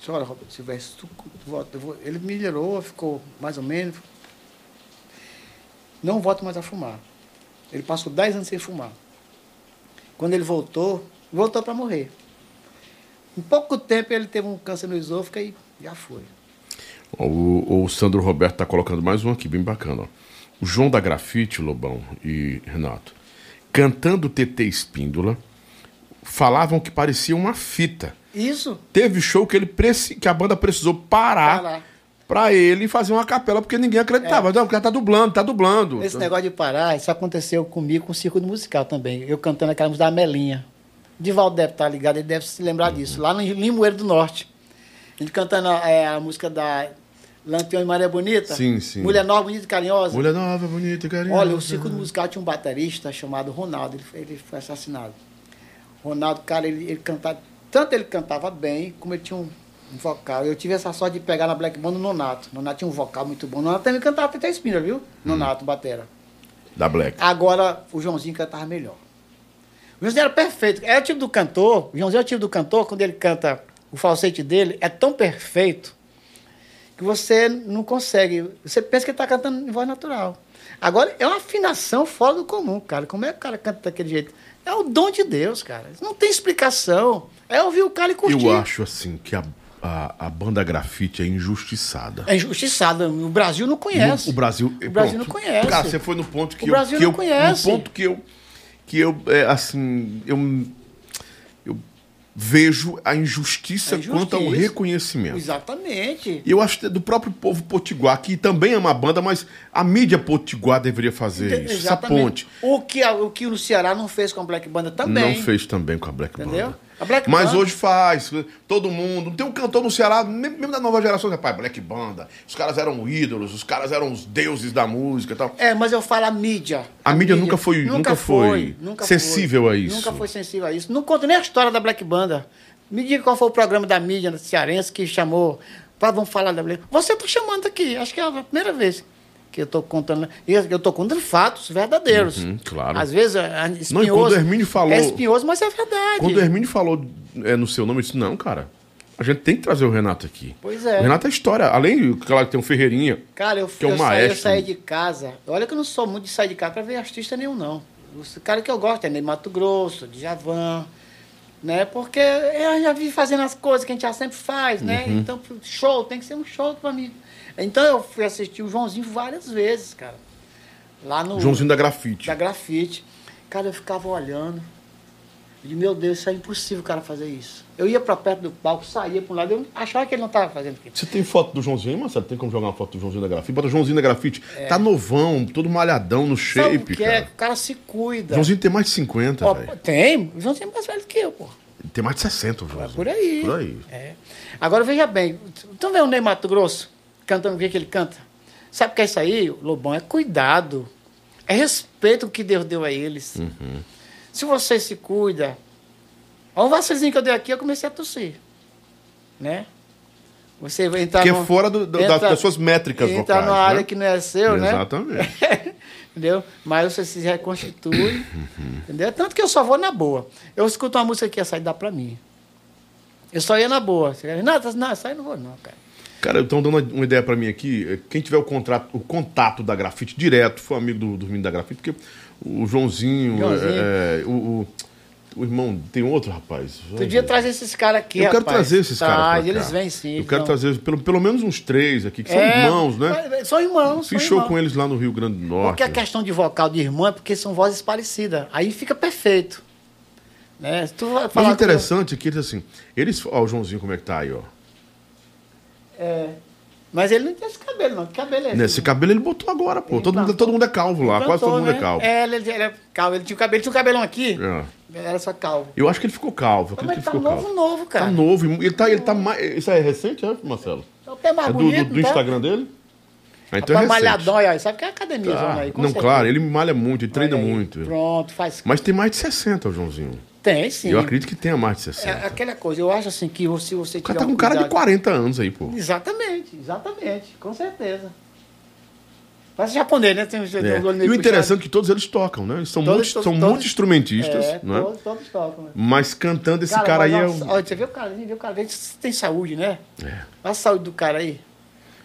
disse, olha, Roberto Silvestre, tu, tu volta, eu vou-" ele melhorou, ficou mais ou menos. Não volta mais a fumar. Ele passou 10 anos sem fumar. Quando ele voltou, voltou para morrer. Em pouco tempo ele teve um câncer no esôfago e já foi. O, o Sandro Roberto tá colocando mais um aqui, bem bacana. Ó. O João da Grafite, Lobão e Renato, cantando TT Espíndola, falavam que parecia uma fita. Isso, Teve show que, ele preci- que a banda precisou parar Parar. pra ele fazer uma capela, porque ninguém acreditava. Não, o cara tá dublando, tá dublando. esse negócio de parar, isso aconteceu comigo com o Círculo Musical também. Eu cantando aquela música da Melinha. Divaldo deve estar ligado, ele deve se lembrar disso. Lá no Limoeiro do Norte. Gente cantando é, a música da Lampião e Maria Bonita. Sim, sim. Mulher Nova, Bonita e Carinhosa. Mulher nova, bonita, carinhosa. Olha, o Círculo Musical tinha um baterista chamado Ronaldo, ele, foi- ele foi assassinado. Ronaldo, cara, ele, ele cantava, tanto ele cantava bem, como ele tinha um, um vocal. Eu tive essa sorte de pegar na Black Band o Nonato. Nonato tinha um vocal muito bom. Nonato também cantava até espina, viu? Nonato, batera. Da Black. Agora, o Joãozinho cantava melhor. O Joãozinho era perfeito. É o tipo do cantor, o Joãozinho é o tipo do cantor, quando ele canta o falsete dele, é tão perfeito que você não consegue. Você pensa que ele está cantando em voz natural. Agora, é uma afinação fora do comum, cara. Como é que o cara canta daquele jeito? É o dom de Deus, cara. Não tem explicação. É ouvir o cara e curtir. Eu acho assim que a, a, a banda grafite é injustiçada. É injustiçado. O Brasil não conhece. No- o Brasil, O Brasil não conhece. Cara, você foi no ponto que O eu, Brasil que não eu, conhece. no ponto que eu que eu é, assim, eu eu vejo a injustiça, A injustiça. quanto ao reconhecimento. Exatamente. Eu acho que é do próprio povo potiguar, que também é uma banda, mas a mídia potiguar deveria fazer isso. Essa ponte. O que, o que o Ceará não fez com a Black Banda também. Não fez também com a Black Entendeu? Banda. A Mas Banda- hoje faz, todo mundo. Tem um cantor no Ceará, mesmo da nova geração, rapaz, Black Banda. Os caras eram ídolos, os caras eram os deuses da música e tal. É, mas eu falo a mídia. A mídia nunca foi- nunca foi sensível a isso. Nunca foi sensível a isso. Não conta nem a história da Black Banda. Me diga qual foi o programa da mídia cearense que chamou. Vamos falar da Black Você está chamando aqui. Acho que é a primeira vez que eu estou contando. Eu estou contando fatos verdadeiros. Uhum, claro. Às vezes é espinhoso. Não, quando o Hermínio falou- É espinhoso, mas é verdade. Quando o Hermínio falou é, no seu nome, eu disse, não, cara, a gente tem que trazer o Renato aqui. Pois é. O Renato é história. Além, claro, que tem um Ferreirinha. Cara, eu, Que é um eu, saí, eu saí de casa. Olha que eu não sou muito de sair de casa para ver artista nenhum, não. Os cara que eu gosto é Ney Mato Grosso, Djavan, né? Porque eu já vi fazendo as coisas que a gente já sempre faz, né? Uhum. Então, show, tem que ser um show para mim. Então eu fui assistir o Joãozinho várias vezes, cara. Lá no Joãozinho da Grafite. da grafite. Cara, eu ficava olhando. E meu Deus, isso é impossível o cara fazer isso. Eu ia para perto do palco, saía para um lado, eu achava que ele não estava fazendo aquilo. Você tem foto do Joãozinho Marcelo? Tem como jogar uma foto do Joãozinho da Grafite? Bota Joãozinho da Grafite. Tá novão, todo malhadão no É. Sabe o shape, que é? cara. O cara se cuida. Joãozinho tem mais de 50, Ó, velho. tem, o Joãozinho é mais velho que eu, pô. Tem mais de 60, o É Joãozinho. por aí. Por aí. É. Agora veja bem, então vê o Ney Mato Grosso cantando o que, que ele canta. Sabe o que é isso aí, Lobão? É cuidado. É respeito que Deus deu a eles. Uhum. Se você se cuida. Olha o vacilinho que eu dei aqui, eu comecei a tossir. Né? Você vai entrar Que é no- fora do- do- entra- das suas métricas Entrar vocais, numa né? área que não é seu, né? Exatamente. entendeu? Mas você se reconstitui, Uhum. entendeu? Tanto que eu só vou na boa. Eu escuto uma música que ia sair dá pra mim. Eu só ia na boa. Você quer- Não, não, sai não vou não, cara. Cara, então dando uma ideia pra mim aqui, eh, quem tiver o, contrato, o contato da grafite direto, foi amigo do, do menino da grafite, porque o Joãozinho, Joãozinho. é, é, o, o, o irmão, tem outro rapaz. Tu devia trazer esses caras aqui, Eu quero rapaz. trazer esses caras. Pra cá. eles vêm sim. Eu quero trazer pelo, pelo menos uns três aqui, que são É, irmãos, né? mas- São irmãos. Fiz são show irmãos. com eles lá no Rio Grande do Norte. Porque a questão de vocal de irmã é porque são vozes parecidas. Aí fica perfeito. Né? Tu vai Mas falar o com- interessante é que eles assim, eles. Ó, o Joãozinho, como é que tá aí, ó. É. Mas ele não tem esse cabelo, não. Que cabelo é esse? Nesse cabelo ele botou agora, pô. Ele Todo mundo, todo mundo é calvo lá, quase todo mundo é né? calvo. É, ele, ele é calvo. Ele tinha o cabelo, ele tinha um cabelão aqui. É. Era só calvo. Eu acho que ele ficou calvo. Mas acredito ele tá novo, calvo. novo, cara. Tá novo. Ele tá, ele tá mais. Isso aí é recente, é, Marcelo? É o pé mais É do, bonito, do- do tá? Instagram dele? Ah, então é Rapaz, recente. malhadão, aí, sabe que é academia, Ah, zona aí. não, certeza. claro, ele malha muito, ele treina aí, muito. Pronto, faz. Mas tem mais de 60, o Joãozinho. Tem, sim. Eu acredito que tenha mais de 60. É aquela coisa, eu acho assim que se você o tiver cara tá com um cara de cuidado- 40 anos aí, pô. Exatamente, exatamente, com certeza. Parece japonês, né? Tem, tem É. um olho E o interessante é que todos eles tocam, né? Eles são, Todos- multi, todos- são todos- multi-instrumentistas, é, não é? Todos, todos tocam. né? Mas cantando esse cara, aí é um, olha, você vê o cara, vê o cara, vê tem saúde, né? Olha a saúde do cara aí.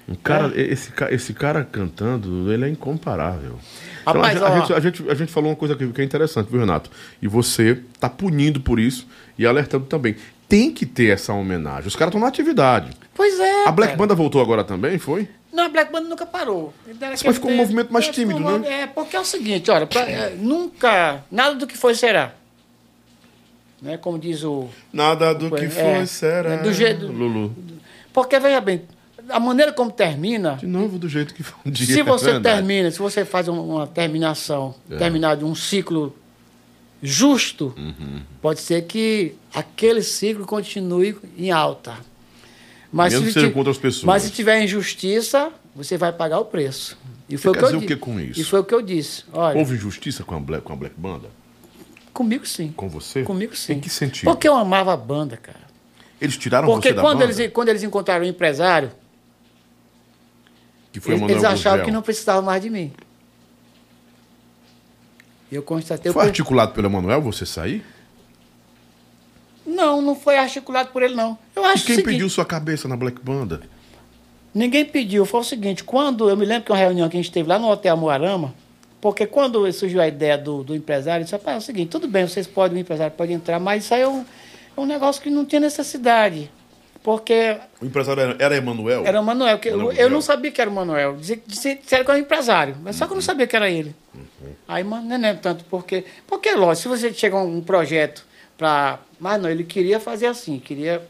Um cara. É. Esse, esse cara cantando, ele é incomparável. Então, Rapaz, a, ó. gente, a, gente, a gente falou uma coisa aqui que é interessante, viu, Renato? E você tá punindo por isso e alertando também. Tem que ter essa homenagem. Os caras estão na atividade. Pois é. A Black cara. Banda voltou agora também, foi? Não, a Black Band nunca parou. Mas ficou um movimento mais tímido, né? É, porque é o seguinte, olha, pra- é, nunca, nada do que foi será. Né? Como diz o... Nada do Foi, que foi, é. será. Do jeito- Lulu. Porque, veja bem, a maneira como termina, De novo, do jeito que foi um dia. se você é termina, se você faz um- uma terminação, É. terminar de um ciclo justo, Uhum. pode ser que aquele ciclo continue em alta. Mas Mesmo se, sendo contra as pessoas. mas se tiver injustiça, você vai pagar o preço. E foi o que eu com isso? E foi o que eu disse. Olha, Houve injustiça com a Black, com a Black Banda? comigo sim. Com você? Comigo sim. Em que sentido? Porque eu amava a banda, cara. Eles tiraram Porque você da quando banda? eles, quando eles encontraram o empresário, Que foi eles, eles achavam Gurgel. que não precisavam mais de mim. Eu constatei. Foi eu- articulado pelo Emanuel você sair? Não, não foi articulado por ele, não. Eu E acho quem o seguinte, pediu sua cabeça na Black Banda? Ninguém pediu. Foi o seguinte, quando eu me lembro que uma reunião que a gente teve lá no Hotel Moarama, porque quando surgiu a ideia do, do empresário, ele disse, é o seguinte, tudo bem, vocês podem, o empresário pode entrar, mas isso aí é um, é um negócio que não tinha necessidade. Porque O empresário era, era Emanuel? era o Manuel, que eu, eu não sabia que era o Manuel. Dizia- dizia- Disseram que era um empresário, mas só que eu não sabia que era ele. Aí, mano, não é tanto porque. Porque, lógico, se você chega a um projeto para. Mas não, ele queria fazer assim, queria.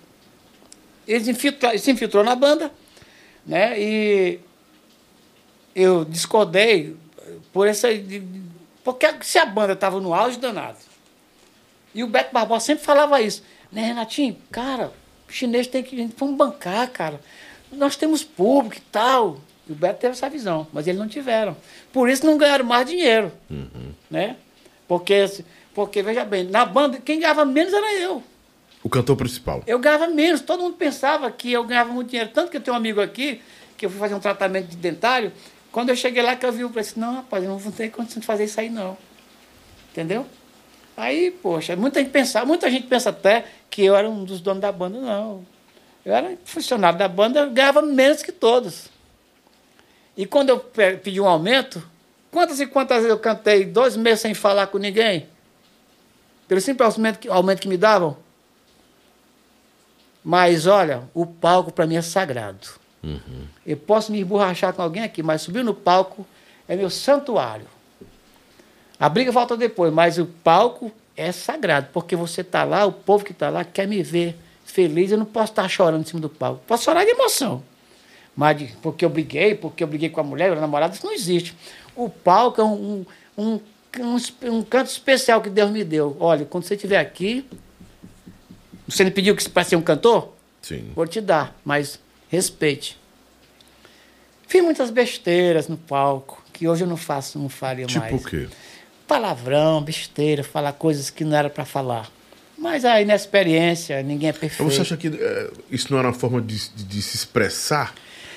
Ele se infiltrou, ele se infiltrou na banda, né? E eu discordei por essa. Porque se a banda estava no auge danado. E o Beto Barbosa sempre falava isso. Né, Renatinho? Cara, chinês tem que. Vamos bancar, cara. Nós temos público e tal. E o Beto teve essa visão, mas eles não tiveram. Por isso não ganharam mais dinheiro. Né? Porque, porque, veja bem, na banda, quem ganhava menos era eu. O cantor principal. Eu ganhava menos. Todo mundo pensava que eu ganhava muito dinheiro. Tanto que eu tenho um amigo aqui, que eu fui fazer um tratamento de dentário. Quando eu cheguei lá, que eu vi o preço, não, rapaz, eu não vou ter condição de fazer isso aí, não. Entendeu? Aí, poxa, muita gente pensa, muita gente pensa até que eu era um dos donos da banda, não. Eu era funcionário da banda, eu ganhava menos que todos. E quando eu pe- pedi um aumento, quantas e quantas vezes eu cantei dois meses sem falar com ninguém? Pelo simples aumento que, aumento que me davam? Mas olha, o palco para mim é sagrado. Eu posso me emborrachar com alguém aqui, mas subir no palco é meu santuário. A briga volta depois, mas o palco é sagrado, porque você está lá, o povo que está lá quer me ver feliz, eu não posso estar chorando em cima do palco. Posso chorar de emoção. Mas de- porque eu briguei, porque eu briguei com a mulher, a namorada, isso não existe. O palco é um, um, um, um canto especial que Deus me deu. Olha, quando você estiver aqui, você me pediu que para ser um cantor? Sim. Vou te dar, mas respeite. Fiz muitas besteiras no palco, que hoje eu não faço, não faria Tipo mais. o quê? Palavrão, besteira, falar coisas que não era para falar. Mas a inexperiência, ninguém é perfeito. Você acha que eh, isso não era uma forma de, de- de se expressar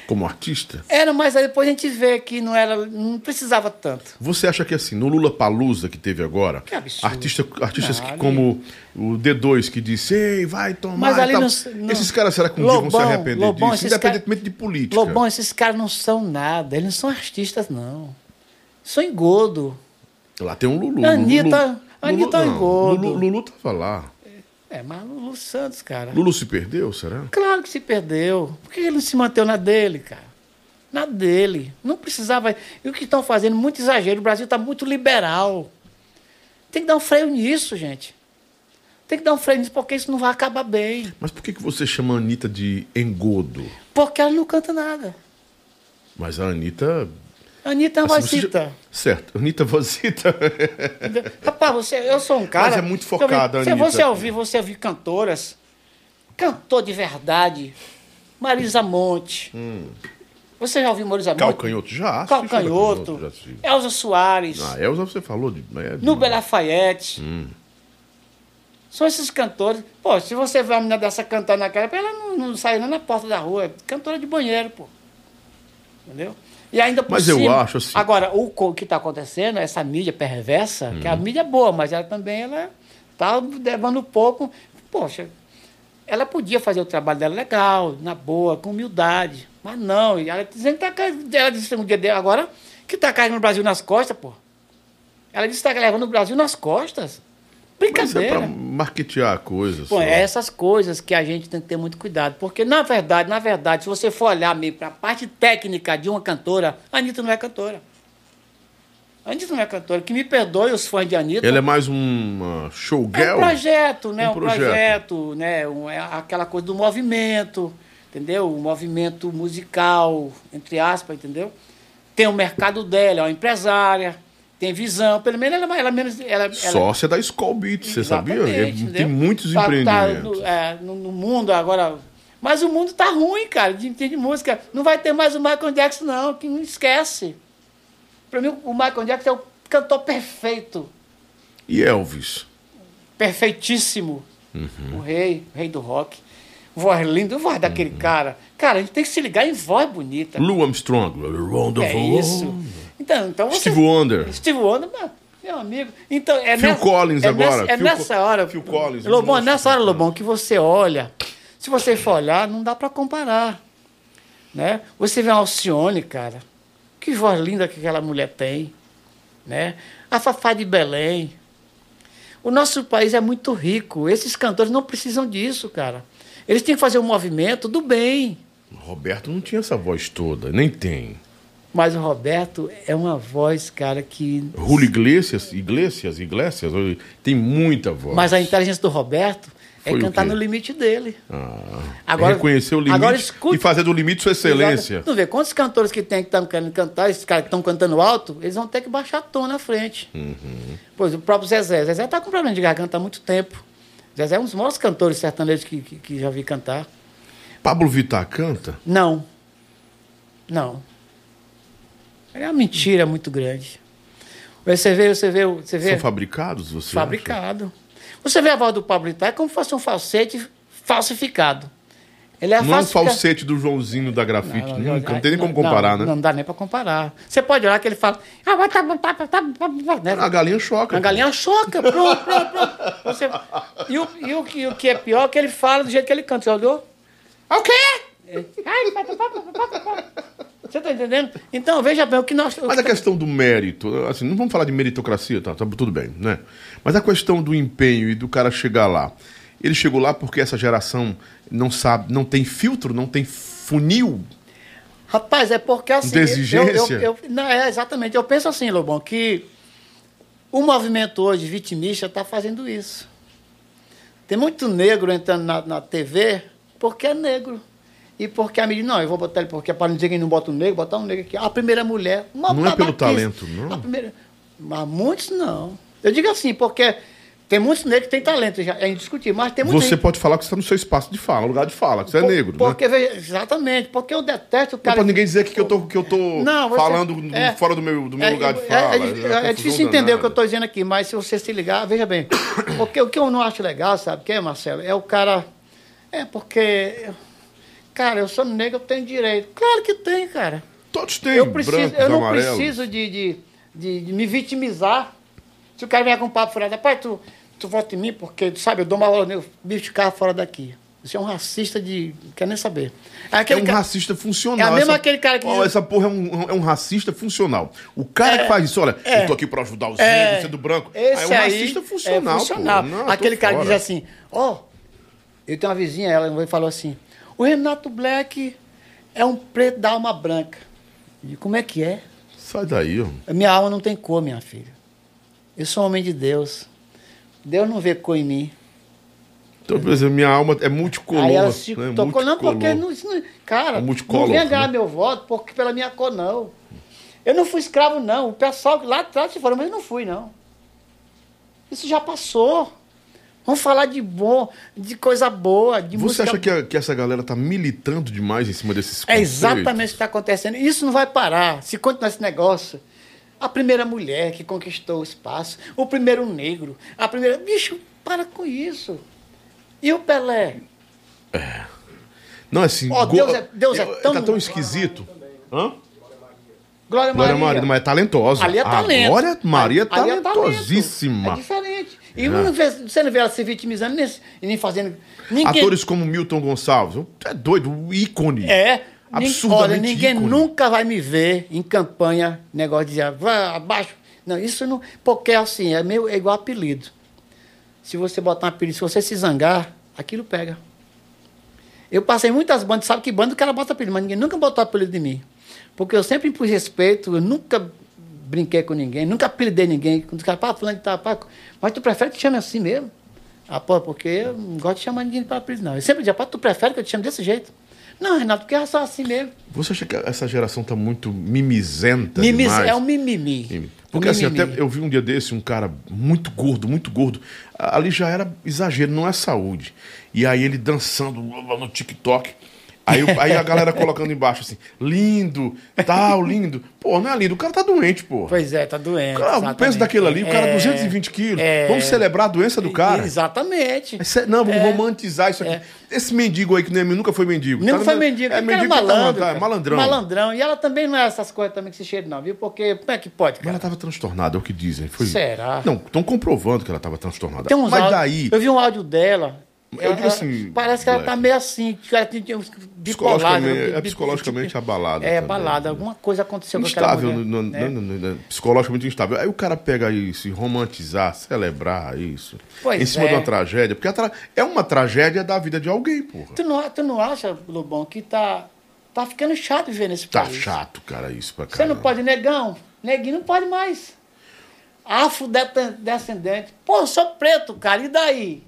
como artista? Era, mas aí depois a gente vê que não era, não precisava tanto. Você acha que assim, no Lula Palusa que teve agora, Que artista, artistas Não, que, ali- como o D2 que disse, ei, vai tomar. Mas não- não- Esses caras, será que um dia vão se Lobão, arrepender Lobão, disso? Independentemente de política. Lobão, esses caras não são nada, eles não são artistas, não. São engodo. Lá tem um Lulu. Anitta- Lulu, Anitta não, engodo. Lulu, Lulu tava lá. É, mas Lulu Santos, cara. Lulu se perdeu, será? Claro que se perdeu. Por que ele não se manteve na dele, cara? Na dele. Não precisava. E o que estão fazendo? Muito exagero. O Brasil está muito liberal. Tem que dar um freio nisso, gente. Tem que dar um freio nisso, porque isso não vai acabar bem. Mas por que, que você chama a Anitta de engodo? Porque ela não canta nada. Mas a Anitta. Anitta assim, vozita. Certo, Anitta Vozita. Rapaz, você, eu sou um cara. Mas é muito focada, Anitta. você ouvir, você ouvir cantoras, cantor de verdade, Marisa Monte, Hum. Você já ouviu Marisa Monte? Calcanhoto, já. Calcanhoto. Calcanhoto, já. Elza Soares. Ah, Elza você falou de. É, de- Nubia Lafayette. Hum. São esses cantores. Pô, se você vê uma menina dessa cantando naquela época, ela não, não sai nem na porta da rua. É cantora de banheiro, pô. Entendeu? E ainda por Mas eu cima- acho assim- Agora, o que está acontecendo, essa mídia perversa, que a Hum. mídia é boa, mas ela também ela tá levando um pouco. Poxa, ela podia fazer o trabalho dela legal, na boa, com humildade. Mas não, e ela dizendo que tá, car- ela disse um dia dela agora que está carregando o Brasil nas costas, pô. Ela disse que está levando o Brasil nas costas. Mas é Brincadeira. pra marketear a coisa. Pô, só. é essas coisas que a gente tem que ter muito cuidado. Porque, na verdade, na verdade, se você for olhar mesmo para a parte técnica de uma cantora, a Anitta não é cantora. A Anitta não é cantora. Que me perdoe os fãs de Anitta. Ele é mais um uh, É um showgirl. projeto, né? Um Um, projeto. projeto, né? Um- é aquela coisa do movimento, entendeu? O movimento musical, entre aspas, entendeu? Tem o mercado dela, é uma empresária, tem visão. Pelo menos ela, ela menos. Ela, ela, Sócia da Skull Beats, você sabia? É, tem muitos Tá- tá empreendimentos. no, é, no- no mundo agora. Mas o mundo tá ruim, cara, de, de música. Não vai ter mais o Michael Jackson, não, que não esquece. Pra mim, o Michael Jackson é o cantor perfeito. E Elvis? Perfeitíssimo. Uhum. O rei, o rei do rock. Voz linda, voz daquele Uhum. cara. Cara, a gente tem que se ligar em voz bonita. Lou Armstrong. The É isso. Então, então você. Steve Wonder. Steve Wonder, meu amigo. Então, é Phil nessa, Collins é agora. Nessa, é Phil nessa Co- hora. Phil Collins, Lobão, monstro nessa hora. Lobão, que você olha. Se você for olhar, não dá para comparar. Né? Você vê a Alcione, cara. Que voz linda que aquela mulher tem. Né? A Fafá de Belém. O nosso país é muito rico. Esses cantores não precisam disso, cara. Eles têm que fazer um movimento do bem. Roberto não tinha essa voz toda, nem tem. Mas o Roberto é uma voz, cara, que Julio Iglesias, Iglesias, Iglesias, tem muita voz. Mas a inteligência do Roberto é Foi cantar no limite dele. Ah, Agora- reconhecer o limite agora escuta- e fazer do limite sua excelência. Exato. Tu vê quantos cantores que tem que estão querendo cantar, esses caras que estão cantando alto, eles vão ter que baixar tom na frente. Uhum. Pois o próprio Zezé. Zezé está com problema de garganta há muito tempo. Zezé é um dos maiores cantores sertanejos que, que, que já vi cantar. Pablo Vittar canta? Não. Não. É uma mentira muito grande. Você vê, você vê, você vê. São fabricados, você acha? fabricado. Você vê a voz do Pablo Vittar é como se fosse um falsete falsificado. Ele é Não é um falsete do Joãozinho da grafite, Não, nunca. Não, não, tem nem como comparar, não, né? Não dá nem para comparar. Você pode olhar que ele fala. "Ah, mas tá- tá- tá- tá- né? A galinha choca. A galinha choca, pronto. Você- E, o, e o que- o que é pior é que ele fala do jeito que ele canta. Você olhou? É o quê? Ai, Você está entendendo? Então, veja bem, o que nós. Mas a questão do mérito, assim, não vamos falar de meritocracia, tá, tá tudo bem, né? Mas a questão do empenho e do cara chegar lá. Ele chegou lá porque essa geração não sabe, não tem filtro, não tem funil. Rapaz, é porque assim. De exigência? Eu, eu- eu- não, é, exatamente. Eu penso assim, Lobão, que o movimento hoje vitimista está fazendo isso. Tem muito negro entrando na, na TV porque é negro. E porque a mídia, não, eu vou botar ele porque é para não dizer que não bota um negro, botar um negro aqui. A primeira mulher. Uma Não é pelo talento, não? A primeira, mas muitos não. Eu digo assim, porque tem muitos negros que têm talento, já, é indiscutível, mas tem muitos Você pode falar que você está no seu espaço de fala, lugar de fala, que você é por- negro, né? porque, veja, Exatamente, porque eu detesto o Não cara. pode ninguém dizer que eu tô, que eu tô Não, você- falando é. fora do meu, do meu É, lugar de é- fala. É, uma é difícil entender o que eu estou dizendo aqui, mas se você se ligar, veja bem. Porque o que eu não acho legal, sabe o que é, Marcelo? É o cara. É porque. Cara, eu sou negro, eu tenho direito. Claro que tem, cara. Todos têm, Eu, preciso, eu não preciso de, de, de, de me vitimizar. Se o cara vier com um papo furado, pai, tu, tu vota em mim porque, sabe, eu dou uma aula nele, bicho de carro fora daqui. Você é um racista de. Quer nem saber. É É aquele um ca- racista funcional. É a mesma essa, aquele cara que diz- essa porra é um, é um racista funcional. O cara que faz isso, olha, eu tô aqui pra ajudar os É, negros, sendo branco. Esse é um racista funcional. É funcional. Não, Aquele cara que fora. diz assim, ó, eu tenho uma vizinha, ela falou assim, o Renato Black é um preto da alma branca. E como é que é? Sai daí, ó. A minha alma não tem cor, minha filha. Eu sou homem de Deus. Deus não vê cor em mim. Então, por exemplo, minha alma é multicolor. Aí ela se né? tocou, não, porque não, não- cara, É não venha ganhar né? meu voto porque pela minha cor, não. Eu não fui escravo, não. O pessoal lá atrás se foram, mas eu não fui, não. Isso já passou. Vamos falar de bom, de coisa boa, de Você música acha que, a- que essa galera tá militando demais em cima desses É conceitos? exatamente o que está acontecendo. Isso não vai parar. Se continuar esse negócio. A primeira mulher que conquistou o espaço, o primeiro negro, a primeira. Bicho, para com isso. E o Pelé? Não, assim... Go- Deus é- Deus é tão- Tá tão esquisito. Hã? Glória, Glória Maria. Maria, mas é talentosa. Ali é talento. A Glória Maria é é talento. talentosíssima. É diferente. E não vê- você não vê ela se vitimizando nem, nem fazendo. Ninguém, Atores como Milton Gonçalves. É doido, um ícone. É. Absurdamente Olha, ninguém ícone. nunca vai me ver em campanha, negócio de dizer, vai abaixo. Não, isso não. Porque assim, é, meio, é igual apelido. Se você botar um apelido, se você se zangar, aquilo pega. Eu passei muitas bandas, sabe que banda o cara bota apelido, mas ninguém nunca botou apelido de mim. Porque eu sempre impus respeito, eu nunca brinquei com ninguém, nunca apelidei ninguém. Quando os caras, pá, fulano de tal, pá, mas tu prefere que te chame assim mesmo? Ah, pô, porque eu não gosto de chamar ninguém para apelido, não. Eu sempre dizia, pá, tu prefere que eu te chame desse jeito? Não, Renato, porque é só assim mesmo. Você acha que essa geração tá muito mimizenta Mimi, demais? é um mimimi. Mimi. Um Porque assim, mimimi. até eu vi um dia desse um cara muito gordo, muito gordo. Ali já era exagero, não é saúde. E aí ele dançando no TikTok. Aí, aí a galera colocando embaixo assim, lindo, tal, lindo. Pô, não é lindo, o cara tá doente, pô. Pois é, tá doente. Cara, o peso daquele ali, o cara É, 220 quilos. é. Vamos celebrar a doença do cara. Exatamente. É Não, vamos É. romantizar isso aqui. Esse mendigo aí que nem, nunca foi mendigo. Nem Tá foi mendigo. É mendigo tá- malandro. tá- cara. malandrão. Malandrão. E ela também não é essas coisas também que se cheira, não, viu? Porque como é que pode, Mas ela cara? tava transtornada, é o que dizem. Foi... Será? Não, estão comprovando que ela tava transtornada. Tem uns Mas áudios- daí, Eu vi um áudio dela. Eu ela- digo assim, Parece que ela Black. tá meio assim, que ela uns bipolar. psicologicamente, né? é psicologicamente abalada. É, também. balada. Alguma coisa aconteceu com aquela Instável, mulher. né? psicologicamente instável. Aí o cara pega isso e romantizar, celebrar isso. Pois em cima é. de uma tragédia. Porque é uma tragédia da vida de alguém, porra. Tu não, tu não acha, Lobão, que tá, tá ficando chato viver nesse Tá país? chato, cara, isso pra Você caramba. não pode, negão. Neguinho não pode mais. Afrodescendente. Pô, eu sou preto, cara. E daí?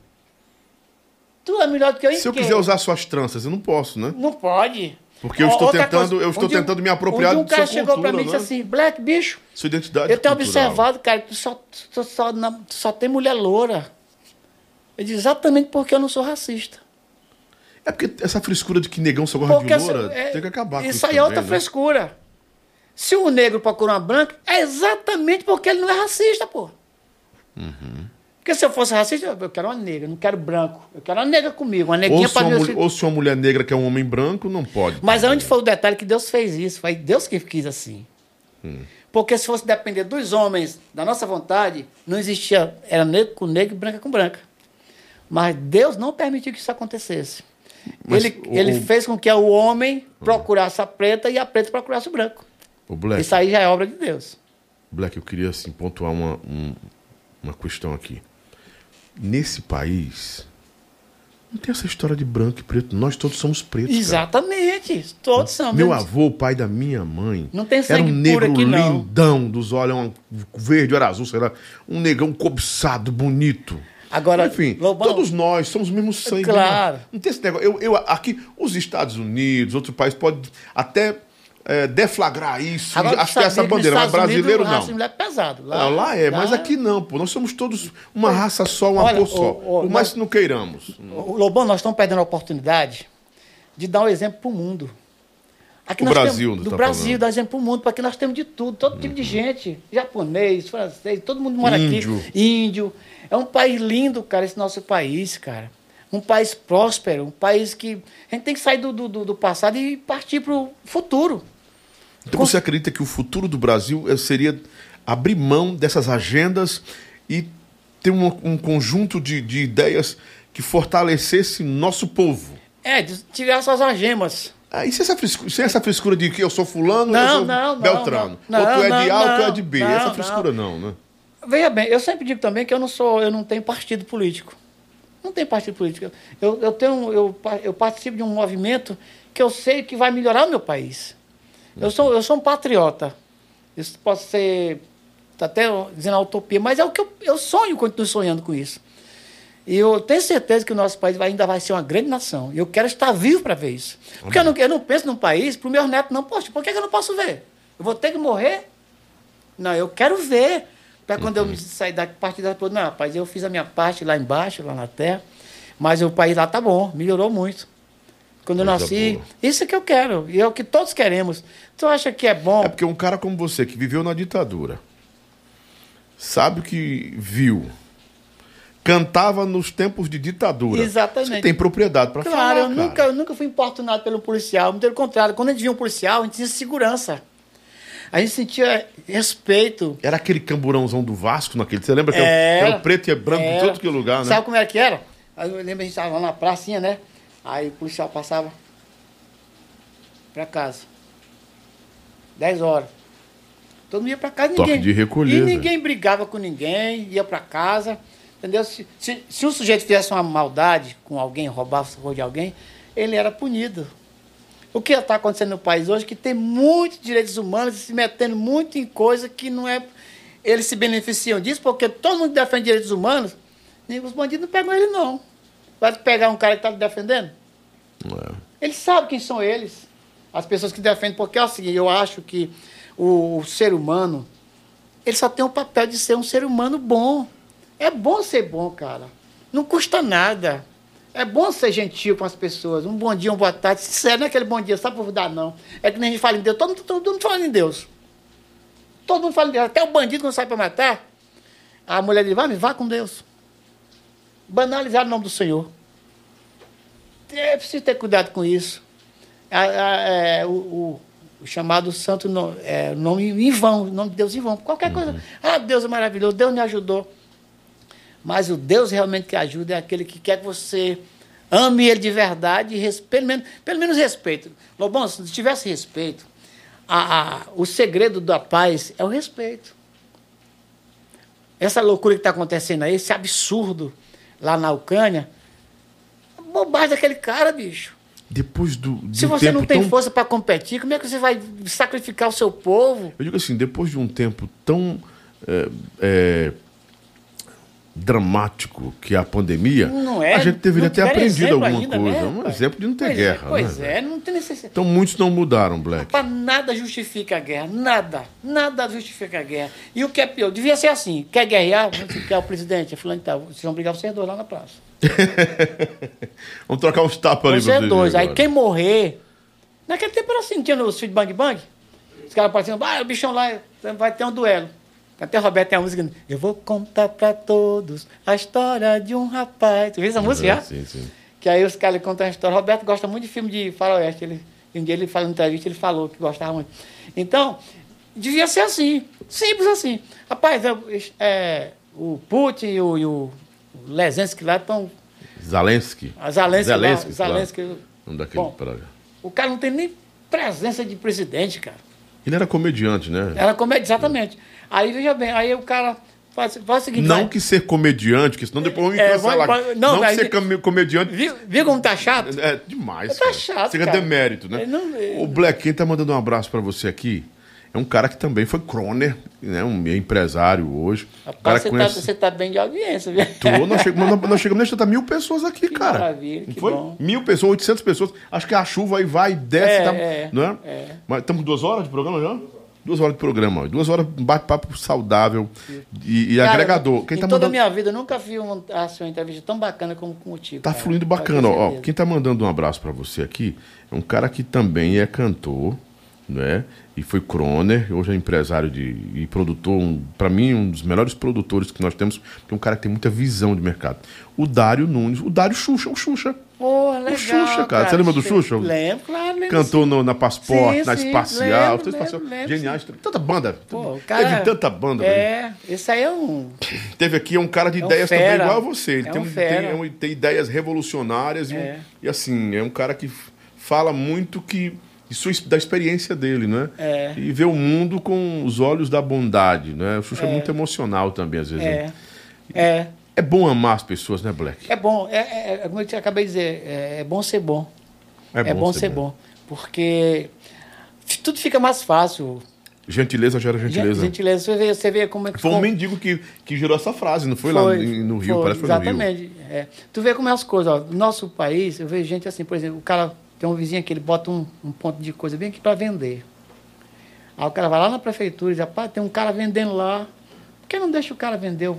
Tu é melhor do que eu em Se eu quê? quiser usar suas tranças, eu não posso, né? Não pode. Porque eu Ó, estou outra tentando- eu estou um dia- tentando me apropriar um dia um de cara sua chegou pra cultura, mim e disse né? assim, Black, bicho, Sua identidade eu tenho cultural. observado, cara, que tu só, só, na- tu só tem mulher loura. Eu disse, exatamente porque eu não sou racista. É porque essa frescura de que negão só gosta Porque de loura essa- é- tem que acabar com isso isso aí é outra também, né? frescura. Se o negro procura uma branca, é exatamente porque ele não é racista, pô. Porque se eu fosse racista, eu quero uma negra, não quero branco. Eu quero uma negra comigo, uma neguinha para mim. ou se uma mulher negra que é um homem branco, não pode. Mas onde foi o detalhe que Deus fez isso? Foi Deus que quis assim. Hum. Porque se fosse depender dos homens, da nossa vontade, não existia. Era negro com negro e branca com branca. Mas Deus não permitiu que isso acontecesse. Mas ele o- ele fez com que o homem procurasse a preta e a preta procurasse o branco. O Black, Isso aí já é obra de Deus. Black, eu queria assim, pontuar uma, um- uma questão aqui. Nesse país, não tem essa história de branco e preto. Nós todos somos pretos. cara. Exatamente. Todos são. Meu avô, o pai da minha mãe, Não tem era sangue um puro negro aqui, não. lindão, dos olhos um verde, olho azul, sei lá. Um negão cobiçado, bonito. Agora, Enfim, Lobão- todos nós somos o mesmo sangue. Claro. né? Não tem esse negócio. Eu, eu, aqui, os Estados Unidos, outros países, podem até é, deflagrar isso, Agora, essa bandeira, mas Unidos, brasileiro o raça não. mulher é pesado. Lá, lá é, mas aqui não, pô. Nós somos todos uma raça só, uma Olha, cor só. Por mais nós- que não queiramos. O Lobão, nós estamos perdendo a oportunidade de dar um exemplo para o mundo. Aqui O Brasil, temos, tá do Brasil, falando. dar exemplo para o mundo, porque nós temos de tudo, todo tipo de gente. Japonês, francês, todo mundo mora Índio. aqui. Índio. É um país lindo, cara, esse nosso país, cara. Um país próspero, um país que. A gente tem que sair do, do, do- do passado e partir para o futuro. Então você acredita que o futuro do Brasil eh, seria abrir mão dessas agendas e ter um, um conjunto de, de ideias que fortalecesse nosso povo? É, tirar suas algemas. Ah, e se essa, frescura, se essa frescura de que eu sou fulano, eu Não, sou não, não, Beltrano? não. ou tu é de A ou tu é de B. essa frescura não, né? Veja bem, eu sempre digo também que eu não sou, eu não tenho partido político. Não tenho partido político. Eu, eu, tenho, eu, eu participo de um movimento que eu sei que vai melhorar o meu país. Eu sou, eu sou um patriota. Isso pode ser, tá até dizendo a utopia, mas é o que eu, eu sonho, continuo sonhando com isso. E eu tenho certeza que o nosso país vai- ainda vai ser uma grande nação. E eu quero estar vivo para ver isso. Porque eu não, eu não penso num país para o meu neto não. Poxa, por que que eu não posso ver? Eu vou ter que morrer? Não, eu quero ver. Para quando eu me sair da parte da não, rapaz, eu fiz a minha parte lá embaixo, lá na terra, mas o país lá tá bom, melhorou muito. Quando eu nasci, boa. isso é que eu quero, e é o que todos queremos. Tu acha que é bom? É porque um cara como você, que viveu na ditadura, sabe o que viu, cantava nos tempos de ditadura. Exatamente. Você tem propriedade para Claro, falar, eu cara. nunca, eu nunca fui importunado pelo policial. Muito pelo contrário, quando a gente via um policial, a gente tinha segurança. A gente sentia respeito. Era aquele camburãozão do Vasco naquele. Você lembra que era, Era. era preto e branco de Era. todo que lugar, né? Sabe como era que era? Eu lembro a gente estava lá na pracinha, né? Aí o policial passava pra casa. 10 horas. Todo mundo ia pra casa, Toque ninguém. de recolher, E ninguém brigava com ninguém, ia pra casa. Entendeu? Se, se, se um sujeito fizesse uma maldade com alguém, roubasse o de alguém, ele era punido. O que está acontecendo no país hoje é que tem muitos direitos humanos se metendo muito em coisa que não é. Eles se beneficiam disso porque todo mundo defende direitos humanos, nem os bandidos não pegam ele, não. Vai pegar um cara que está defendendo? É. Eles sabem quem são eles. As pessoas que defendem, porque é o seguinte, eu acho que o, o ser humano, ele só tem o papel de ser um ser humano bom. É bom ser bom, cara. Não custa nada. É bom ser gentil com as pessoas. Um bom dia, uma boa tarde. Sincero, não é aquele bom dia só por dar, não. É que nem a gente fala em Deus. Todo mundo, todo mundo fala em Deus. Todo mundo fala em Deus. Até o bandido quando sai para matar, a mulher diz, vai, vá com Deus. Banalizar o nome do Senhor. É preciso ter cuidado com isso. A- é, o, o- o chamado santo no- é, nome em vão, o nome de Deus em vão. Qualquer coisa. Ah, Deus é maravilhoso, Deus me ajudou. Mas o Deus realmente que ajuda é aquele que quer que você ame ele de verdade e pelo, menos, pelo menos respeito. Lobão, se tivesse respeito, a- a- o segredo da paz é o respeito. Essa loucura que está acontecendo aí, esse absurdo lá na Ucrânia, bobagem daquele cara, bicho. Depois do. Se você não tem tão- força para competir, como é que você vai sacrificar o seu povo? Eu digo assim, depois de um tempo tão é, é, dramático que é a pandemia, Não é? a gente deveria ter aprendido alguma ainda, coisa. né, um exemplo de não ter Pois é, guerra. Pois né? é, não tem necessidade. Então muitos não mudaram, Black. Para nada justifica a guerra, nada, nada justifica a guerra. E o que é pior, devia ser assim, quer guerrear, quer o presidente, fulano tal, vocês vão brigar vocês dois lá na praça. Vamos trocar uns tapas ali Vocês vocês dois, aí agora. quem morrer, naquele tempo era assim, não tinha os filhos de Bang Bang, os caras pareciam, ah, o bichão lá, vai ter um duelo. Até o Roberto tem a música, eu vou contar para todos a história de um rapaz. Tu viu essa música? É, Sim, sim. Que aí os caras contam a história. Roberto gosta muito de filme de faroeste. Ele, um dia ele falou em entrevista, ele falou que gostava muito. Então, devia ser assim. Simples assim. Rapaz, é, é, o Putin e o, e o Lesensky lá estão... Zelensky. A Zelensky, lá, Zelensky, claro. Zelensky, Um daquele Bom. o cara não tem nem presença de presidente, cara. Ele era comediante, né? Era comédia, exatamente. Aí, veja bem, aí o cara faz, faz o seguinte... Não vai- que ser comediante, que senão depois vão me É, cancelar. vai- vai- não, não, que ser come- comediante Viu, viu como tá chato? É demais. Tá cara. chato, cara. demérito, né? É, não- O Black, quem tá mandando um abraço pra você aqui é um cara que também foi croner, né? Um empresário hoje. Cara Rapaz, você, tá, você tá bem de audiência, viu? Tô, nós, chegamos, nós, chegamos a estar mil pessoas aqui, Que cara. maravilha, que foi? bom. Mil pessoas, 800 pessoas. Acho que a chuva aí vai e desce. É, tá, é, não é? é. Mas estamos duas horas de programa já? Duas horas de programa. Duas horas de bate-papo saudável e, e Cara, agregador. Quem em tá toda a mandando. minha vida, eu nunca vi uma, assim, uma entrevista tão bacana como contigo. Tá cara. fluindo bacana. Ó, quem tá mandando um abraço pra você aqui é um cara que também é cantor, né? E foi croner, hoje é empresário de, e produtor, um, para mim, um dos melhores produtores que nós temos, que é um cara que tem muita visão de mercado. O Dário Nunes, o Dário Xuxa, o Xuxa. Legal, Xuxa, cara. Você lembra do Xuxa? Lembro, claro. Lembro, Cantou no- na Passport, Sim, na sim, Espacial. lembro, Espacial. lembro, lembro, Geniais. Tanta banda. Pô, o cara- Teve tanta banda. velho. É, esse aí é um... Teve aqui um cara de É um ideias também fera. igual a você. Ele É tem, um fera. tem, é tem ideias revolucionárias e, um- É. e, assim, é um cara que fala muito que da experiência dele, né? É. E vê o mundo com os olhos da bondade, né? O Xuxa é, muito emocional também, às vezes. né? É, é, É bom amar as pessoas, né, Black? é bom. É, é, é como eu te acabei de dizer, é, é bom ser bom. É, bom, ser bom. Porque tudo fica mais fácil. Gentileza gera gentileza. Gentileza. Você vê, você vê como é que... Foi um como- mendigo que, que gerou essa frase, não foi, lá Foi, em- no Rio? foi, parece que foi no Rio. Exatamente. É. Tu vê como é as coisas. Ó. No nosso país, eu vejo gente assim, por exemplo, o cara tem um vizinho que ele bota um, um ponto de coisa bem aqui para vender. Aí o cara vai lá na prefeitura e diz, rapaz, tem um cara vendendo lá. que não deixa o cara vender o-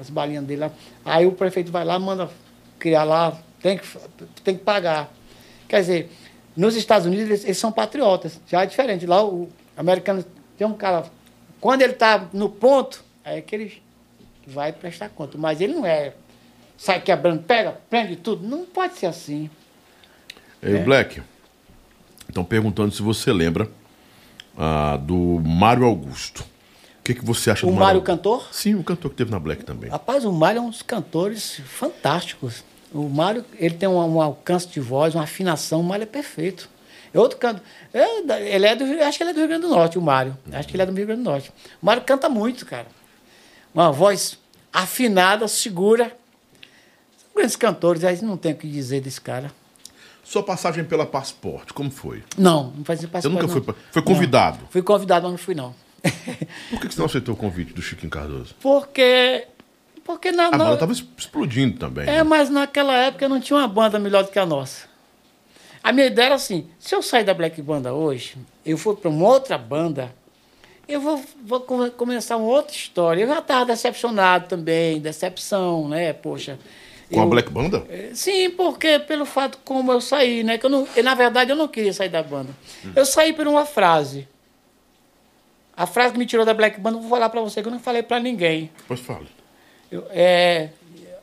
as balinhas dele lá? Aí o prefeito vai lá, manda criar lá, tem que, tem que pagar. Quer dizer, nos Estados Unidos eles, eles são patriotas, já é diferente. Lá o americano tem um cara, quando ele está no ponto, aí é que ele vai prestar conta. Mas ele não é, sai quebrando, pega, prende tudo. Não pode ser assim. Ei, Black, estão perguntando se você lembra ah, do Mário Augusto. O que, que você acha O do Mário Augusto? cantor? Sim, o cantor que teve na Black também. Rapaz, o Mário é um dos cantores fantásticos. O Mário, ele tem um, um alcance de voz, uma afinação, o Mário é perfeito. É outro canto. é ele é do, acho que ele é do Rio Grande do Norte, o Mário. Acho que ele é do Rio Grande do Norte. O Mário canta muito, cara. Uma voz afinada, segura. São grandes cantores, aí não tem o que dizer desse cara. Sua passagem pela Passporte, como foi? Não, não fazia Você nunca não. foi, foi convidado. Não. Fui convidado, mas não fui, não. Por que que você não aceitou o convite do Chiquinho Cardoso? Porque. Porque na, A banda estava explodindo também. É, né? mas naquela época não tinha uma banda melhor do que a nossa. A minha ideia era assim: se eu sair da Black Banda hoje, eu for para uma outra banda, eu vou, vou come- começar uma outra história. Eu já estava decepcionado também, decepção, né? Poxa. Com a eu- Black Banda? é, Sim, porque pelo fato como eu saí, né? Que eu não, na verdade eu não queria sair da banda. Eu saí por uma frase. A frase que me tirou da Black Banda, eu vou falar para você que eu não falei para ninguém. Pois fala. Eu- é,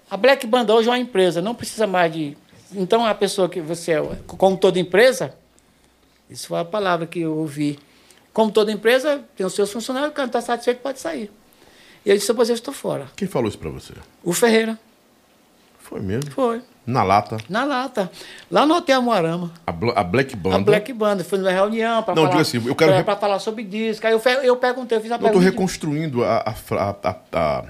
a Black Banda hoje é uma empresa, não precisa mais de. Então, a pessoa que você é, como toda empresa, isso foi a palavra que eu ouvi. Como toda empresa, tem os seus funcionários, o cara não está satisfeito, pode sair. E eu disse, pois eu estou fora. Quem falou isso pra você? O Ferreira, Foi mesmo. foi, Na lata. na lata, lá no Hotel Moarama. A, Bla- a Black Banda. A Black Banda, foi numa reunião para falar, assim, eu quero pra- re- pra falar sobre disco. Aí eu, eu perguntei, eu fiz a Eu estou pergunta. reconstruindo a, a, a,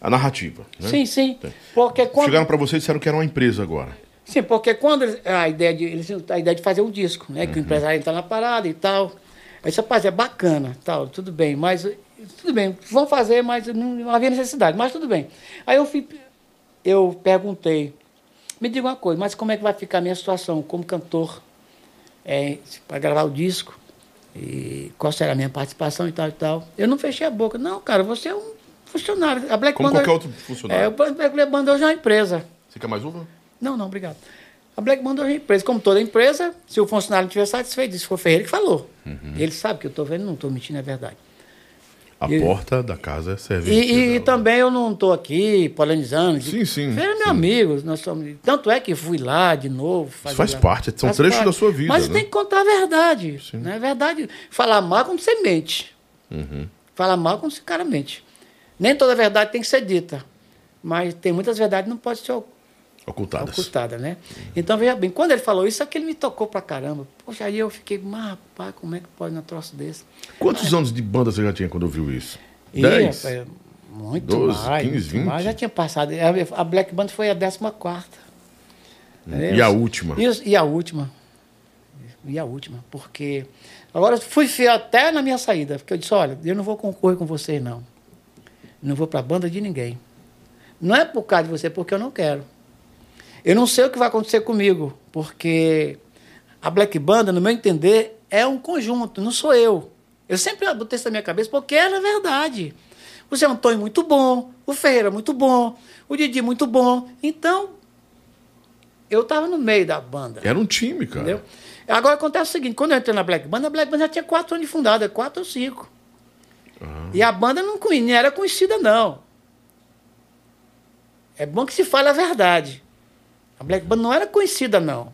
a- narrativa. né? Sim, sim. Porque quando, Chegaram pra você e disseram que era uma empresa agora. Sim, porque quando eles- a ideia de, eles, a ideia de fazer um disco, né? Que o empresário entra na parada e tal. Aí disse, rapaz, é bacana, tal, tudo bem, mas tudo bem, vamos fazer, mas não, não havia necessidade, mas tudo bem. Aí eu fui, eu perguntei, me diga uma coisa, mas como é que vai ficar a minha situação como cantor para gravar o disco? E qual será a minha participação e tal e tal? Eu não fechei a boca. Não, cara, você é um funcionário. A Black Como Banda- qualquer outro funcionário. É, o Black Banda hoje é uma empresa. Você quer mais uma? Não, não, obrigado. A Black Banda hoje é empresa. Como toda empresa, se o funcionário não estiver satisfeito, isso foi o Ferreira que falou. Uhum. Ele sabe que eu estou vendo, não estou mentindo, é verdade. A E- porta da casa é. E, e também eu não estou aqui polinizando. Sim, sim, Ferreira é meu sim. amigo. Nós somos, tanto é que fui lá de novo. fazer faz lá. parte, são trechos da sua vida, Mas né? tem que contar a verdade. Não é verdade. Falar mal quando você mente. Uhum. Falar mal quando você cara mente. Nem toda verdade tem que ser dita. Mas tem muitas verdades que não pode ser Ocultadas. ocultada, né? Então, veja bem, quando ele falou isso, aquilo me tocou pra caramba. Poxa, aí eu fiquei, mas rapaz, como é que pode um troço desse? Quantos anos de banda você já tinha quando ouviu isso? Dez? rapaz, muito 12, mais. 15, muito 20? mais. Já tinha passado. A- Black Band foi a 14 quarta. E a última? E, e a última. E a última, porque. Agora eu fui fiel até na minha saída, porque eu disse, olha, eu não vou concorrer com vocês, não. Não vou para a banda de ninguém. Não é por causa de você, porque eu não quero. Eu não sei o que vai acontecer comigo, porque a Black Banda, no meu entender, é um conjunto, não sou eu. Eu sempre botei isso na minha cabeça porque era verdade. O Zé Antônio muito bom, o Ferreira muito bom, o Didi muito bom. Então, eu estava no meio da banda. Era um time, cara. Entendeu? Agora acontece o seguinte: quando eu entrei na Black Band, a Black Band já tinha quatro anos de fundada, quatro ou cinco. E a banda não, não era conhecida, não. É bom que se fale a verdade. A Black Band não era conhecida, não.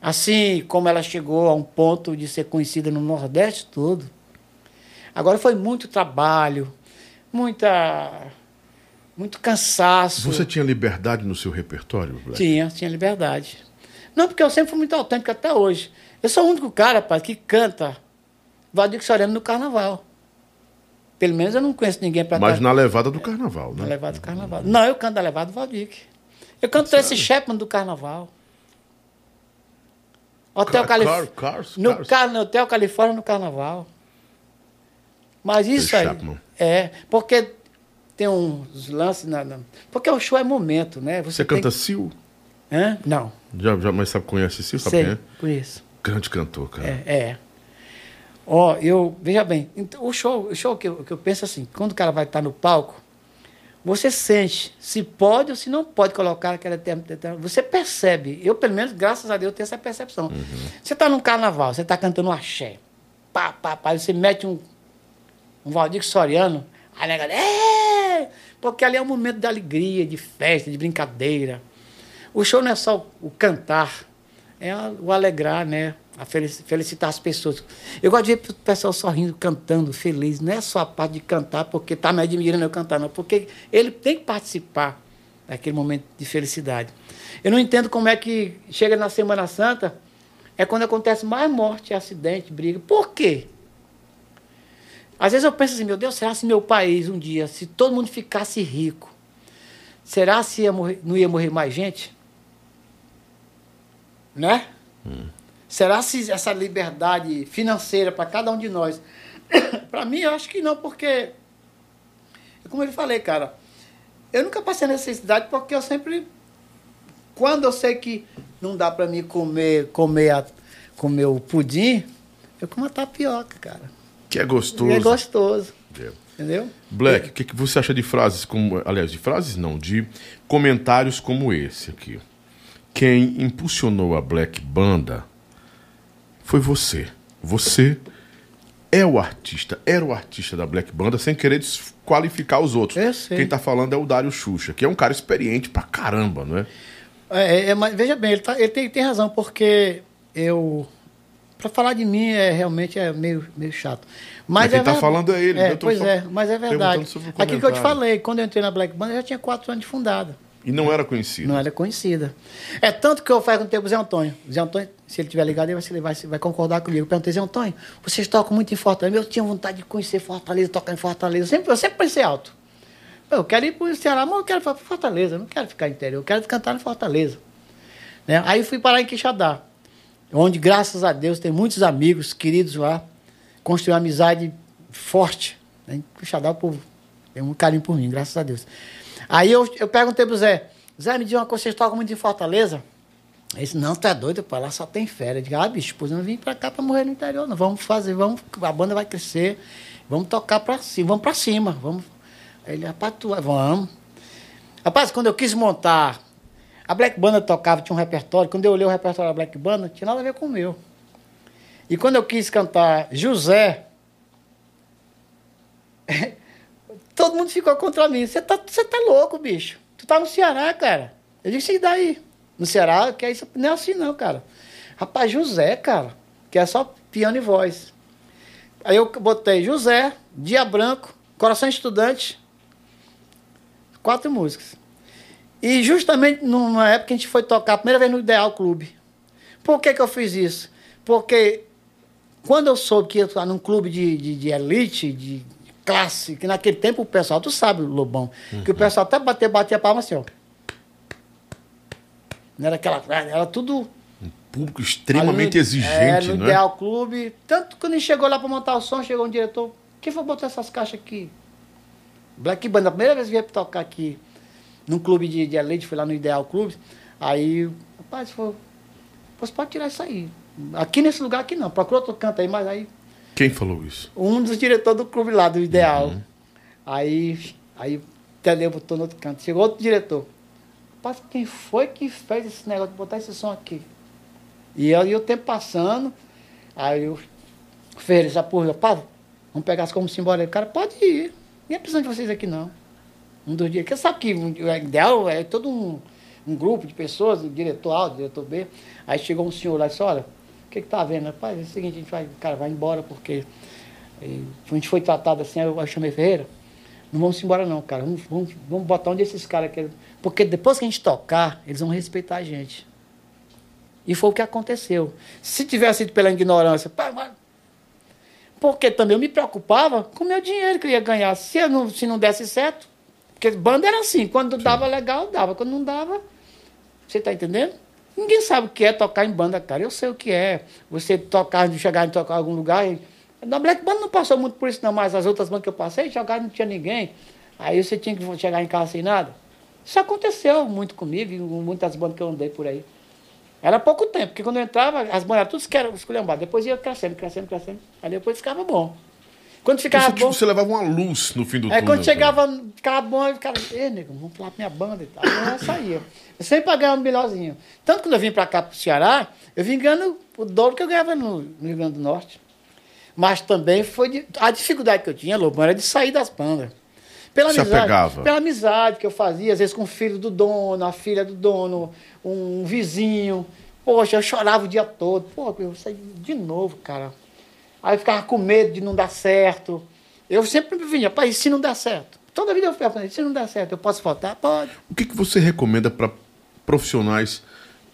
Assim como ela chegou a um ponto de ser conhecida no Nordeste todo. Agora foi muito trabalho, muita, muito cansaço. Você tinha liberdade no seu repertório, Black? Tinha, tinha liberdade. Não, porque eu sempre fui muito autêntico até hoje. Eu sou o único cara, rapaz, que canta Valdir Soriano no carnaval. Pelo menos eu não conheço ninguém para Mas na levada do carnaval, na né? levada do carnaval. Não, eu canto na levada do Valdir. Eu canto esse Chapman do carnaval. Hotel Califórnia. No, car- no Hotel Califórnia no carnaval. Mas isso aí. Chapman. É, porque tem uns lances. Na, na- porque o show é momento, né? Você tem canta que- Sil? Hã? Não. Já, já, mas sabe, conhece Sil? Sabe Sei, quem é? conheço. Grande cantor, cara. É, é. Ó, eu, veja bem, então, o show, o show que eu, que eu penso assim, quando o cara vai estar no palco, você sente se pode ou se não pode colocar aquela você percebe. Eu, pelo menos, graças a Deus, tenho essa percepção. Uhum. Você está num carnaval, você está cantando um axé, pá, pá, pá, você mete um, um Valdir Soriano, aí a galera, é! Porque ali é um momento de alegria, de festa, de brincadeira. O show não é só o cantar, é o alegrar, né? A felicitar as pessoas. Eu gosto de ver o pessoal sorrindo, cantando, feliz. Não é só a parte de cantar porque está me admirando eu cantar, não. Porque ele tem que participar daquele momento de felicidade. Eu não entendo como é que chega na Semana Santa, é quando acontece mais morte, acidente, briga. Por quê? Às vezes eu penso assim, meu Deus, será se meu país um dia, se todo mundo ficasse rico, será se ia morrer, não ia morrer mais gente? Né? Hum. Será se essa liberdade financeira para cada um de nós? para mim, eu acho que não, porque, como eu falei, cara, eu nunca passei necessidade porque eu sempre, quando eu sei que não dá para mim comer, comer, a, comer o pudim, eu como a tapioca, cara. Que é gostoso. é gostoso. É. Entendeu? Black, o que, que você acha de frases como. Aliás, de frases não, de comentários como esse aqui. Quem impulsionou a Black Banda foi você. Você é o artista, era o artista da Black Banda, sem querer desqualificar os outros. Quem tá falando é o Dário Xuxa, que é um cara experiente pra caramba, não é? É, é, é mas veja bem, ele, tá, ele tem, tem razão, porque eu para falar de mim é realmente é meio, meio chato. Mas quem está é falando é ele. É, pois é, mas é verdade. Aquilo que eu te falei, quando eu entrei na Black Band, eu já tinha quatro anos de fundada. E não era conhecida? Não era conhecida. É tanto que eu faço com o tempo Zé Antônio. Zé Antônio, se ele tiver ligado, ele vai, vai, vai concordar comigo. Eu perguntei, Zé Antônio, vocês tocam muito em Fortaleza? Eu tinha vontade de conhecer Fortaleza, tocar em Fortaleza. Eu sempre, eu sempre pensei alto. Eu quero ir para o Ceará, mas eu quero ir para Fortaleza. Eu não quero ficar interior, eu quero cantar em Fortaleza. Né? Aí fui parar em Quixadá onde, graças a Deus, tem muitos amigos queridos lá, construí uma amizade forte. Né? Xadá, o povo tem um carinho por mim, graças a Deus. Aí eu, eu perguntei pro Zé, Zé, me diz uma coisa, vocês tocam muito em Fortaleza? Ele disse, não, tá doido, para lá só tem férias. Eu digo, ah, bicho, pois eu não vim para cá para morrer no interior, não. Vamos fazer, vamos, a banda vai crescer, vamos tocar para cima, vamos para cima, vamos. Ele, rapaz, tu, vamos. Rapaz, quando eu quis montar a Black Banda tocava, tinha um repertório. Quando eu olhei o repertório da Black Banda, não tinha nada a ver com o meu. E quando eu quis cantar José, todo mundo ficou contra mim. Você tá, você tá louco, bicho. Tu tá no Ceará, cara. Eu disse, e daí? No Ceará, que é isso, não é assim não, cara. Rapaz, José, cara, que é só piano e voz. Aí eu botei José, Dia Branco, Coração Estudante, quatro músicas. E justamente numa época a gente foi tocar a primeira vez no Ideal Clube. Por que, que eu fiz isso? Porque quando eu soube que ia estar num clube de, de, de elite, de classe, que naquele tempo o pessoal, tu sabe, Lobão, uhum. que o pessoal até bater, batia a palma assim, ó. Não era aquela. Era tudo. Um público extremamente no, exigente, é, no né? Ideal Clube. Tanto que quando a gente chegou lá para montar o som, chegou um diretor. Quem foi botar essas caixas aqui? Black Band, a primeira vez que veio tocar aqui num clube de, de elite, fui lá no Ideal Clube. Aí, rapaz, falou, você pode tirar isso aí. Aqui nesse lugar aqui não, procura outro canto aí, mas aí. Quem falou isso? Um dos diretores do clube lá, do Ideal. Uhum. Aí, aí Tadeu botou no outro canto. Chegou outro diretor. Rapaz, quem foi que fez esse negócio de botar esse som aqui? E aí o tempo passando, aí eu fez essa porra, rapaz, vamos pegar as como simbora. O cara, pode ir. Nem é precisando de vocês aqui não um dos dias. Porque sabe que o ideal é todo um, um grupo de pessoas, o diretor A, o diretor B. Aí chegou um senhor lá e disse, olha, o que está vendo? Rapaz, é o seguinte, a gente vai, cara, vai embora, porque e, a gente foi tratado assim, aí eu chamei Ferreira, não vamos embora não, cara. Vamos, vamos, vamos botar onde esses caras querem. Porque depois que a gente tocar, eles vão respeitar a gente. E foi o que aconteceu. Se tivesse sido pela ignorância, porque também eu me preocupava com o meu dinheiro que eu ia ganhar. Se, eu não, se não desse certo, porque banda era assim, quando dava legal, dava. Quando não dava, você está entendendo? Ninguém sabe o que é tocar em banda, cara. Eu sei o que é. Você tocar, chegar em tocar em algum lugar. E... Na Black Band não passou muito por isso, não, mas as outras bandas que eu passei, jogar não tinha ninguém. Aí você tinha que chegar em casa sem nada. Isso aconteceu muito comigo, em muitas bandas que eu andei por aí. Era pouco tempo, porque quando eu entrava, as bandas tudo esculhambadas. Depois ia crescendo, crescendo, crescendo. Aí depois ficava bom. Quando ficava você, bom. Tipo, você levava uma luz no fim do É túnel. quando chegava, também. ficava bom, eu ficava, ei, nego, vamos pular pra minha banda e tal. Eu saía. Eu sempre pagava um melhorzinho. Tanto que quando eu vim pra cá, pro Ceará, eu vim ganhando o dobro que eu ganhava no, no Rio Grande do Norte. Mas também foi. De, a dificuldade que eu tinha, Lobão, era de sair das bandas. Pela Se amizade, apegava. pela amizade que eu fazia, às vezes com o filho do dono, a filha do dono, um vizinho. Poxa, eu chorava o dia todo. Pô, eu saí de novo, cara. Aí eu ficava com medo de não dar certo. Eu sempre vinha, pai, se não der certo? Toda vida eu ficava se não der certo, eu posso faltar? Pode. O que, que você recomenda para profissionais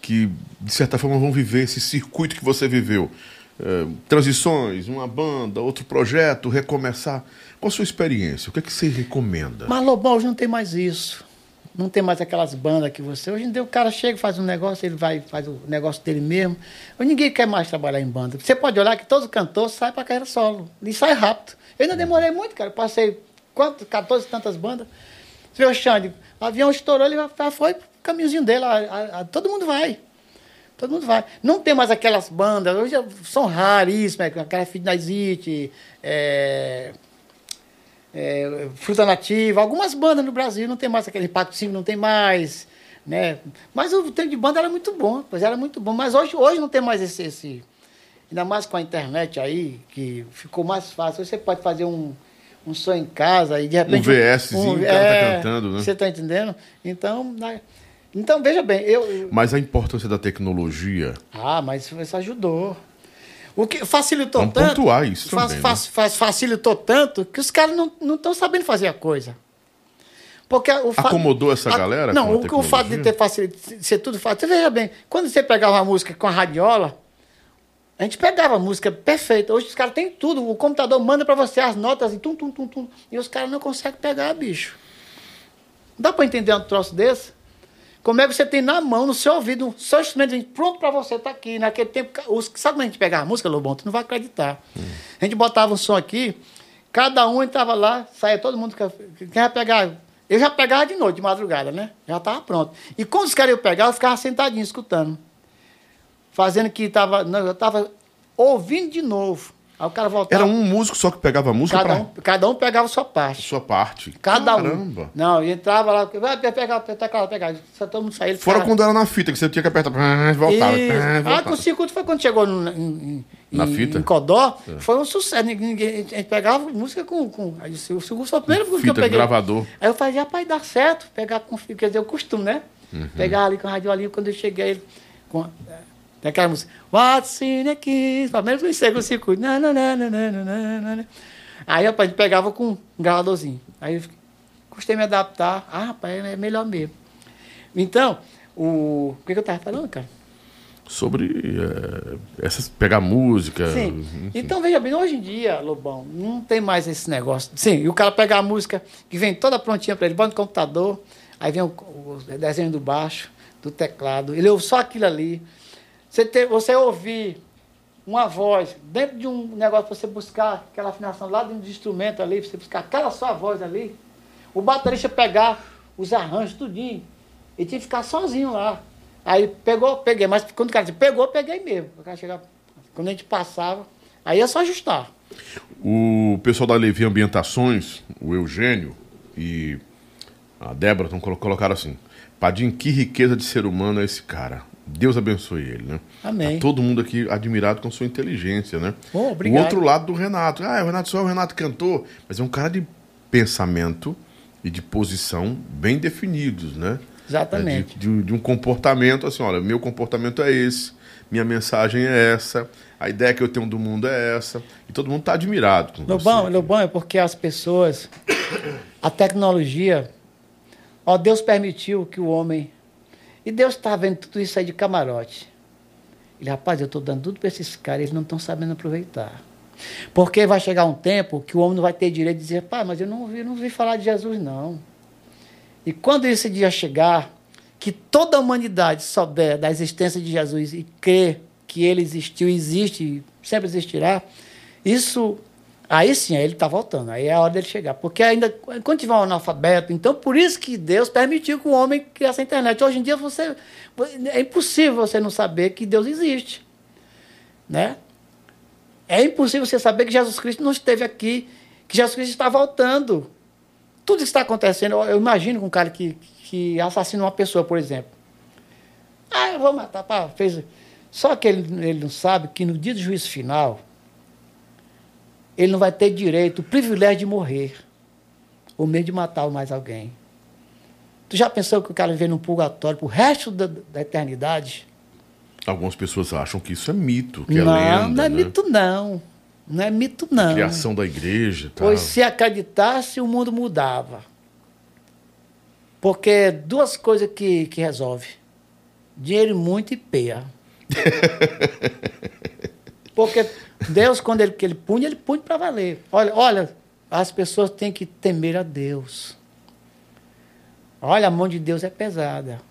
que, de certa forma, vão viver esse circuito que você viveu? É, transições, uma banda, outro projeto, recomeçar. Qual a sua experiência? O que, é que você recomenda? Mas, Lobão, hoje não tem mais isso. Não tem mais aquelas bandas que você. Hoje em dia o cara chega, faz um negócio, ele vai, faz o negócio dele mesmo. Hoje ninguém quer mais trabalhar em banda. Você pode olhar que todo cantor sai para carreira solo. E sai rápido. Eu ainda demorei muito, cara. Eu passei quanto, 14 tantas bandas. Você vê o Xande, o avião estourou, ele já foi pro caminhozinho dele. A, a, a, todo mundo vai. Todo mundo vai. Não tem mais aquelas bandas, hoje são raríssimas, aquela Fidnazite, é, é, Fruta Nativa, algumas bandas no Brasil não tem mais, aquele Impacto 5 não tem mais. Né? Mas o tempo de banda era muito bom, pois era muito bom. Mas hoje, hoje não tem mais esse, esse. Ainda mais com a internet aí, que ficou mais fácil. Você pode fazer um, um som em casa e de repente. Um VSzinho, um, o cara é, tá cantando, né? Você está entendendo? Então. Então, veja bem, eu. Mas a importância da tecnologia. Ah, mas isso ajudou. O que facilitou Vamos tanto. pontuar isso faz, também, faz, faz, facilitou tanto que os caras não estão sabendo fazer a coisa. Porque o fato, Acomodou essa a, galera? Não, o, o fato de ter facilitado, ser tudo fácil. Veja bem, quando você pegava uma música com a radiola, a gente pegava a música perfeita. Hoje os caras têm tudo. O computador manda para você as notas e tum, tum, tum, tum. E os caras não conseguem pegar, bicho. Dá para entender um troço desse? Como é que você tem na mão, no seu ouvido, um seu instrumento pronto para você estar tá aqui. Naquele tempo, os, sabe quando a gente pegava a música, Lobão? Tu não vai acreditar. Hum. A gente botava um som aqui, cada um entrava lá, saía todo mundo. Quem ia pegar? Eu já pegava de noite, de madrugada, né? Já estava pronto. E quando os caras iam pegar, eu ficava sentadinho, escutando. Fazendo que estava. Eu estava ouvindo de novo. Aí o cara voltava. Era um músico só que pegava a música cada pra... um, cada um pegava a sua parte. Sua parte. Cada Caramba. um. Não, e entrava lá, vai pegar, pegar, pegar. Só todo mundo saía. Fora cara... quando era na fita, que você tinha que apertar, voltava. E... voltava. Ah, com o circuito foi quando chegou no, em, na em, fita? Em Codó, é. foi um sucesso. Ninguém, a gente pegava música com. com aí, o circuito foi a primeira música fita, que eu peguei. gravador. Aí eu falei, rapaz, dá certo, pegar com. Quer dizer, o costume, né? Uhum. Pegar ali com a radiolinha, quando eu cheguei. Com, tem aquela música. What's in the kiss? Que eu enxergo o circuito. Aí rapaz, a gente pegava com um gravadorzinho. Aí eu custei me adaptar. Ah, rapaz, é melhor mesmo. Então, o. O que, que eu estava falando, cara? Sobre é, essas, pegar música. Sim. Enfim. Então, veja bem, hoje em dia, Lobão, não tem mais esse negócio. Sim, e o cara pega a música que vem toda prontinha para ele, bota no computador, aí vem o, o desenho do baixo, do teclado, ele ouve só aquilo ali. Você, ter, você ouvir uma voz dentro de um negócio para você buscar aquela afinação lá dentro do instrumento ali, você buscar aquela sua voz ali, o baterista pegar os arranjos, tudinho, e tinha que ficar sozinho lá. Aí pegou, peguei, mas quando o cara disse, pegou, peguei mesmo. O cara chegava, quando a gente passava, aí é só ajustar. O pessoal da Levi Ambientações, o Eugênio e a Débora, colocaram assim: Padim, que riqueza de ser humano é esse cara. Deus abençoe ele, né? Amém. Tá todo mundo aqui admirado com sua inteligência, né? Oh, obrigado. O outro lado do Renato. Ah, o Renato só é o Renato cantor, mas é um cara de pensamento e de posição bem definidos, né? Exatamente. É de, de, de, um comportamento assim, olha, meu comportamento é esse, minha mensagem é essa, a ideia que eu tenho do mundo é essa, e todo mundo está admirado com Lobão, você. Lobão é porque as pessoas, a tecnologia, ó, Deus permitiu que o homem e Deus está vendo tudo isso aí de camarote. Ele, rapaz, eu estou dando tudo para esses caras, eles não estão sabendo aproveitar. Porque vai chegar um tempo que o homem não vai ter direito de dizer, pai, mas eu não vi, não falar de Jesus, não. E quando esse dia chegar, que toda a humanidade souber da existência de Jesus e crer que ele existiu, existe e sempre existirá, isso Aí sim, aí ele está voltando. Aí é a hora dele chegar. Porque ainda, quando tiver um analfabeto, então por isso que Deus permitiu que o homem criasse a internet. Hoje em dia você. É impossível você não saber que Deus existe. Né? É impossível você saber que Jesus Cristo não esteve aqui, que Jesus Cristo está voltando. Tudo isso está acontecendo. Eu, eu imagino com um cara que, que assassina uma pessoa, por exemplo. Ah, eu vou matar. Pá, fez. Só que ele, ele não sabe que no dia do juízo final, ele não vai ter direito, o privilégio de morrer, ou medo de matar mais alguém. Tu já pensou que o cara vive num purgatório pro resto da, da eternidade? Algumas pessoas acham que isso é mito, que não, é lenda. Não é né? mito, não. Não é mito, não. A criação da igreja. Tá. Pois se acreditasse, o mundo mudava. Porque duas coisas que, que resolve: dinheiro muito e peia. Porque Deus, quando ele, que ele punha, ele punha para valer. Olha, olha, as pessoas têm que temer a Deus. Olha, a mão de Deus é pesada.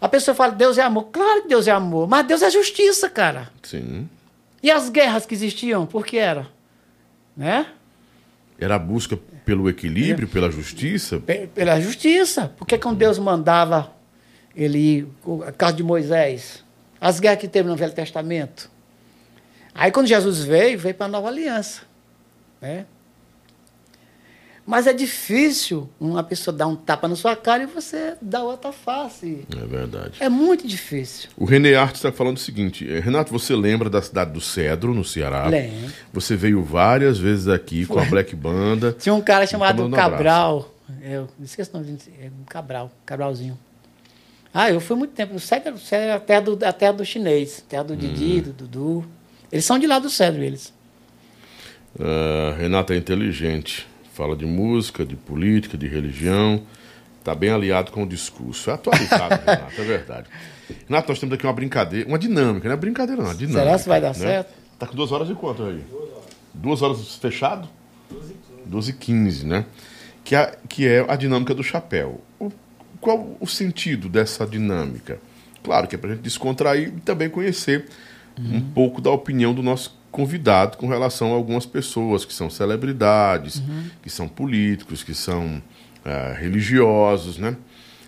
A pessoa fala, Deus é amor. Claro que Deus é amor, mas Deus é justiça, cara. Sim. E as guerras que existiam, por que era? Né? Era a busca pelo equilíbrio, é. pela justiça? Pela justiça. Por que quando Deus mandava ele ir, o caso de Moisés, as guerras que teve no Velho Testamento, Aí quando Jesus veio, veio para a nova aliança. Né? Mas é difícil uma pessoa dar um tapa na sua cara e você dar outra face. É verdade. É muito difícil. O René Arte está falando o seguinte: eh, Renato, você lembra da cidade do Cedro, no Ceará? Lembro. Você veio várias vezes aqui Foi. com a Black Banda. Tinha um cara chamado Cabral. Eu esqueci o nome dele. É Cabral, Cabralzinho. Ah, eu fui muito tempo. O Cedro, é a terra do, a terra do chinês, terra do Didi, hum. do Dudu. Eles são de lá do cérebro, eles. Uh, Renata é inteligente. Fala de música, de política, de religião. Está bem aliado com o discurso. É atualizado, Renata, é verdade. Renato, nós temos aqui uma brincadeira, uma dinâmica, não é brincadeira, não, é dinâmica. Será que vai dar né? certo? Tá com duas horas de quanto aí? Duas horas. Duas horas fechado? Duas e quinze, né? Que é, que é a dinâmica do chapéu. O, qual o sentido dessa dinâmica? Claro que é para a gente descontrair e também conhecer uhum. um pouco da opinião do nosso convidado com relação a algumas pessoas que são celebridades, uhum. que são políticos, que são uh, religiosos, né?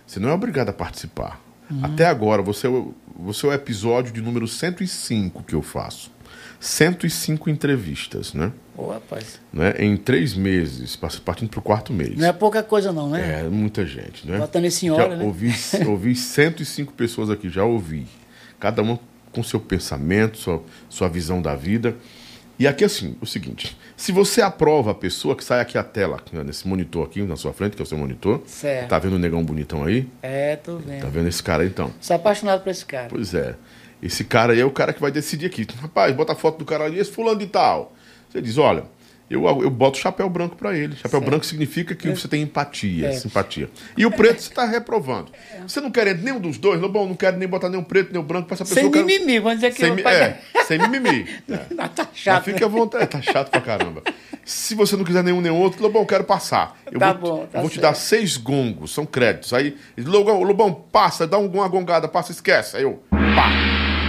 Você não é obrigado a participar. Uhum. Até agora, você, é você é o episódio de número 105 que eu faço. 105 entrevistas, né? Ô, rapaz. Né? Em três meses, partindo para o quarto mês. Não é pouca coisa não, né? É, muita gente, né? Botando em senhora, né? Ouvi, ouvi 105 pessoas aqui, já ouvi. Cada uma com seu pensamento, sua, sua visão da vida. E aqui assim, o seguinte, se você aprova a pessoa que sai aqui a tela, nesse monitor aqui na sua frente, que é o seu monitor. Certo. Tá vendo o negão bonitão aí? É, tô vendo. Tá vendo esse cara aí então? Sou apaixonado por esse cara. Pois é. Esse cara aí é o cara que vai decidir aqui. Rapaz, bota a foto do cara ali, esse fulano de tal. Você diz, olha, eu, eu boto chapéu branco para ele. Chapéu certo. branco significa que é. você tem empatia, é. simpatia. E o preto você está reprovando. É. Você não quer nenhum dos dois, bom, não quero nem botar nem o preto nem o branco para essa pessoa. Sem mimimi, vamos dizer que sem, eu É, sem mimimi. É. tá chato. Mas fique à vontade, tá chato pra caramba. Se você não quiser nenhum nem outro, Lobão, quero passar. Eu tá vou, bom, tá eu vou te dar seis gongos, são créditos. Aí, Lobão, Lobão passa, dá uma gongada, passa, esquece. Aí eu, pá,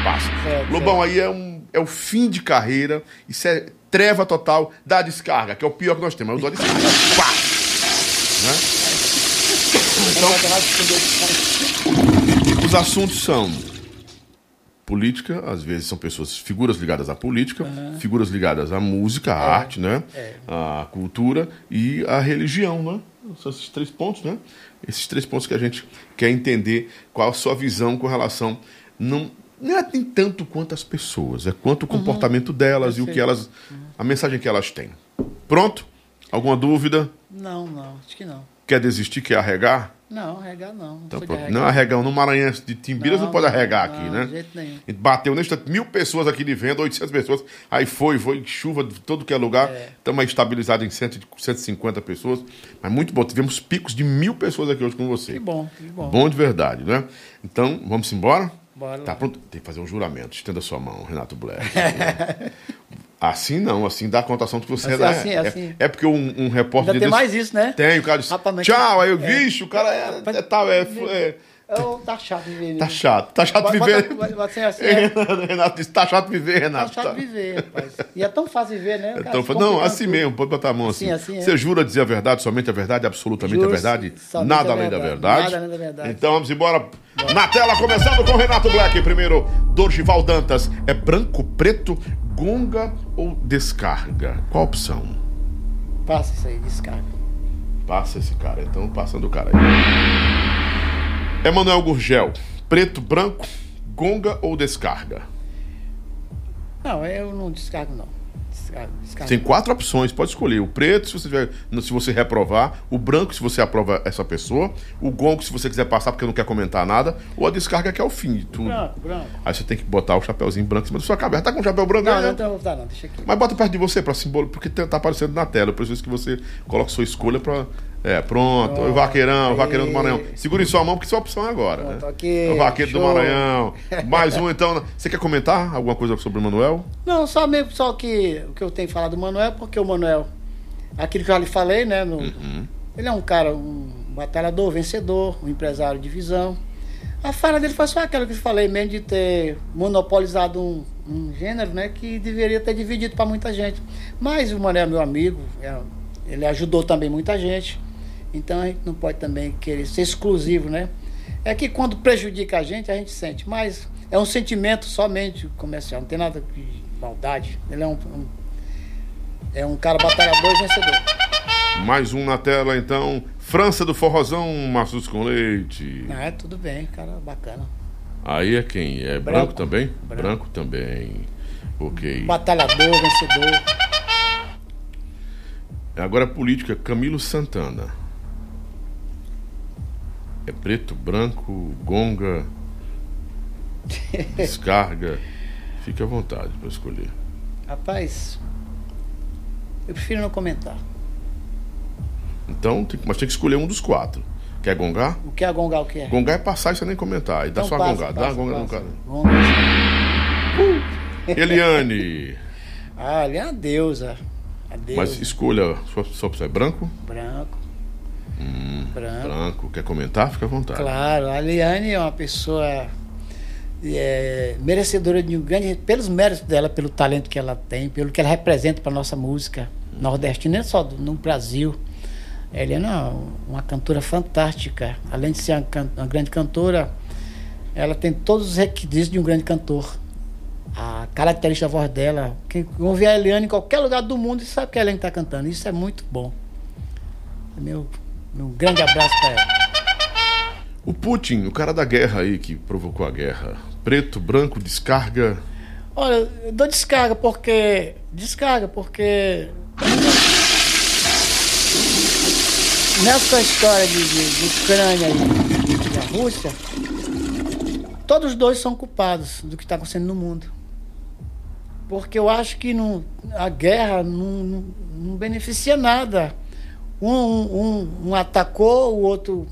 passa. Certo, Lobão, aí é, um, é o fim de carreira. Isso é treva total da descarga, que é o pior que nós temos. Eu dou a descarga. Pá! Né? Então, os assuntos são política, às vezes são pessoas, figuras ligadas à política, uhum. figuras ligadas à música, à é. arte, né? É. À cultura e à religião, né? São esses três pontos, né? Esses três pontos que a gente quer entender qual a sua visão com relação não não é nem tanto quanto as pessoas, é quanto o uhum. comportamento delas e o que elas. a mensagem que elas têm. Pronto? Alguma dúvida? Não, não, acho que não. Quer desistir, quer arregar? Não, arregar não. Então, não, arregar. não arregar. No Maranhão de Timbiras não, não pode arregar não, aqui, né? De jeito nenhum. A gente bateu neste mil pessoas aqui de venda, 800 pessoas. Aí foi, foi chuva de todo que é lugar. Estamos é. estabilizados em 150 pessoas. Mas muito bom. Tivemos picos de mil pessoas aqui hoje com você. Que bom, que bom. Bom de verdade, né? Então, vamos embora? Bora tá pronto? Tem que fazer um juramento. Estenda sua mão, Renato Blair. assim não, assim dá a contação que você assim, é, assim, é, assim. é, porque um, um repórter. Já tem mais isso, né? Tem, o cara. Rapaz, Tchau, aí eu, é. vixe, o cara é, é tal, é. É tá chato viver. Tá chato, tá chato viver. bota- bota assim, assim, é. Renato disse, tá chato viver, Tá Renato. chato viver, rapaz. E é tão fácil viver, né? Cara, Então, se não, assim tudo. mesmo, pode botar a mão assim. Assim, assim, é. Você jura dizer a verdade, somente a verdade, absolutamente a Juro, verdade? somente Nada a além da verdade, verdade. nada além da verdade. Então vamos embora. Na tela, começando com Renato Black. Primeiro, Dorgival Dantas. É branco, preto, gonga ou descarga? Qual a opção? Passa isso aí, descarga. Passa esse cara, então passando o cara aí. Emanuel Gurgel. Preto, branco, gonga ou descarga? Não, eu não descargo, não. Descargo, descargo. Tem quatro opções, pode escolher. O preto, se você, tiver, se você reprovar. O branco, se você aprova essa pessoa. O gongo, se você quiser passar porque não quer comentar nada. Ou a descarga, que é o fim de tudo. Branco, branco. Aí você tem que botar o chapéuzinho branco em cima da sua cabeça. Tá com o chapéu branco Não, aí, não, né? não, não, não, não, deixa aqui. Mas bota perto de você para simbolo, porque tá tá aparecendo na tela. Eu preciso que você coloque sua escolha para. É, pronto. Pronto. O vaqueirão, o vaqueirão do. Maranhão. Segure em sua mão, porque sua opção é agora. Pronto, né? ok, O vaqueiro do show. Maranhão. Mais um, então. Você quer comentar alguma coisa sobre o Manuel? Não, só mesmo, só que o que eu tenho falado do Manuel, porque o Manuel, aquilo que eu já lhe falei, né? no- Uhum. Ele é um cara, um batalhador, vencedor, um empresário de visão. A falha dele foi só aquela que eu falei mesmo de ter monopolizado um, um gênero, né? Que deveria ter dividido para muita gente. Mas o Manuel é meu amigo, é- ele ajudou também muita gente. Então a gente não pode também querer ser exclusivo, né? É que quando prejudica a gente, a gente sente. Mas é um sentimento somente comercial, não tem nada de maldade. Ele é um, um- é um cara batalhador e vencedor. Mais um na tela, então. França do Forrozão, maços com leite. Ah, é tudo bem, cara, bacana. Aí é quem? É branco, Branco. também? Branco. Branco também. Ok. Batalhador, vencedor. Agora a política, Camilo Santana. É preto, branco, gonga, descarga. Fique à vontade para escolher. Rapaz, eu prefiro não comentar. Então, tem, mas tem que escolher um dos quatro. Quer gongar? O que é gongar, o que é? Gongar é passar e você nem comentar. E dá Então só a passa, gongada. Dá passa, a gonga no passa. cara. Gonga. Eliane. Ah, ele é uma deusa. A deusa. Mas escolha, sua, sua opção é branco? Branco. Hum, Branco. Branco. Quer comentar? Fica à vontade. Claro, a Liane é uma pessoa é, merecedora de um grande. pelos méritos dela, pelo talento que ela tem, pelo que ela representa para nossa música nordestina, não só do- no Brasil. Ela é uma, uma cantora fantástica. Além de ser uma, can- uma grande cantora, ela tem todos os requisitos de um grande cantor. A característica da voz dela, quem ouvir a Eliane em qualquer lugar do mundo sabe que a Eliane está cantando. Isso é muito bom. Meu, meu grande abraço para ela. O Putin, o cara da guerra aí que provocou a guerra. Preto, branco, descarga. Olha, eu dou descarga porque. Descarga porque. Nessa história de, de- de Ucrânia e da Rússia, todos os dois são culpados do que está acontecendo no mundo. Porque eu acho que não, a guerra não, não, não beneficia nada. Um, um, um atacou, o outro.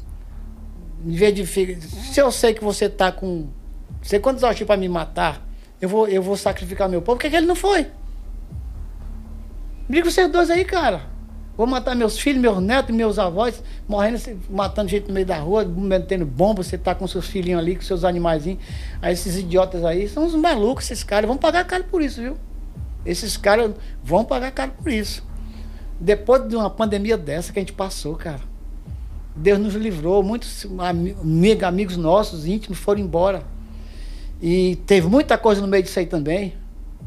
Em vez de. Se eu sei que você está com. Sei quantos acham para me matar, eu vou, eu vou sacrificar meu povo. Por que, que ele não foi? Briga vocês dois aí, cara. Vou matar meus filhos, meus netos, meus avós, morrendo, matando gente no meio da rua, metendo bomba, você tá com seus filhinhos ali, com seus animaizinhos. Aí esses idiotas aí, são uns malucos, esses caras, vão pagar caro por isso, viu? Esses caras vão pagar caro por isso. Depois de uma pandemia dessa que a gente passou, cara. Deus nos livrou, muitos ami- amigo- amigos nossos, íntimos, foram embora. E teve muita coisa no meio disso aí também.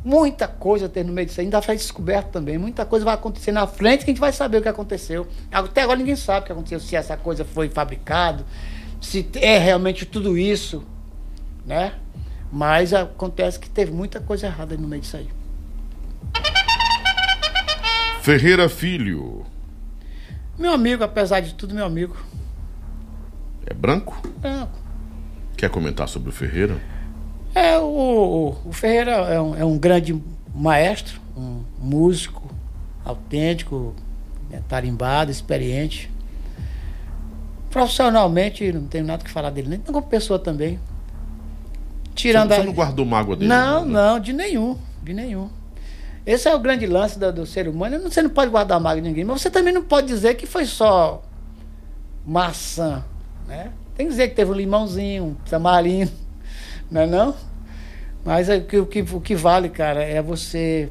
Muita coisa teve no meio disso aí. Ainda foi descoberto também. Muita coisa vai acontecer na frente que a gente vai saber o que aconteceu. Até agora ninguém sabe o que aconteceu, se essa coisa foi fabricado, se é realmente tudo isso, né? Mas acontece que teve muita coisa errada no meio disso aí. Ferreira Filho. Meu amigo, apesar de tudo, meu amigo. É branco? Branco. Quer comentar sobre o Ferreira? É, o, o, Ferreira é um, é um grande maestro, um músico autêntico, né, tarimbado, experiente. Profissionalmente, não tenho nada que falar dele, nem como pessoa também. Tirando Você a... não guardou mágoa dele? Não, né? não, de nenhum, de nenhum. Esse é o grande lance do, do ser humano. Você não pode guardar mágoa de ninguém, mas você também não pode dizer que foi só maçã, né? Tem que dizer que teve um limãozinho, um tamarindo, não é não? Mas é, o, que, o, que, o que vale, cara, é você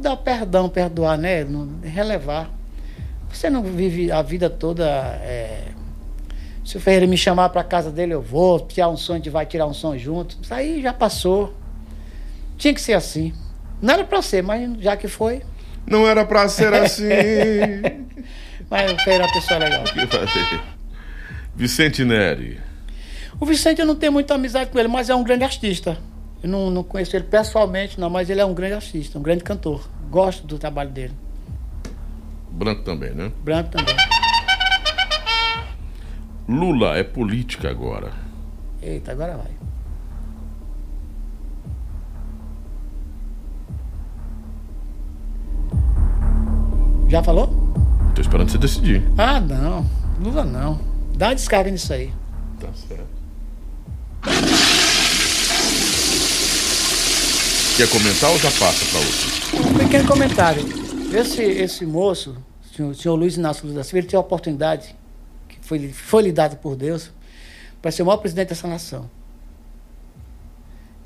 dar perdão, perdoar, né? Relevar. Você não vive a vida toda. É... Se o Ferreira me chamar para casa dele, eu vou. Tirar um som, a gente vai tirar um som junto. Isso aí já passou. Tinha que ser assim. Não era para ser, mas já que foi. Não era para ser assim. mas o Ferreira é uma pessoa legal. Vicente Neri. O Vicente eu não tenho muita amizade com ele, mas é um grande artista. Eu não, não conheço ele pessoalmente, não, mas ele é um grande artista, um grande cantor. Gosto do trabalho dele. Branco também, né? Branco também. Lula é política agora. Eita, agora vai. Já falou? Tô esperando você decidir. Ah, não. Lula não. Dá uma descarga nisso aí. Tá certo. Quer comentar ou já passa para outro? Um pequeno comentário. Esse, esse moço, o senhor, o senhor Luiz Inácio Lula da Silva, ele teve a oportunidade, que foi, foi lhe dada por Deus, para ser o maior presidente dessa nação.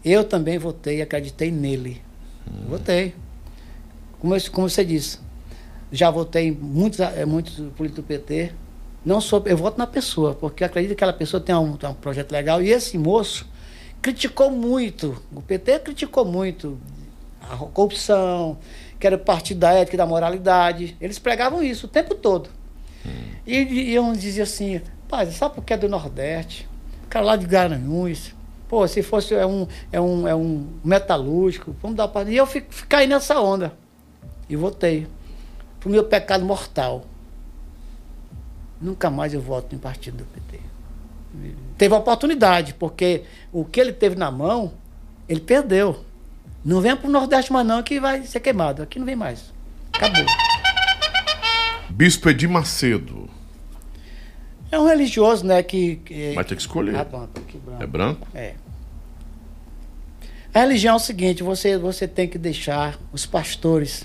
Eu também votei e acreditei nele. Hum. Votei. Como, eu, como você disse, já votei em muitos, eh, muitos políticos do PT. Não sou, eu voto na pessoa, porque acredito que aquela pessoa tem um, tem um projeto legal. E esse moço criticou muito, o PT criticou muito a corrupção, que era o partido da ética e da moralidade. Eles pregavam isso o tempo todo. Hum. E, e eu dizia assim, pai, sabe por que é do Nordeste? Cara lá de Garanhuns. Pô, se fosse é um, é um, é um metalúrgico, vamos dar para. E eu fico, caí nessa onda. E votei. Pro meu pecado mortal. Nunca mais eu voto em partido do PT. Teve a oportunidade, porque o que ele teve na mão, ele perdeu. Não vem para o Nordeste mais não, que vai ser queimado. Aqui não vem mais. Acabou. Bispo Edir Macedo. É um religioso, né? Que, que... Vai ter que escolher. Ah, branco. É branco? É. A religião é o seguinte: você, você tem que deixar os pastores.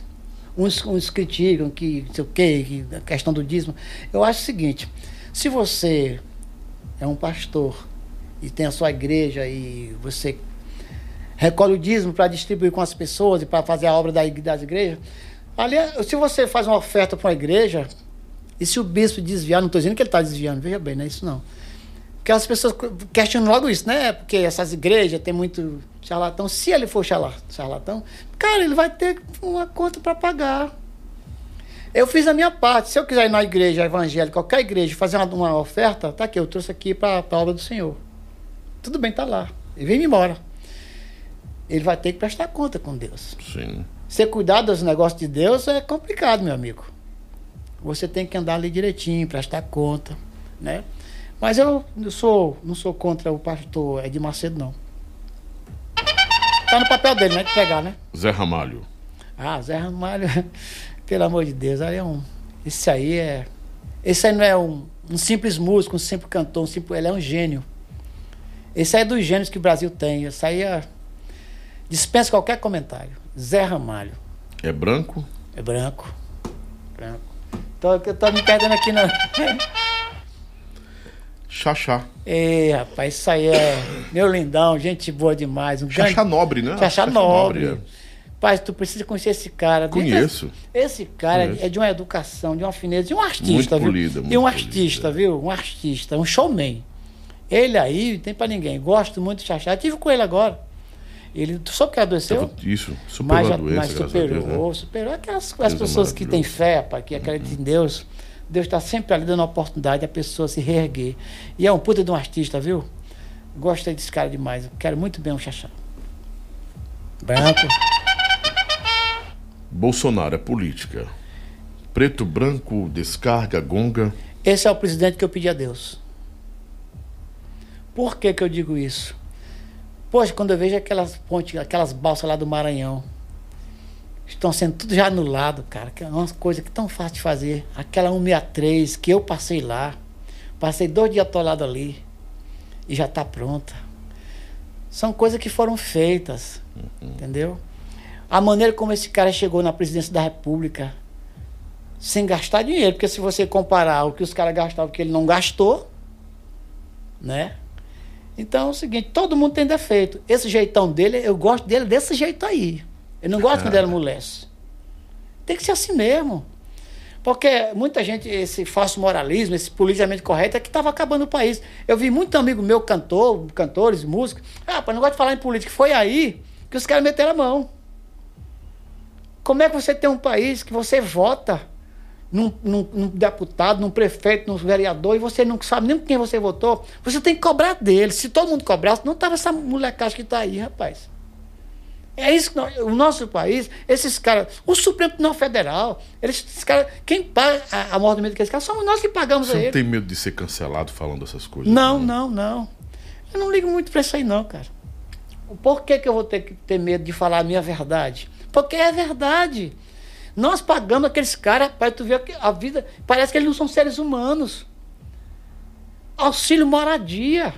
Uns, uns criticam que, sei o quê, que a questão do dízimo. Eu acho o seguinte: se você é um pastor e tem a sua igreja e você recolhe o dízimo para distribuir com as pessoas e para fazer a obra das igrejas, ali, se você faz uma oferta para uma igreja, e se o bispo desviar, não estou dizendo que ele está desviando, veja bem, não é isso não. Porque as pessoas questionam logo isso, né? Porque essas igrejas tem muito charlatão. Se ele for charlatão, cara, ele vai ter uma conta para pagar. Eu fiz a minha parte. Se eu quiser ir na igreja evangélica, qualquer igreja, fazer uma, uma oferta, tá aqui, eu trouxe aqui para a obra do Senhor. Tudo bem, tá lá. E vem embora. Ele vai ter que prestar conta com Deus. Sim. Você cuidar dos negócios de Deus é complicado, meu amigo. Você tem que andar ali direitinho, prestar conta, né? Mas eu não sou, não sou contra o pastor Ed Macedo, não. Tá no papel dele, né? De pegar, né? Zé Ramalho. Ah, Zé Ramalho. Pelo amor de Deus, aí é um. Esse aí é. Esse aí não é um, um simples músico, um simples cantor, um simples, ele é um gênio. Esse aí é dos gênios que o Brasil tem. Esse aí é. Dispensa qualquer comentário. Zé Ramalho. É branco? É branco. Branco. Tô, eu tô me perdendo aqui na. Xaxá. Ei, rapaz, isso aí é meu lindão, gente boa demais. Um Xaxá grande... nobre, né? Xaxá, nobre. nobre é. Pai, tu precisa conhecer esse cara. Conheço. Esse, esse cara Conheço. é de uma educação, de uma fineza, de um artista, muito viu? Polida, e um artista, polida. viu? Um artista, um showman. Ele aí, tem para ninguém. Gosto muito de Xaxá. Tive com ele agora. Ele, tu soube que adoeceu? Isso, superou mas, a doença. Mas superou, né? superou. Aquelas as pessoas que têm fé, pai, que acreditam uhum. em Deus. Deus está sempre ali dando a oportunidade a pessoa se reerguer. E é um puta de um artista, viu? Gostei desse cara demais. Quero muito bem um Xaxá. Branco. Bolsonaro é política. Preto, branco, descarga, gonga. Esse é o presidente que eu pedi a Deus. Por que, que eu digo isso? Poxa, quando eu vejo aquelas pontes, aquelas balsas lá do Maranhão, estão sendo tudo já anulado, cara. Que é uma coisa que é tão fácil de fazer. Aquela 163 que eu passei lá, passei dois dias atolado ali e já está pronta. São coisas que foram feitas, uhum. entendeu? a maneira como esse cara chegou na presidência da República sem gastar dinheiro, porque se você comparar o que os caras gastavam que ele não gastou, né? Então é o seguinte, todo mundo tem defeito. Esse jeitão dele, eu gosto dele desse jeito aí. Eu não gosto quando ele amolece. Tem que ser assim mesmo. Porque muita gente, esse falso moralismo, esse politicamente correto, é que estava acabando o país. Eu vi muito amigo meu, cantor, cantores, músicos. Ah, não gosto de falar em política. Foi aí que os caras meteram a mão. Como é que você tem um país que você vota num, num, num, deputado, num prefeito, num vereador, e você não sabe nem quem você votou? Você tem que cobrar dele. Se todo mundo cobrasse, não tava essa molecagem que está aí, rapaz. É isso que nós, o nosso país, esses caras, o Supremo Tribunal Federal, eles, esses caras, quem paga a, a morte do medo daqueles caras somos nós que pagamos Você a não ele. tem medo de ser cancelado falando essas coisas? Não, não, não. Eu não ligo muito para isso aí, não, cara. Por que, que eu vou ter que ter medo de falar a minha verdade? Porque é verdade. Nós pagamos aqueles caras, para tu ver que a vida. Parece que eles não são seres humanos. Auxílio moradia.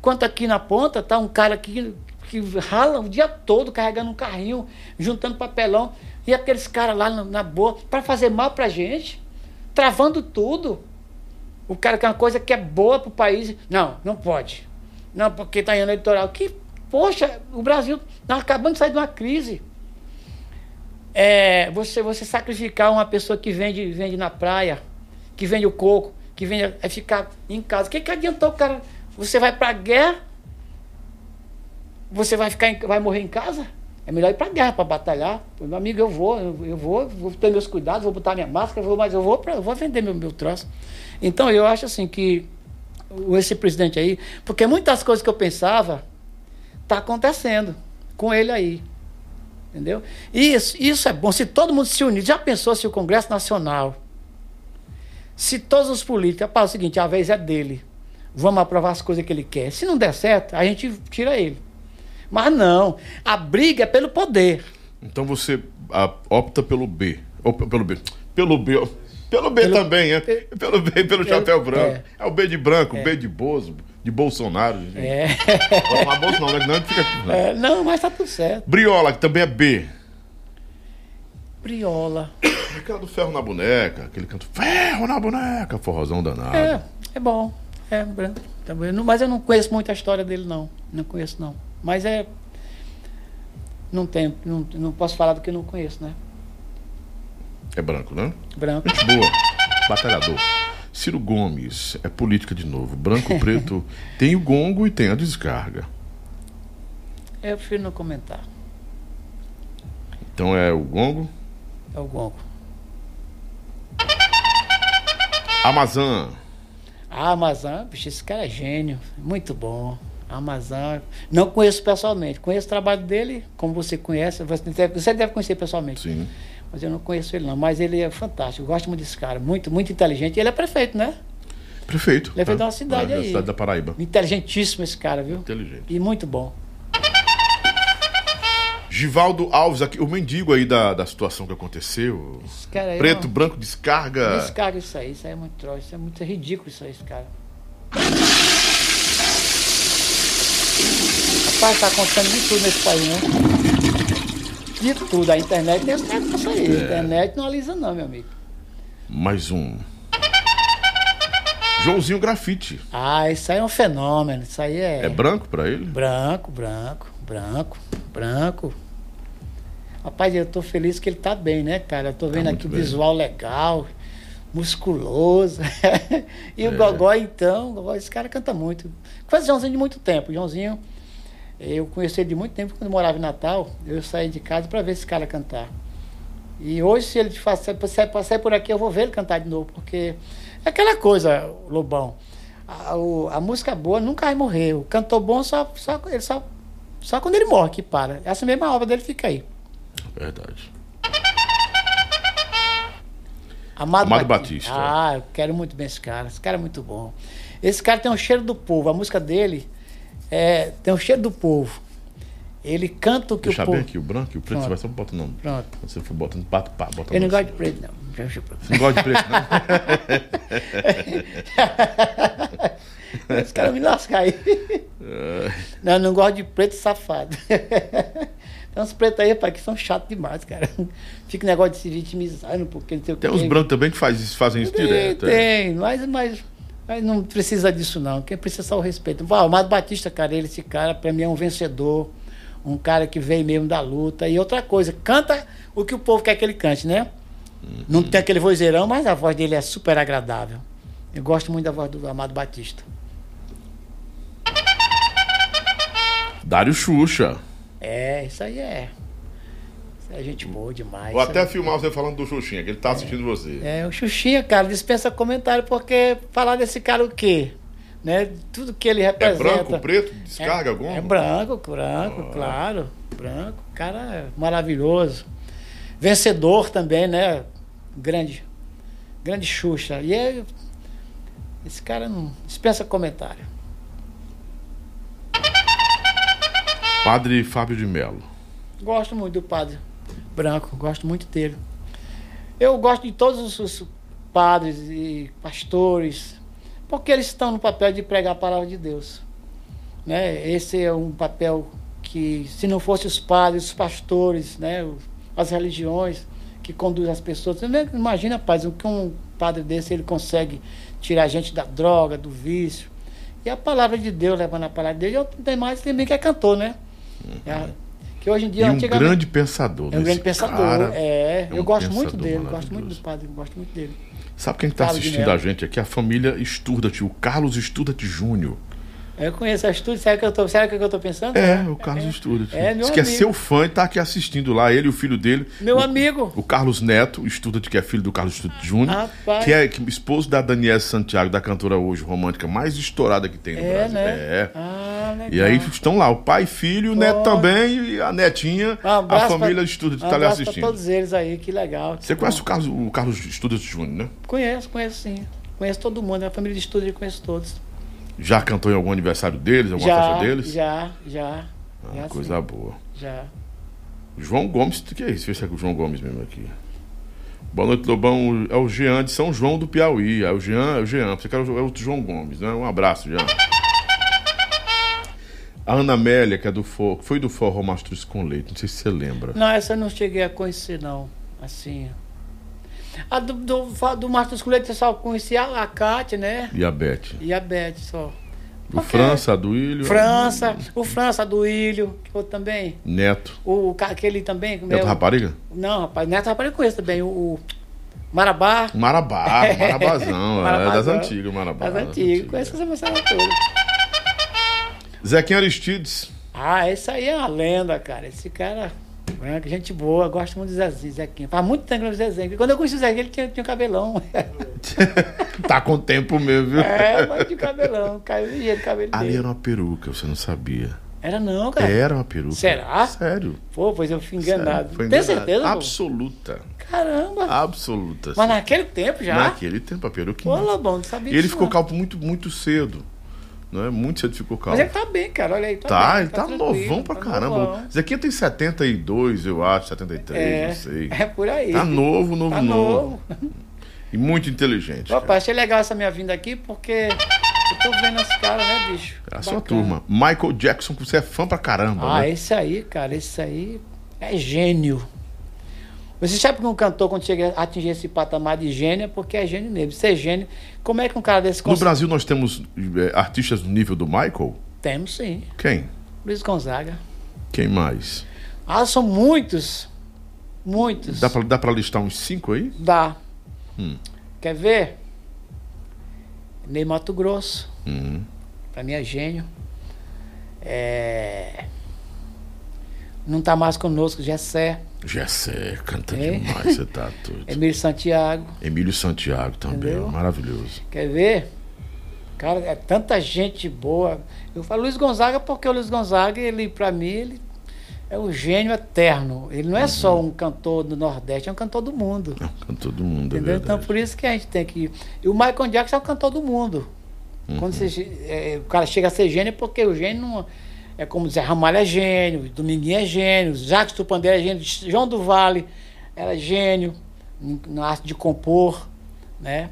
Quanto aqui na ponta tá um cara aqui que rala o dia todo carregando um carrinho, juntando papelão, e aqueles caras lá na, na boa, para fazer mal pra gente, travando tudo. O cara quer uma coisa que é boa pro país. Não, não pode. Não, porque tá em ano eleitoral. Que, poxa, o Brasil está acabando de sair de uma crise. É, você, você sacrificar uma pessoa que vende, vende na praia, que vende o coco, que vende, é ficar em casa. O que, que adiantou o cara? Você vai pra guerra você vai ficar em, vai morrer em casa? É melhor ir para a guerra para batalhar. Meu amigo, eu vou, eu, vou, vou ter meus cuidados, vou botar minha máscara, vou, mas eu vou, pra, eu vou vender meu, meu troço. Então eu acho assim que esse presidente aí, porque muitas coisas que eu pensava tá acontecendo com ele aí. Entendeu? Isso, isso é bom. Se todo mundo se unir, já pensou se o Congresso Nacional, se todos os políticos, para o seguinte, a vez é dele. Vamos aprovar as coisas que ele quer. Se não der certo, a gente tira ele. Mas não, a briga é pelo poder. Então você a, opta pelo B. Ou pelo B. Pelo B. Pelo B pelo, também, é. Pelo B, pelo, pelo chapéu branco. É. é. o B de branco, o é. B de Bozo, de Bolsonaro. Gente. É. Não Bolso não, né? Não, fica, não. É, não, mas tá tudo certo. Briola, que também é B. Briola. Aquela do ferro na boneca, aquele canto ferro na boneca, forrozão danado. É, é bom. É branco. Mas eu não conheço muito a história dele, não. Não conheço, não. Mas é. Não tem, não, não posso falar do que não conheço, né? É branco, né? Branco. Boa. Batalhador. Ciro Gomes, é política de novo. Branco, preto, tem o gongo e tem a descarga. Eu prefiro não comentar. Então é o gongo? É o gongo. Amazon. Ah, Amazon, bicho, esse cara é gênio. Muito bom. Amazon. Não conheço pessoalmente. Conheço o trabalho dele, como você conhece. Você deve, você deve conhecer pessoalmente. Sim. Mas eu não conheço ele, não. Mas ele é fantástico. Eu gosto muito desse cara. Muito, muito inteligente. Ele é prefeito, né? Prefeito. Ele é prefeito de uma cidade é, aí. cidade da Paraíba. Inteligentíssimo esse cara, viu? Inteligente. E muito bom. Givaldo Alves, aqui, o mendigo aí da, da situação que aconteceu. Preto, não... branco, descarga. Descarga isso aí, isso aí é muito troço, isso é muito ridículo isso aí, esse cara. Rapaz, tá acontecendo de tudo nesse país, né? De tudo. A internet tem aí. É. A internet não alisa não, meu amigo. Mais um. Joãozinho Grafite. Ah, isso aí é um fenômeno. Isso aí é. É branco para ele? Branco, branco, branco, branco. Rapaz, eu tô feliz que ele tá bem, né, cara? Eu tô vendo tá aqui o visual legal, musculoso. e é. o Gogó, então, Gogó, esse cara canta muito. Faz Joãozinho de muito tempo. Joãozinho eu conheci ele de muito tempo, quando eu morava em Natal, eu saí de casa para ver esse cara cantar. E hoje, se ele passar, passar por aqui, eu vou ver ele cantar de novo, porque é aquela coisa, Lobão. A, o, a música boa nunca vai morrer. O cantor bom só, só, ele só, só quando ele morre que para. Essa mesma obra dele fica aí. Verdade. Amado, Amado Batista. Batista. Ah, eu quero muito bem esse cara. Esse cara é muito bom. Esse cara tem um cheiro do povo. A música dele é, tem o cheiro do povo. Ele canta o que Deixa o povo... aqui, o branco e o preto, Pronto. você vai só botar o nome. Pronto. Quando você for botando pato, pá, bota Eu não gosto de preto, não. Você não gosta de preto, não? Os caras me lascam aí. não, não gosto de preto safado. Tem uns pretos aí, rapaz, que são chatos demais, cara. Fica negócio de se vitimizando, porque não sei o que. Tem uns brancos também que faz, fazem isso tem, direto. É. Tem, é. mas, mas Mas não precisa disso, não. Quem precisa é só o respeito. O Amado Batista, cara, ele, esse cara, pra mim, é um vencedor. Um cara que veio mesmo da luta. E outra coisa, canta o que o povo quer que ele cante, né? Uhum. Não tem aquele vozeirão, mas a voz dele é super agradável. Eu gosto muito da voz do Amado Batista. Dário Xuxa. É, isso aí é. É gente boa demais. Vou até filmar você falando do Xuxinha, que ele tá assistindo é, você. É, o Xuxinha, cara, dispensa comentário, porque falar desse cara o quê? Né? Tudo que ele representa. É branco, preto, descarga é, algum? É branco, branco, ah. claro. Branco, cara é maravilhoso. Vencedor também, né? Grande. Grande Xuxa. E é, esse cara não dispensa comentário. Padre Fábio de Melo. Gosto muito do padre branco, gosto muito dele. Eu gosto de todos os padres e pastores, porque eles estão no papel de pregar a palavra de Deus. Né? Esse é um papel que, se não fosse os padres, os pastores, né? as religiões que conduzem as pessoas, imagina, paz, o que um padre desse ele consegue tirar a gente da droga, do vício. E a palavra de Deus, levando a palavra de Deus, eu tenho mais também que é cantor, né? Uhum. É, que hoje em dia. E um grande pensador. É um grande pensador. É, é um eu gosto muito dele, gosto muito do padre, gosto muito dele. Sabe quem está assistindo a gente aqui? A família Sturdat, o Carlos Sturdat Júnior. Eu conheço a Estúdio, será que eu tô, será que eu tô pensando? É, o Carlos é, Estúdio. É, meu Diz que é seu fã e tá aqui assistindo lá, ele e o filho dele. Meu o, amigo. O Carlos Neto, Estúdio, que é filho do Carlos Estúdio Júnior, que é que, esposo da Daniela Santiago, da cantora hoje romântica mais estourada que tem no é, Brasil. Né? É. Ah, legal. E aí estão lá, o pai, filho, o neto também e a netinha, um a família pra, Estúdio que um tá ali assistindo. Pra todos eles aí, que legal. Você conhece o Carlos, o Carlos Estúdio Júnior, né? Conheço, conheço sim. Conheço todo mundo, a família de Estúdio eu conheço todos. Já cantou em algum aniversário deles, alguma já, festa deles? Já, já. Ah, já coisa sim. boa. Já. João Gomes, o que é isso? Deixa eu ver se é o João Gomes mesmo aqui. Boa noite, Lobão. É o Jean de São João do Piauí. É o Jean, é o Jean. Você quer é o João Gomes, né? Um abraço, Jean. A Ana Amélia, que é do For, foi do Forró Mastruz com Leite, não sei se você lembra. Não, essa eu não cheguei a conhecer, não. Assim. A do, do, do Marcos Colete eu só conhecia a Cátia, né? E a Beth. E a Beth só. O França, do Ilho. França, o França do Ilho, que outro também. Neto. O, aquele também. Neto meu, Rapariga? Não, rapaz, Neto Rapariga eu conheço também. O, o Marabá. Marabá, Marabazão, Marabazão. é das antigas, Marabá. Das antigas, conheço essa moçada toda. Zequinha Aristides. Ah, esse aí é uma lenda, cara. Esse cara Branco, gente boa, gosto muito do Zezinho, Zequinha. Faz muito tempo que eu Zezinho. Quando eu conheci o Zezinho, ele tinha, tinha cabelão. tá com tempo mesmo, viu? É, mas de cabelão, caiu ligeiro o cabelo Ali dele. era uma peruca, você não sabia. Era não, cara. Era uma peruca. Será? Sério. Pô, pois eu fui enganado. Sério, Tem certeza? Absoluta. Pô? Caramba. Absoluta. Mas naquele tempo já? Naquele tempo, a peruquinha. Pô, Lobão, não sabia E ele ficou calvo muito, muito cedo. Não é? Muito cedo ficou calmo. Mas ele tá bem, cara. Olha aí. Tá, tá bem, ele tá, tá novão pra tá caramba. Novão. Zequinha tem 72, eu acho, 73, é, não sei. É por aí. Tá novo, novo, tá novo. novo. E muito inteligente. Opa, cara. achei legal essa minha vinda aqui, porque eu tô vendo esse cara, né, bicho? É a sua turma. Michael Jackson, que você é fã pra caramba. Ah, né? esse aí, cara, esse aí é gênio. Você sabe que um cantor, quando chega a atingir esse patamar de gênio, é porque é gênio mesmo. Ser gênio, como é que um cara desse consegue... No Brasil nós temos é, artistas do nível do Michael? Temos, sim. Quem? Luiz Gonzaga. Quem mais? Ah, são muitos. Muitos. Dá pra, dá pra listar uns cinco aí? Dá. Hum. Quer ver? Ney Mato Grosso. Hum. Pra mim é gênio. É... Não tá mais conosco, Gessé. Gessé, canta é. demais, você tá tudo. Emílio Santiago. Emílio Santiago também, Entendeu? maravilhoso. Quer ver? Cara, é tanta gente boa. Eu falo Luiz Gonzaga porque o Luiz Gonzaga, ele, pra mim, ele é um gênio eterno. Ele não é uhum. só um cantor do Nordeste, é um cantor do mundo. É um cantor do mundo, é Entendeu? É então, por isso que a gente tem que. E o Michael Jackson é um cantor do mundo. Uhum. Quando você, é, o cara chega a ser gênio, é porque o gênio não é como Zé Ramalho é gênio, Dominguinho é gênio, Jacques Tupandeira é gênio, João do Vale era gênio na arte de compor, né?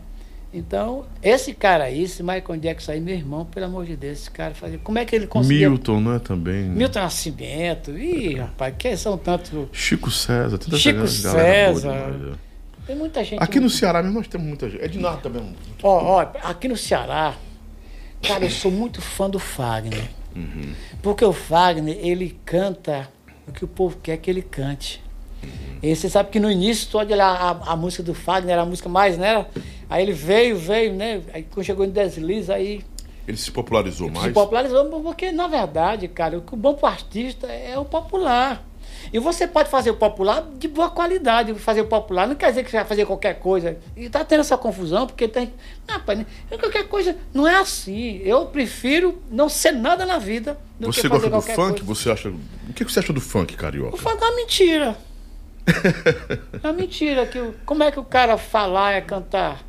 Então, esse cara aí, esse Michael Jackson aí, meu irmão, pelo amor de Deus, esse cara fazia. Como é que ele conseguiu? Milton, né? Também. Né? Milton Nascimento. Ih, rapaz, que são tantos. Chico César, tanta Chico César. Demais, Tem muita gente. Aqui no muito- Ceará mesmo nós temos muita gente. Ednardo também. Ó, ó, aqui no Ceará, cara, eu sou muito fã do Fagner. Porque o Fagner, ele canta o que o povo quer que ele cante. E você sabe que no início, lá, a, a música do Fagner era a música mais, né? Aí ele veio, veio, né? Aí quando chegou em Deslize, aí Ele se popularizou se mais. popularizou, porque na verdade, cara, o que o bom pro artista é o popular. E você pode fazer o popular de boa qualidade. Fazer o popular não quer dizer que você vai fazer qualquer coisa. E tá tendo essa confusão, porque tem. Não, rapaz, né, qualquer coisa. Não é assim. Eu prefiro não ser nada na vida do Você que gosta fazer do qualquer funk? coisa. Você acha. O que você acha do funk, O carioca? funk é uma mentira. é uma mentira. Que, o- como é que o cara falar é cantar?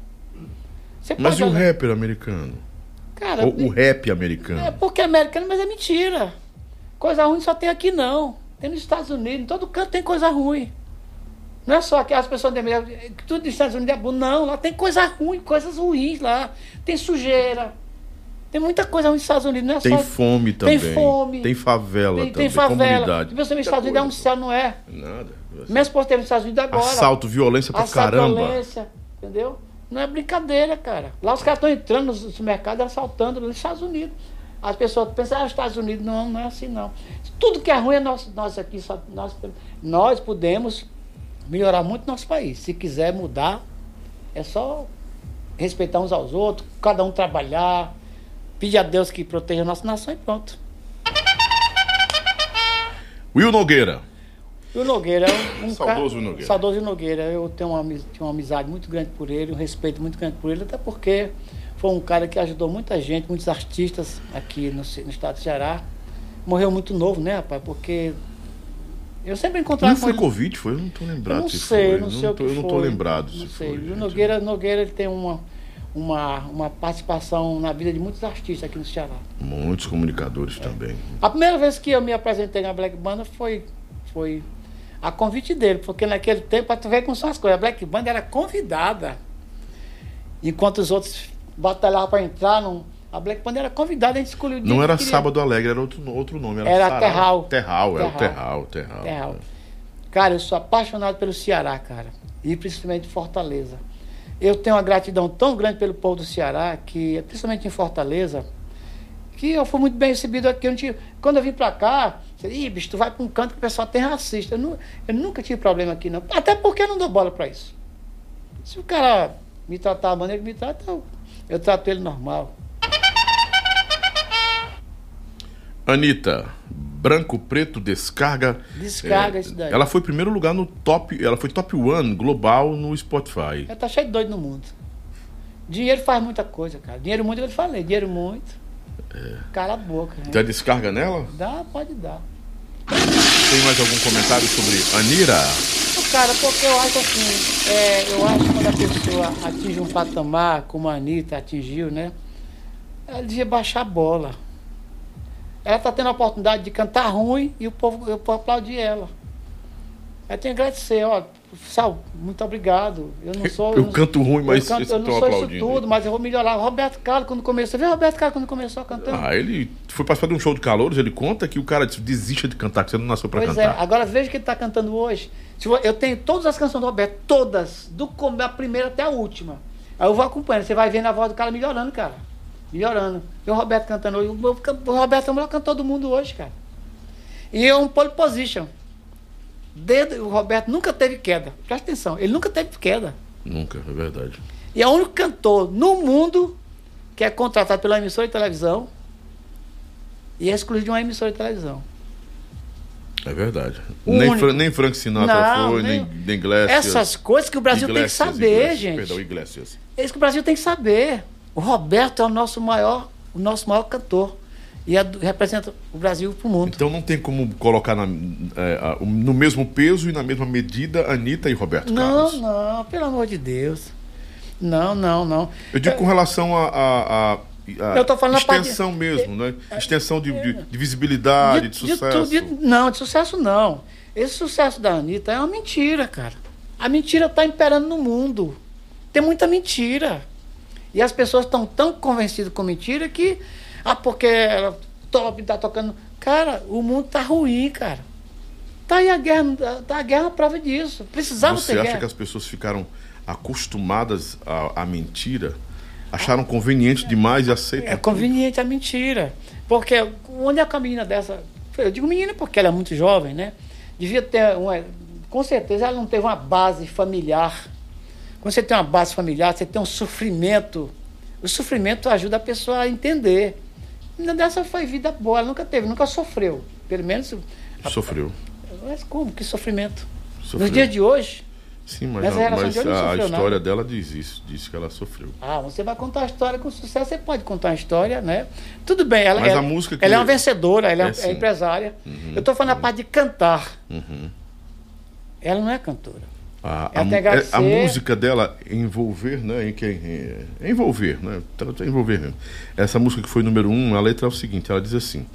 Você Mas e pode o olhar- rapper americano? Cara, Ou o rap É americano? porque é americano, mas é mentira. Coisa ruim só tem aqui não. Tem nos Estados Unidos, em todo canto tem coisa ruim. Não é só que as pessoas dizem que tudo nos Estados Unidos é bom. Não, lá tem coisa ruim, coisas ruins lá. Tem sujeira. Tem muita coisa ruim nos Estados Unidos, não é Tem só. fome também. fome. Tem favela tem, também. tem favela. Comunidade. E você nos Muita Estados Unidos é um céu, não é? Nada. Minha esposa teve nos Estados Unidos agora. Assalto, violência pra Assalto, caramba. violência, entendeu? Não é brincadeira, cara. Lá os caras estão entrando nos supermercados assaltando nos Estados Unidos. As pessoas pensam, ah, os Estados Unidos, não, não é assim não. Tudo que é ruim é nós, nós aqui, só, nós, nós podemos melhorar muito nosso país. Se quiser mudar, é só respeitar uns aos outros, cada um trabalhar, pedir a Deus que proteja a nossa nação e pronto. Will Nogueira. O Nogueira é um, um Saudoso cara- Will Nogueira. Saudoso Will Nogueira. Eu tenho uma, tenho uma amizade muito grande por ele, um respeito muito grande por ele, até porque foi um cara que ajudou muita gente, muitos artistas aqui no, no estado do Ceará. Morreu muito novo, né, rapaz? Porque eu sempre encontrava Não com foi ele. Covid? Foi? Eu não tô lembrado Eu não se sei, foi. não sei o tô, que eu não tô lembrado Não se sei. foi. O gente. Nogueira, Nogueira ele tem uma, uma, uma participação na vida de muitos artistas aqui no Ceará. Muitos comunicadores também. A primeira vez que eu me apresentei na Black Banda foi, foi a convite dele, porque naquele tempo, para tu ver como são as coisas, a Black Banda era convidada. Enquanto os outros batalhavam para entrar, não, a Black Banda era convidada, a gente escolheu o dia Não era queria. Sábado Alegre, era outro, outro nome. Era, Era. Terral. Terral, é o Terral. Terral, Terral. Terral. Cara, eu sou apaixonado pelo Ceará, cara. E principalmente Fortaleza. Eu tenho uma gratidão tão grande pelo povo do Ceará, que, principalmente em Fortaleza, que eu fui muito bem recebido aqui. Eu tive- quando eu vim pra cá, eu disse, Ih, bicho, tu vai pra um canto que o pessoal tem racista. Eu, eu nunca tive problema aqui, não. Até porque eu não dou bola pra isso. Se o cara me tratar da maneira que me trata, eu, eu trato ele normal. Anitta, branco, preto, descarga. Descarga É, isso daí. Ela foi primeiro lugar no top. Ela foi top one global no Spotify. Ela tá cheio de doido no mundo. Dinheiro faz muita coisa, cara. Dinheiro muito, eu te falei. Dinheiro muito. Cala a boca. né? Tem descarga nela? Dá, pode dar. Tem mais algum comentário sobre Anira? Cara, porque eu acho assim, é, eu acho que quando a pessoa atinge um patamar, como a Anitta atingiu, né? Ela devia baixar a bola. Ela está tendo a oportunidade de cantar ruim e o povo, povo aplaudir ela. Eu tenho que agradecer, ó. Sal, muito obrigado. Eu não sou. Eu não- canto ruim, mas eu, canto, eu não sou isso aplaudindo. tudo, mas eu vou melhorar. Roberto Carlos, quando começou. Você viu o Roberto Carlos quando começou cantando? Ah, ele foi participar de um show de calouros, ele conta que o cara desiste de cantar, que você não nasceu pra Pois é, cantar. agora veja o que ele está cantando hoje. Eu- Eu tenho todas as canções do Roberto, todas, do da primeira até a última. Aí eu vou acompanhando, você vai vendo a voz do cara melhorando, cara. Melhorando. E o Roberto cantando hoje. O Roberto é o melhor cantor do mundo hoje, cara. E é um pole position. Desde, o Roberto nunca teve queda. Presta atenção, ele nunca teve queda. Nunca, é verdade. E é o único cantor no mundo que é contratado pela emissora de televisão e é excluído de uma emissora de televisão. É verdade. Nem. Fra- nem Frank Sinatra Não, foi, nem- nem, Iglesias. Essas coisas que o Brasil tem que Iglesias, saber, Iglesias, gente. Perdão, Iglesias. É isso que o Brasil tem que saber. O Roberto é o nosso maior, o nosso maior cantor. E é representa o Brasil pro mundo. Então não tem como colocar na- é, o- no mesmo peso e na mesma medida Anitta e Roberto Não, Carlos. não, pelo amor de Deus. Não, não, não. Eu digo com relação a, a- a- Eu tô falando parte- extensão mesmo, né? Extensão de, de- de visibilidade, de, sucesso. tudo, de- não, de sucesso não. Esse sucesso da Anitta é uma mentira, cara. A mentira está imperando no mundo. Tem muita mentira. E as pessoas estão tão convencidas com mentira que. Ah, porque ela top, tá tocando. Cara, o mundo tá ruim, cara. Tá aí a guerra, tá a guerra prova disso. Precisava Você ter acha guerra. que as pessoas ficaram acostumadas à, à mentira, acharam conveniente demais e aceitam. É conveniente a mentira. Porque onde é que a menina dessa. Eu digo menina porque ela é muito jovem, né? Devia ter uma. Com certeza ela não teve uma base familiar. Quando você tem uma base familiar, você tem um sofrimento. O sofrimento ajuda a pessoa a entender. A menina dessa foi vida boa, ela nunca teve, nunca sofreu. Pelo menos. Sofreu. Mas como? Que sofrimento? Sofreu. Nos dias de hoje. Sim, mas, a, mas hoje a sofreu história dela diz isso, diz que ela sofreu. Ah, você vai contar a história com sucesso, você pode contar a história, né? Tudo bem, ela, Mas ela, a música que- ela é uma vencedora, ela é, É, é empresária. Eu estou falando a parte de cantar. Uhum. Ela não é cantora. A, a, que é- a música dela, Envolver, né? Em que, é, é envolver, né? Trata- é Envolver mesmo. Essa música que foi número um, a letra é o seguinte: ela diz assim: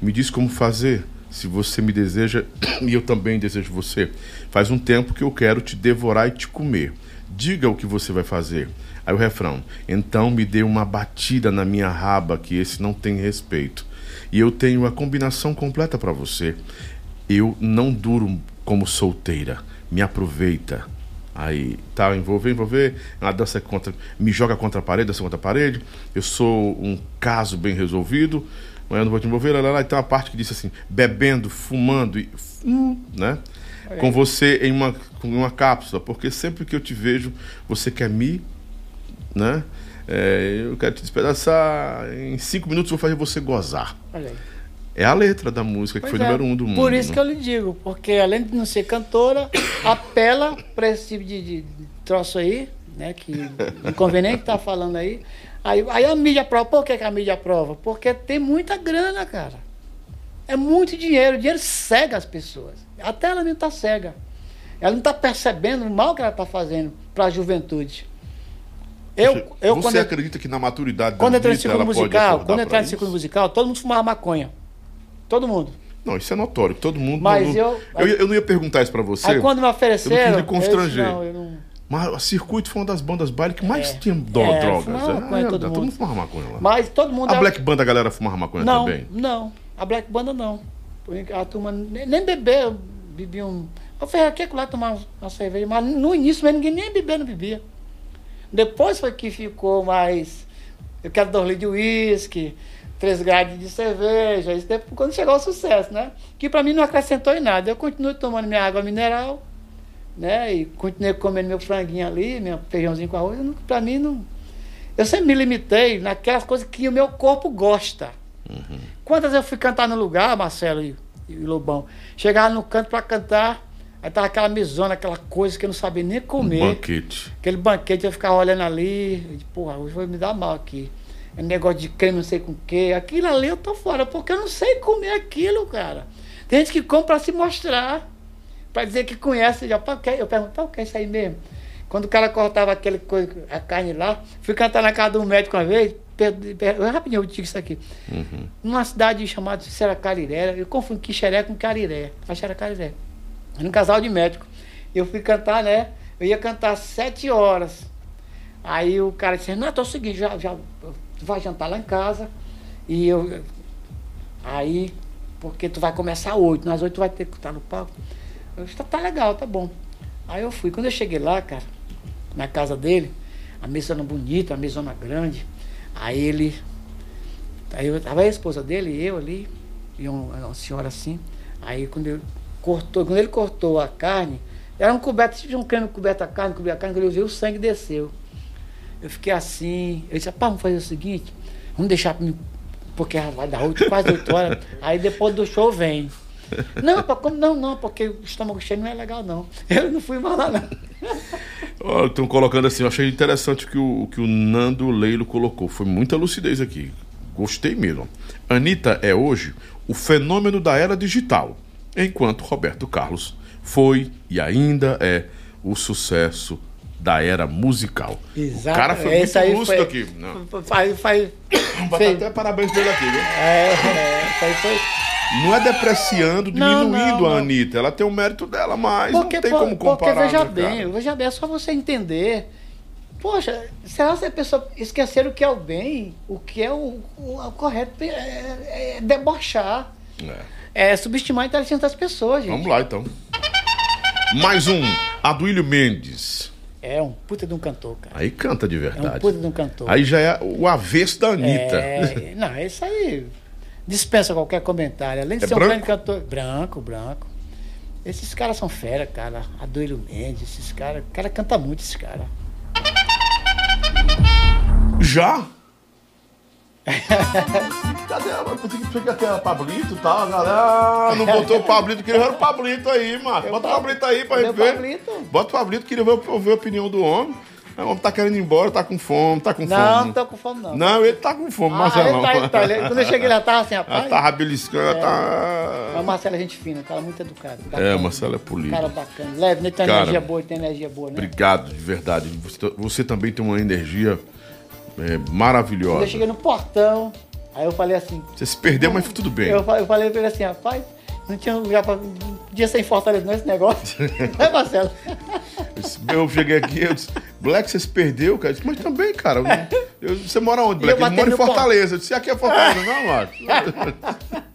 Me diz como fazer, se você me deseja e eu também desejo você. Faz um tempo que eu quero te devorar e te comer. Diga o que você vai fazer. Aí o refrão: Então me dê uma batida na minha raba, que esse não tem respeito. E eu tenho a combinação completa para você. Eu não duro como solteira. Me aproveita. Aí, tá, envolver, envolver. É Uma dança contra. Me joga contra a parede, dança contra a parede. Eu sou um caso bem resolvido. Mas eu não vou te envolver. Lá, lá, lá. E tem uma parte que diz assim: bebendo, fumando, e, né? Com você em uma, com uma cápsula. Porque sempre que eu te vejo, você quer me. Né? É, eu quero te despedaçar. Em cinco minutos eu vou fazer você gozar. Olha aí. É a letra da música que Pois foi é. número um do mundo. Por isso né? que eu lhe digo, porque além de não ser cantora, apela para esse tipo de, de- troço aí, né? Que inconveniente tá falando aí. Aí, aí a mídia aprova. Por que, que a mídia aprova? Porque tem muita grana, cara. É muito dinheiro. O dinheiro cega as pessoas. Até ela mesmo tá cega. Ela não está percebendo o mal que ela está fazendo para a juventude. Eu, eu Você quando, eu- acredita que na maturidade quando da no vida ciclo ela pode musical, quando eu entrei no ciclo musical, todo mundo fumava maconha. Todo mundo. Não, isso é notório. Todo mundo. Mas não- eu- eu, eu não ia perguntar isso pra você. Aí quando me ofereceram. eu não quis lhe eu constranger. disse, não, eu não- Mas o circuito foi uma das bandas baile que mais É. tinha do- É, drogas. fumava É, maconha, é, todo todo, mundo. mundo fumava maconha lá. Mas todo mundo. A é- Black Band a galera fumava maconha Não, também. não. A Black Banda não. A turma nem, nem bebeu, bebia um. Eu falei, aqui lá tomar uma cerveja, mas no início mesmo ninguém nem bebia, não bebia. Depois foi que ficou mais. Eu quero dois litros de uísque, três grades de cerveja. Isso depois, quando chegou o sucesso, né? Que pra mim não acrescentou em nada. Eu continuo tomando minha água mineral, né? E continuei comendo meu franguinho ali, meu feijãozinho com arroz. Pra mim não. Eu sempre me limitei naquelas coisas que o meu corpo gosta. Quantas eu fui cantar no lugar, Marcelo e, e Lobão? Chegava no canto pra cantar, aí tava aquela mesona, aquela coisa que eu não sabia nem Um comer. banquete. Aquele banquete eu ficava olhando ali, disse, porra, hoje vai me dar mal aqui. É negócio de creme, não sei com o quê. Aquilo ali eu tô fora, porque eu não sei comer aquilo, cara. Tem gente que compra pra se mostrar, pra dizer que conhece. Já, eu pergunto, "Pá, o que é isso aí mesmo? Quando o cara cortava aquele coisa, a carne lá, fui cantar na casa de um médico uma vez, per, per, eu rapidinho eu digo isso aqui. Uhum. Numa cidade chamada Seracariré, eu confundo Quixeré com Cariré. Acho que era Cariré. Era um casal de médico. Eu fui cantar, né? Eu ia cantar sete horas. Aí o cara disse, não, é o seguinte, já, já tu vai jantar lá em casa. E eu. Aí, porque tu vai começar às oito, nas oito tu vai ter que estar no palco. Eu disse, tá, tá legal, tá bom. Aí eu fui. Quando eu cheguei lá, cara, na casa dele, a mesona bonita, a mesona grande. Aí ele. Aí eu, tava a esposa dele, eu ali, e um- uma senhora assim. Aí quando ele cortou, quando ele cortou a carne, era um coberto, tipo um creme coberto a carne, coberto a carne, quando eu vi o sangue desceu. Eu fiquei assim, eu disse, pá, vamos fazer o seguinte, vamos deixar pra mim, porque vai dar oito, quase oito horas, aí depois do show vem. Não, pá, como não, não, porque o estômago cheio não é legal, não. Eu não fui mais lá, não. Estão colocando assim, eu achei interessante que o, o que o Nando Leilo colocou. Foi muita lucidez aqui. Gostei mesmo. Anitta é hoje o fenômeno da era digital, enquanto Roberto Carlos foi e ainda é o sucesso da era musical. O cara foi Esse muito lúcido foi- aqui. Não. Faz, faz, Vamos botar até parabéns pra ele aqui, viu? é, é, aí foi. Não é depreciando, diminuindo não, a não. Anitta. Ela tem o mérito dela, mas Porque, não tem pô, como comparar. porque veja né, bem, cara? veja bem, é só você entender. Poxa, será que a pessoa esquecer o que é o bem, o que é o, o- o correto é, é- é debochar, É. é subestimar a inteligência das pessoas, gente. Vamos lá então. Mais um, Aduílio Mendes. É um puta de um cantor, cara. Aí canta de verdade. É um puta de um cantor. Aí já é o avesso da Anitta. É, não, isso aí dispensa qualquer comentário. Além de É ser um branco? grande cantor. Branco, branco. Esses caras são fera, cara. Adoiro Mendes, esses caras. O cara canta muito, esses caras. Já? Cadê? Eu pensei que tinha que ter Pablito e tal, galera. Ah, não botou o Pablito, queria ver o Pablito aí, mano. Bota o Pablito aí pra gente o ver. Pablito? Bota o Pablito, queria ver, ver a opinião do homem. O homem tá querendo ir embora, tá com fome, tá com Não, fome. não tô com fome, não. Não, ele tá com fome, Ah, Marcelão. ele tá, ele tá. Ele- Quando eu cheguei, ele já tava assim, Ela rapaz. tá beliscando, ela Mas tá. o Marcelo é gente fina, cara muito educado. É, bacana. Marcelo é polido. Cara bacana. Leve, ele tem Cara, energia boa, tem energia boa, né? Obrigado, de verdade. Você, você também tem uma energia é, Quando eu maravilhosa. cheguei no portão, aí eu falei assim. Você se perdeu, mas tudo bem. Eu, eu falei pra ele assim, rapaz, não tinha lugar pra. Não podia ser em Fortaleza não esse negócio. Não é, Marcelo? Eu cheguei aqui, eu disse, Black, você se perdeu, cara? Eu disse, mas também, cara. eu eu- você mora onde, eu Black? Eu bati moro em. Fortaleza. Eu disse, aqui é Fortaleza, não, mano.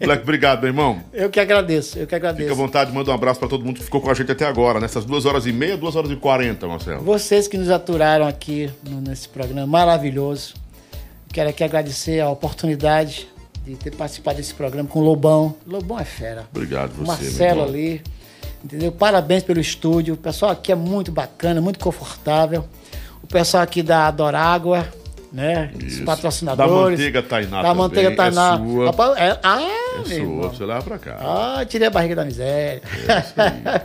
Black, obrigado, meu irmão. Eu que agradeço, eu que Fica à agradeço. vontade, manda um abraço pra todo mundo que ficou com a gente até agora, nessas duas horas e meia, duas horas e quarenta, Marcelo. Vocês que nos aturaram aqui no- nesse programa maravilhoso. Quero aqui agradecer a oportunidade de ter participado desse programa com o Lobão. Lobão é fera. Obrigado, você, Marcelo ali. Entendeu? Parabéns pelo estúdio. O pessoal aqui é muito bacana, muito confortável. O pessoal aqui da Adorágua, né? Os Isso. patrocinadores. Da Manteiga Tainá Da também, Manteiga é Tainá. sua. Rapaz, é- ah, É sua, irmão. você leva pra cá. Ah, tirei a barriga da miséria.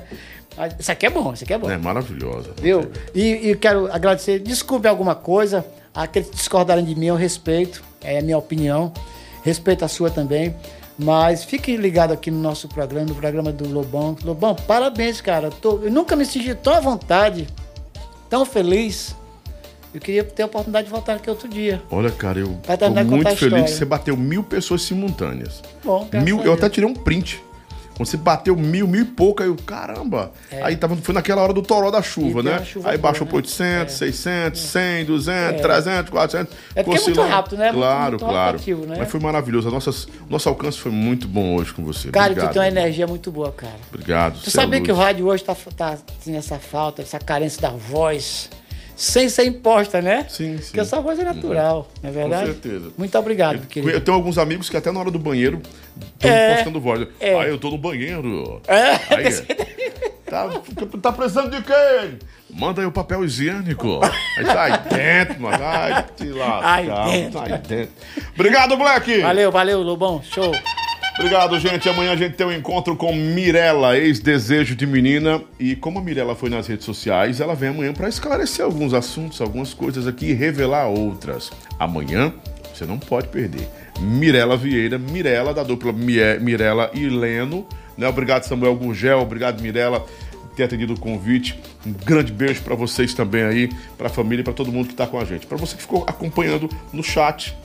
Mas isso aqui é bom, isso aqui é bom. É maravilhosa. Viu? E, e quero agradecer. Desculpe alguma coisa. Aqueles que discordarem de mim, eu respeito. É a minha opinião. Respeito a sua também. Mas fique ligado aqui no nosso programa, no programa do Lobão. Lobão, parabéns, cara. Tô- eu nunca me senti tão à vontade, tão feliz. Eu queria ter a oportunidade de voltar aqui outro dia. Olha, cara, eu tô muito feliz que você bateu mil pessoas simultâneas. Bom, Mil, eu até tirei um print. Quando você bateu mil, mil e pouco, aí eu, caramba. Aí tava, foi naquela hora do toró da chuva, É. Né? chuva aí boa, baixou né? pra 800, 600, 100, 200, 300, 400. É porque é muito rápido, né? Muito- Claro, muito claro. rotativo, né? Mas foi maravilhoso. Nossas, nosso alcance foi muito bom hoje com você. Cara, Obrigado, tu tem uma energia muito boa, cara. Obrigado. Tu é sabia que o rádio hoje tá, tá assim, essa falta, essa carência da voz, sem ser imposta, né? Sim, sim. Porque essa voz é natural, não é verdade? certeza. Muito obrigado, Eu querido. tenho alguns amigos que até na hora do banheiro estão É, postando voz. é. Ah, eu tô no banheiro. É, Aí, tá, tá precisando de quê? Manda aí o papel higiênico. Aí sai dentro, mano. Ai, te lascar. Ai, dentro. Sai dentro. Obrigado, Black. Valeu, valeu, Lobão. Show. Obrigado, gente. Amanhã a gente tem um encontro com Mirella, ex-desejo de menina. E como a Mirella foi nas redes sociais, ela vem amanhã para esclarecer alguns assuntos, algumas coisas aqui e revelar outras. Amanhã você não pode perder. Mirella Vieira, Mirella da dupla Mirella e Leno. Né? Obrigado, Samuel Gurgel. Obrigado, Mirella, ter atendido o convite. Um grande beijo para vocês também aí, para a família e para todo mundo que está com a gente. Para você que ficou acompanhando no chat,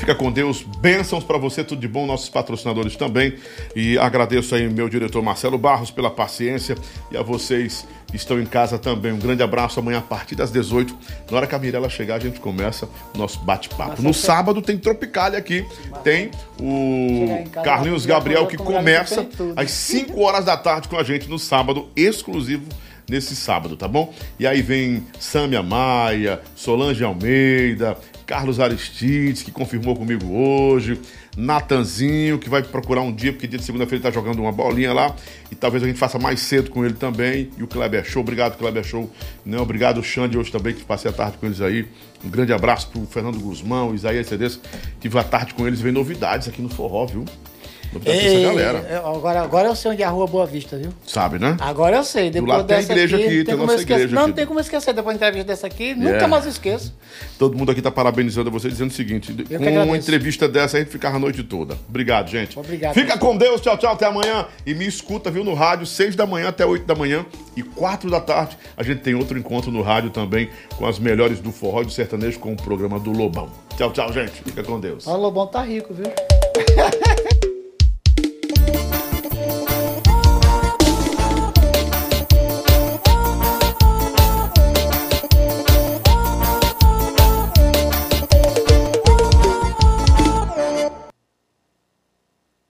Fica com Deus, bênçãos para você, tudo de bom, nossos patrocinadores também. E agradeço aí meu diretor Marcelo Barros pela paciência e a vocês que estão em casa também. Um grande abraço amanhã a partir das 18. Na hora que a Mirella chegar, a gente começa o nosso bate-papo. No sábado tem Tropicália aqui, tem o Carlinhos Gabriel que começa às 5 horas da tarde com a gente no sábado, exclusivo nesse sábado, tá bom? E aí vem Sâmia Maia, Solange Almeida, Carlos Aristides, que confirmou comigo hoje, Natanzinho, que vai procurar um dia, porque dia de segunda-feira ele tá jogando uma bolinha lá, e talvez a gente faça mais cedo com ele também, e o Kleber Show, obrigado Kleber Show, né? obrigado Xande hoje também, que passei a tarde com eles aí, um grande abraço pro Fernando Guzmão, Isaías Cedes, tive a tarde com eles, vem novidades aqui no Forró, viu? Dessa Ei, galera, eu- agora, agora eu sei onde é a rua Boa Vista, viu? sabe, né? Agora eu sei. Depois lado tem a dessa igreja aqui, tem tem nossa eu esquecer. igreja Não, não tem como esquecer. Depois da entrevista dessa aqui, Yeah. nunca mais esqueço. Todo mundo aqui tá parabenizando você, dizendo o seguinte: que com uma entrevista dessa, a gente ficava a noite toda. Obrigado, gente. Obrigado, Fica pessoal. com Deus, tchau, tchau, até amanhã. E me escuta, viu, no rádio, 6 da manhã até 8 da manhã. E 4 da tarde, a gente tem outro encontro no rádio também, com as melhores do forró e do sertanejo, com o programa do Lobão. Tchau, tchau, gente. Fica com Deus. O Lobão tá rico, viu?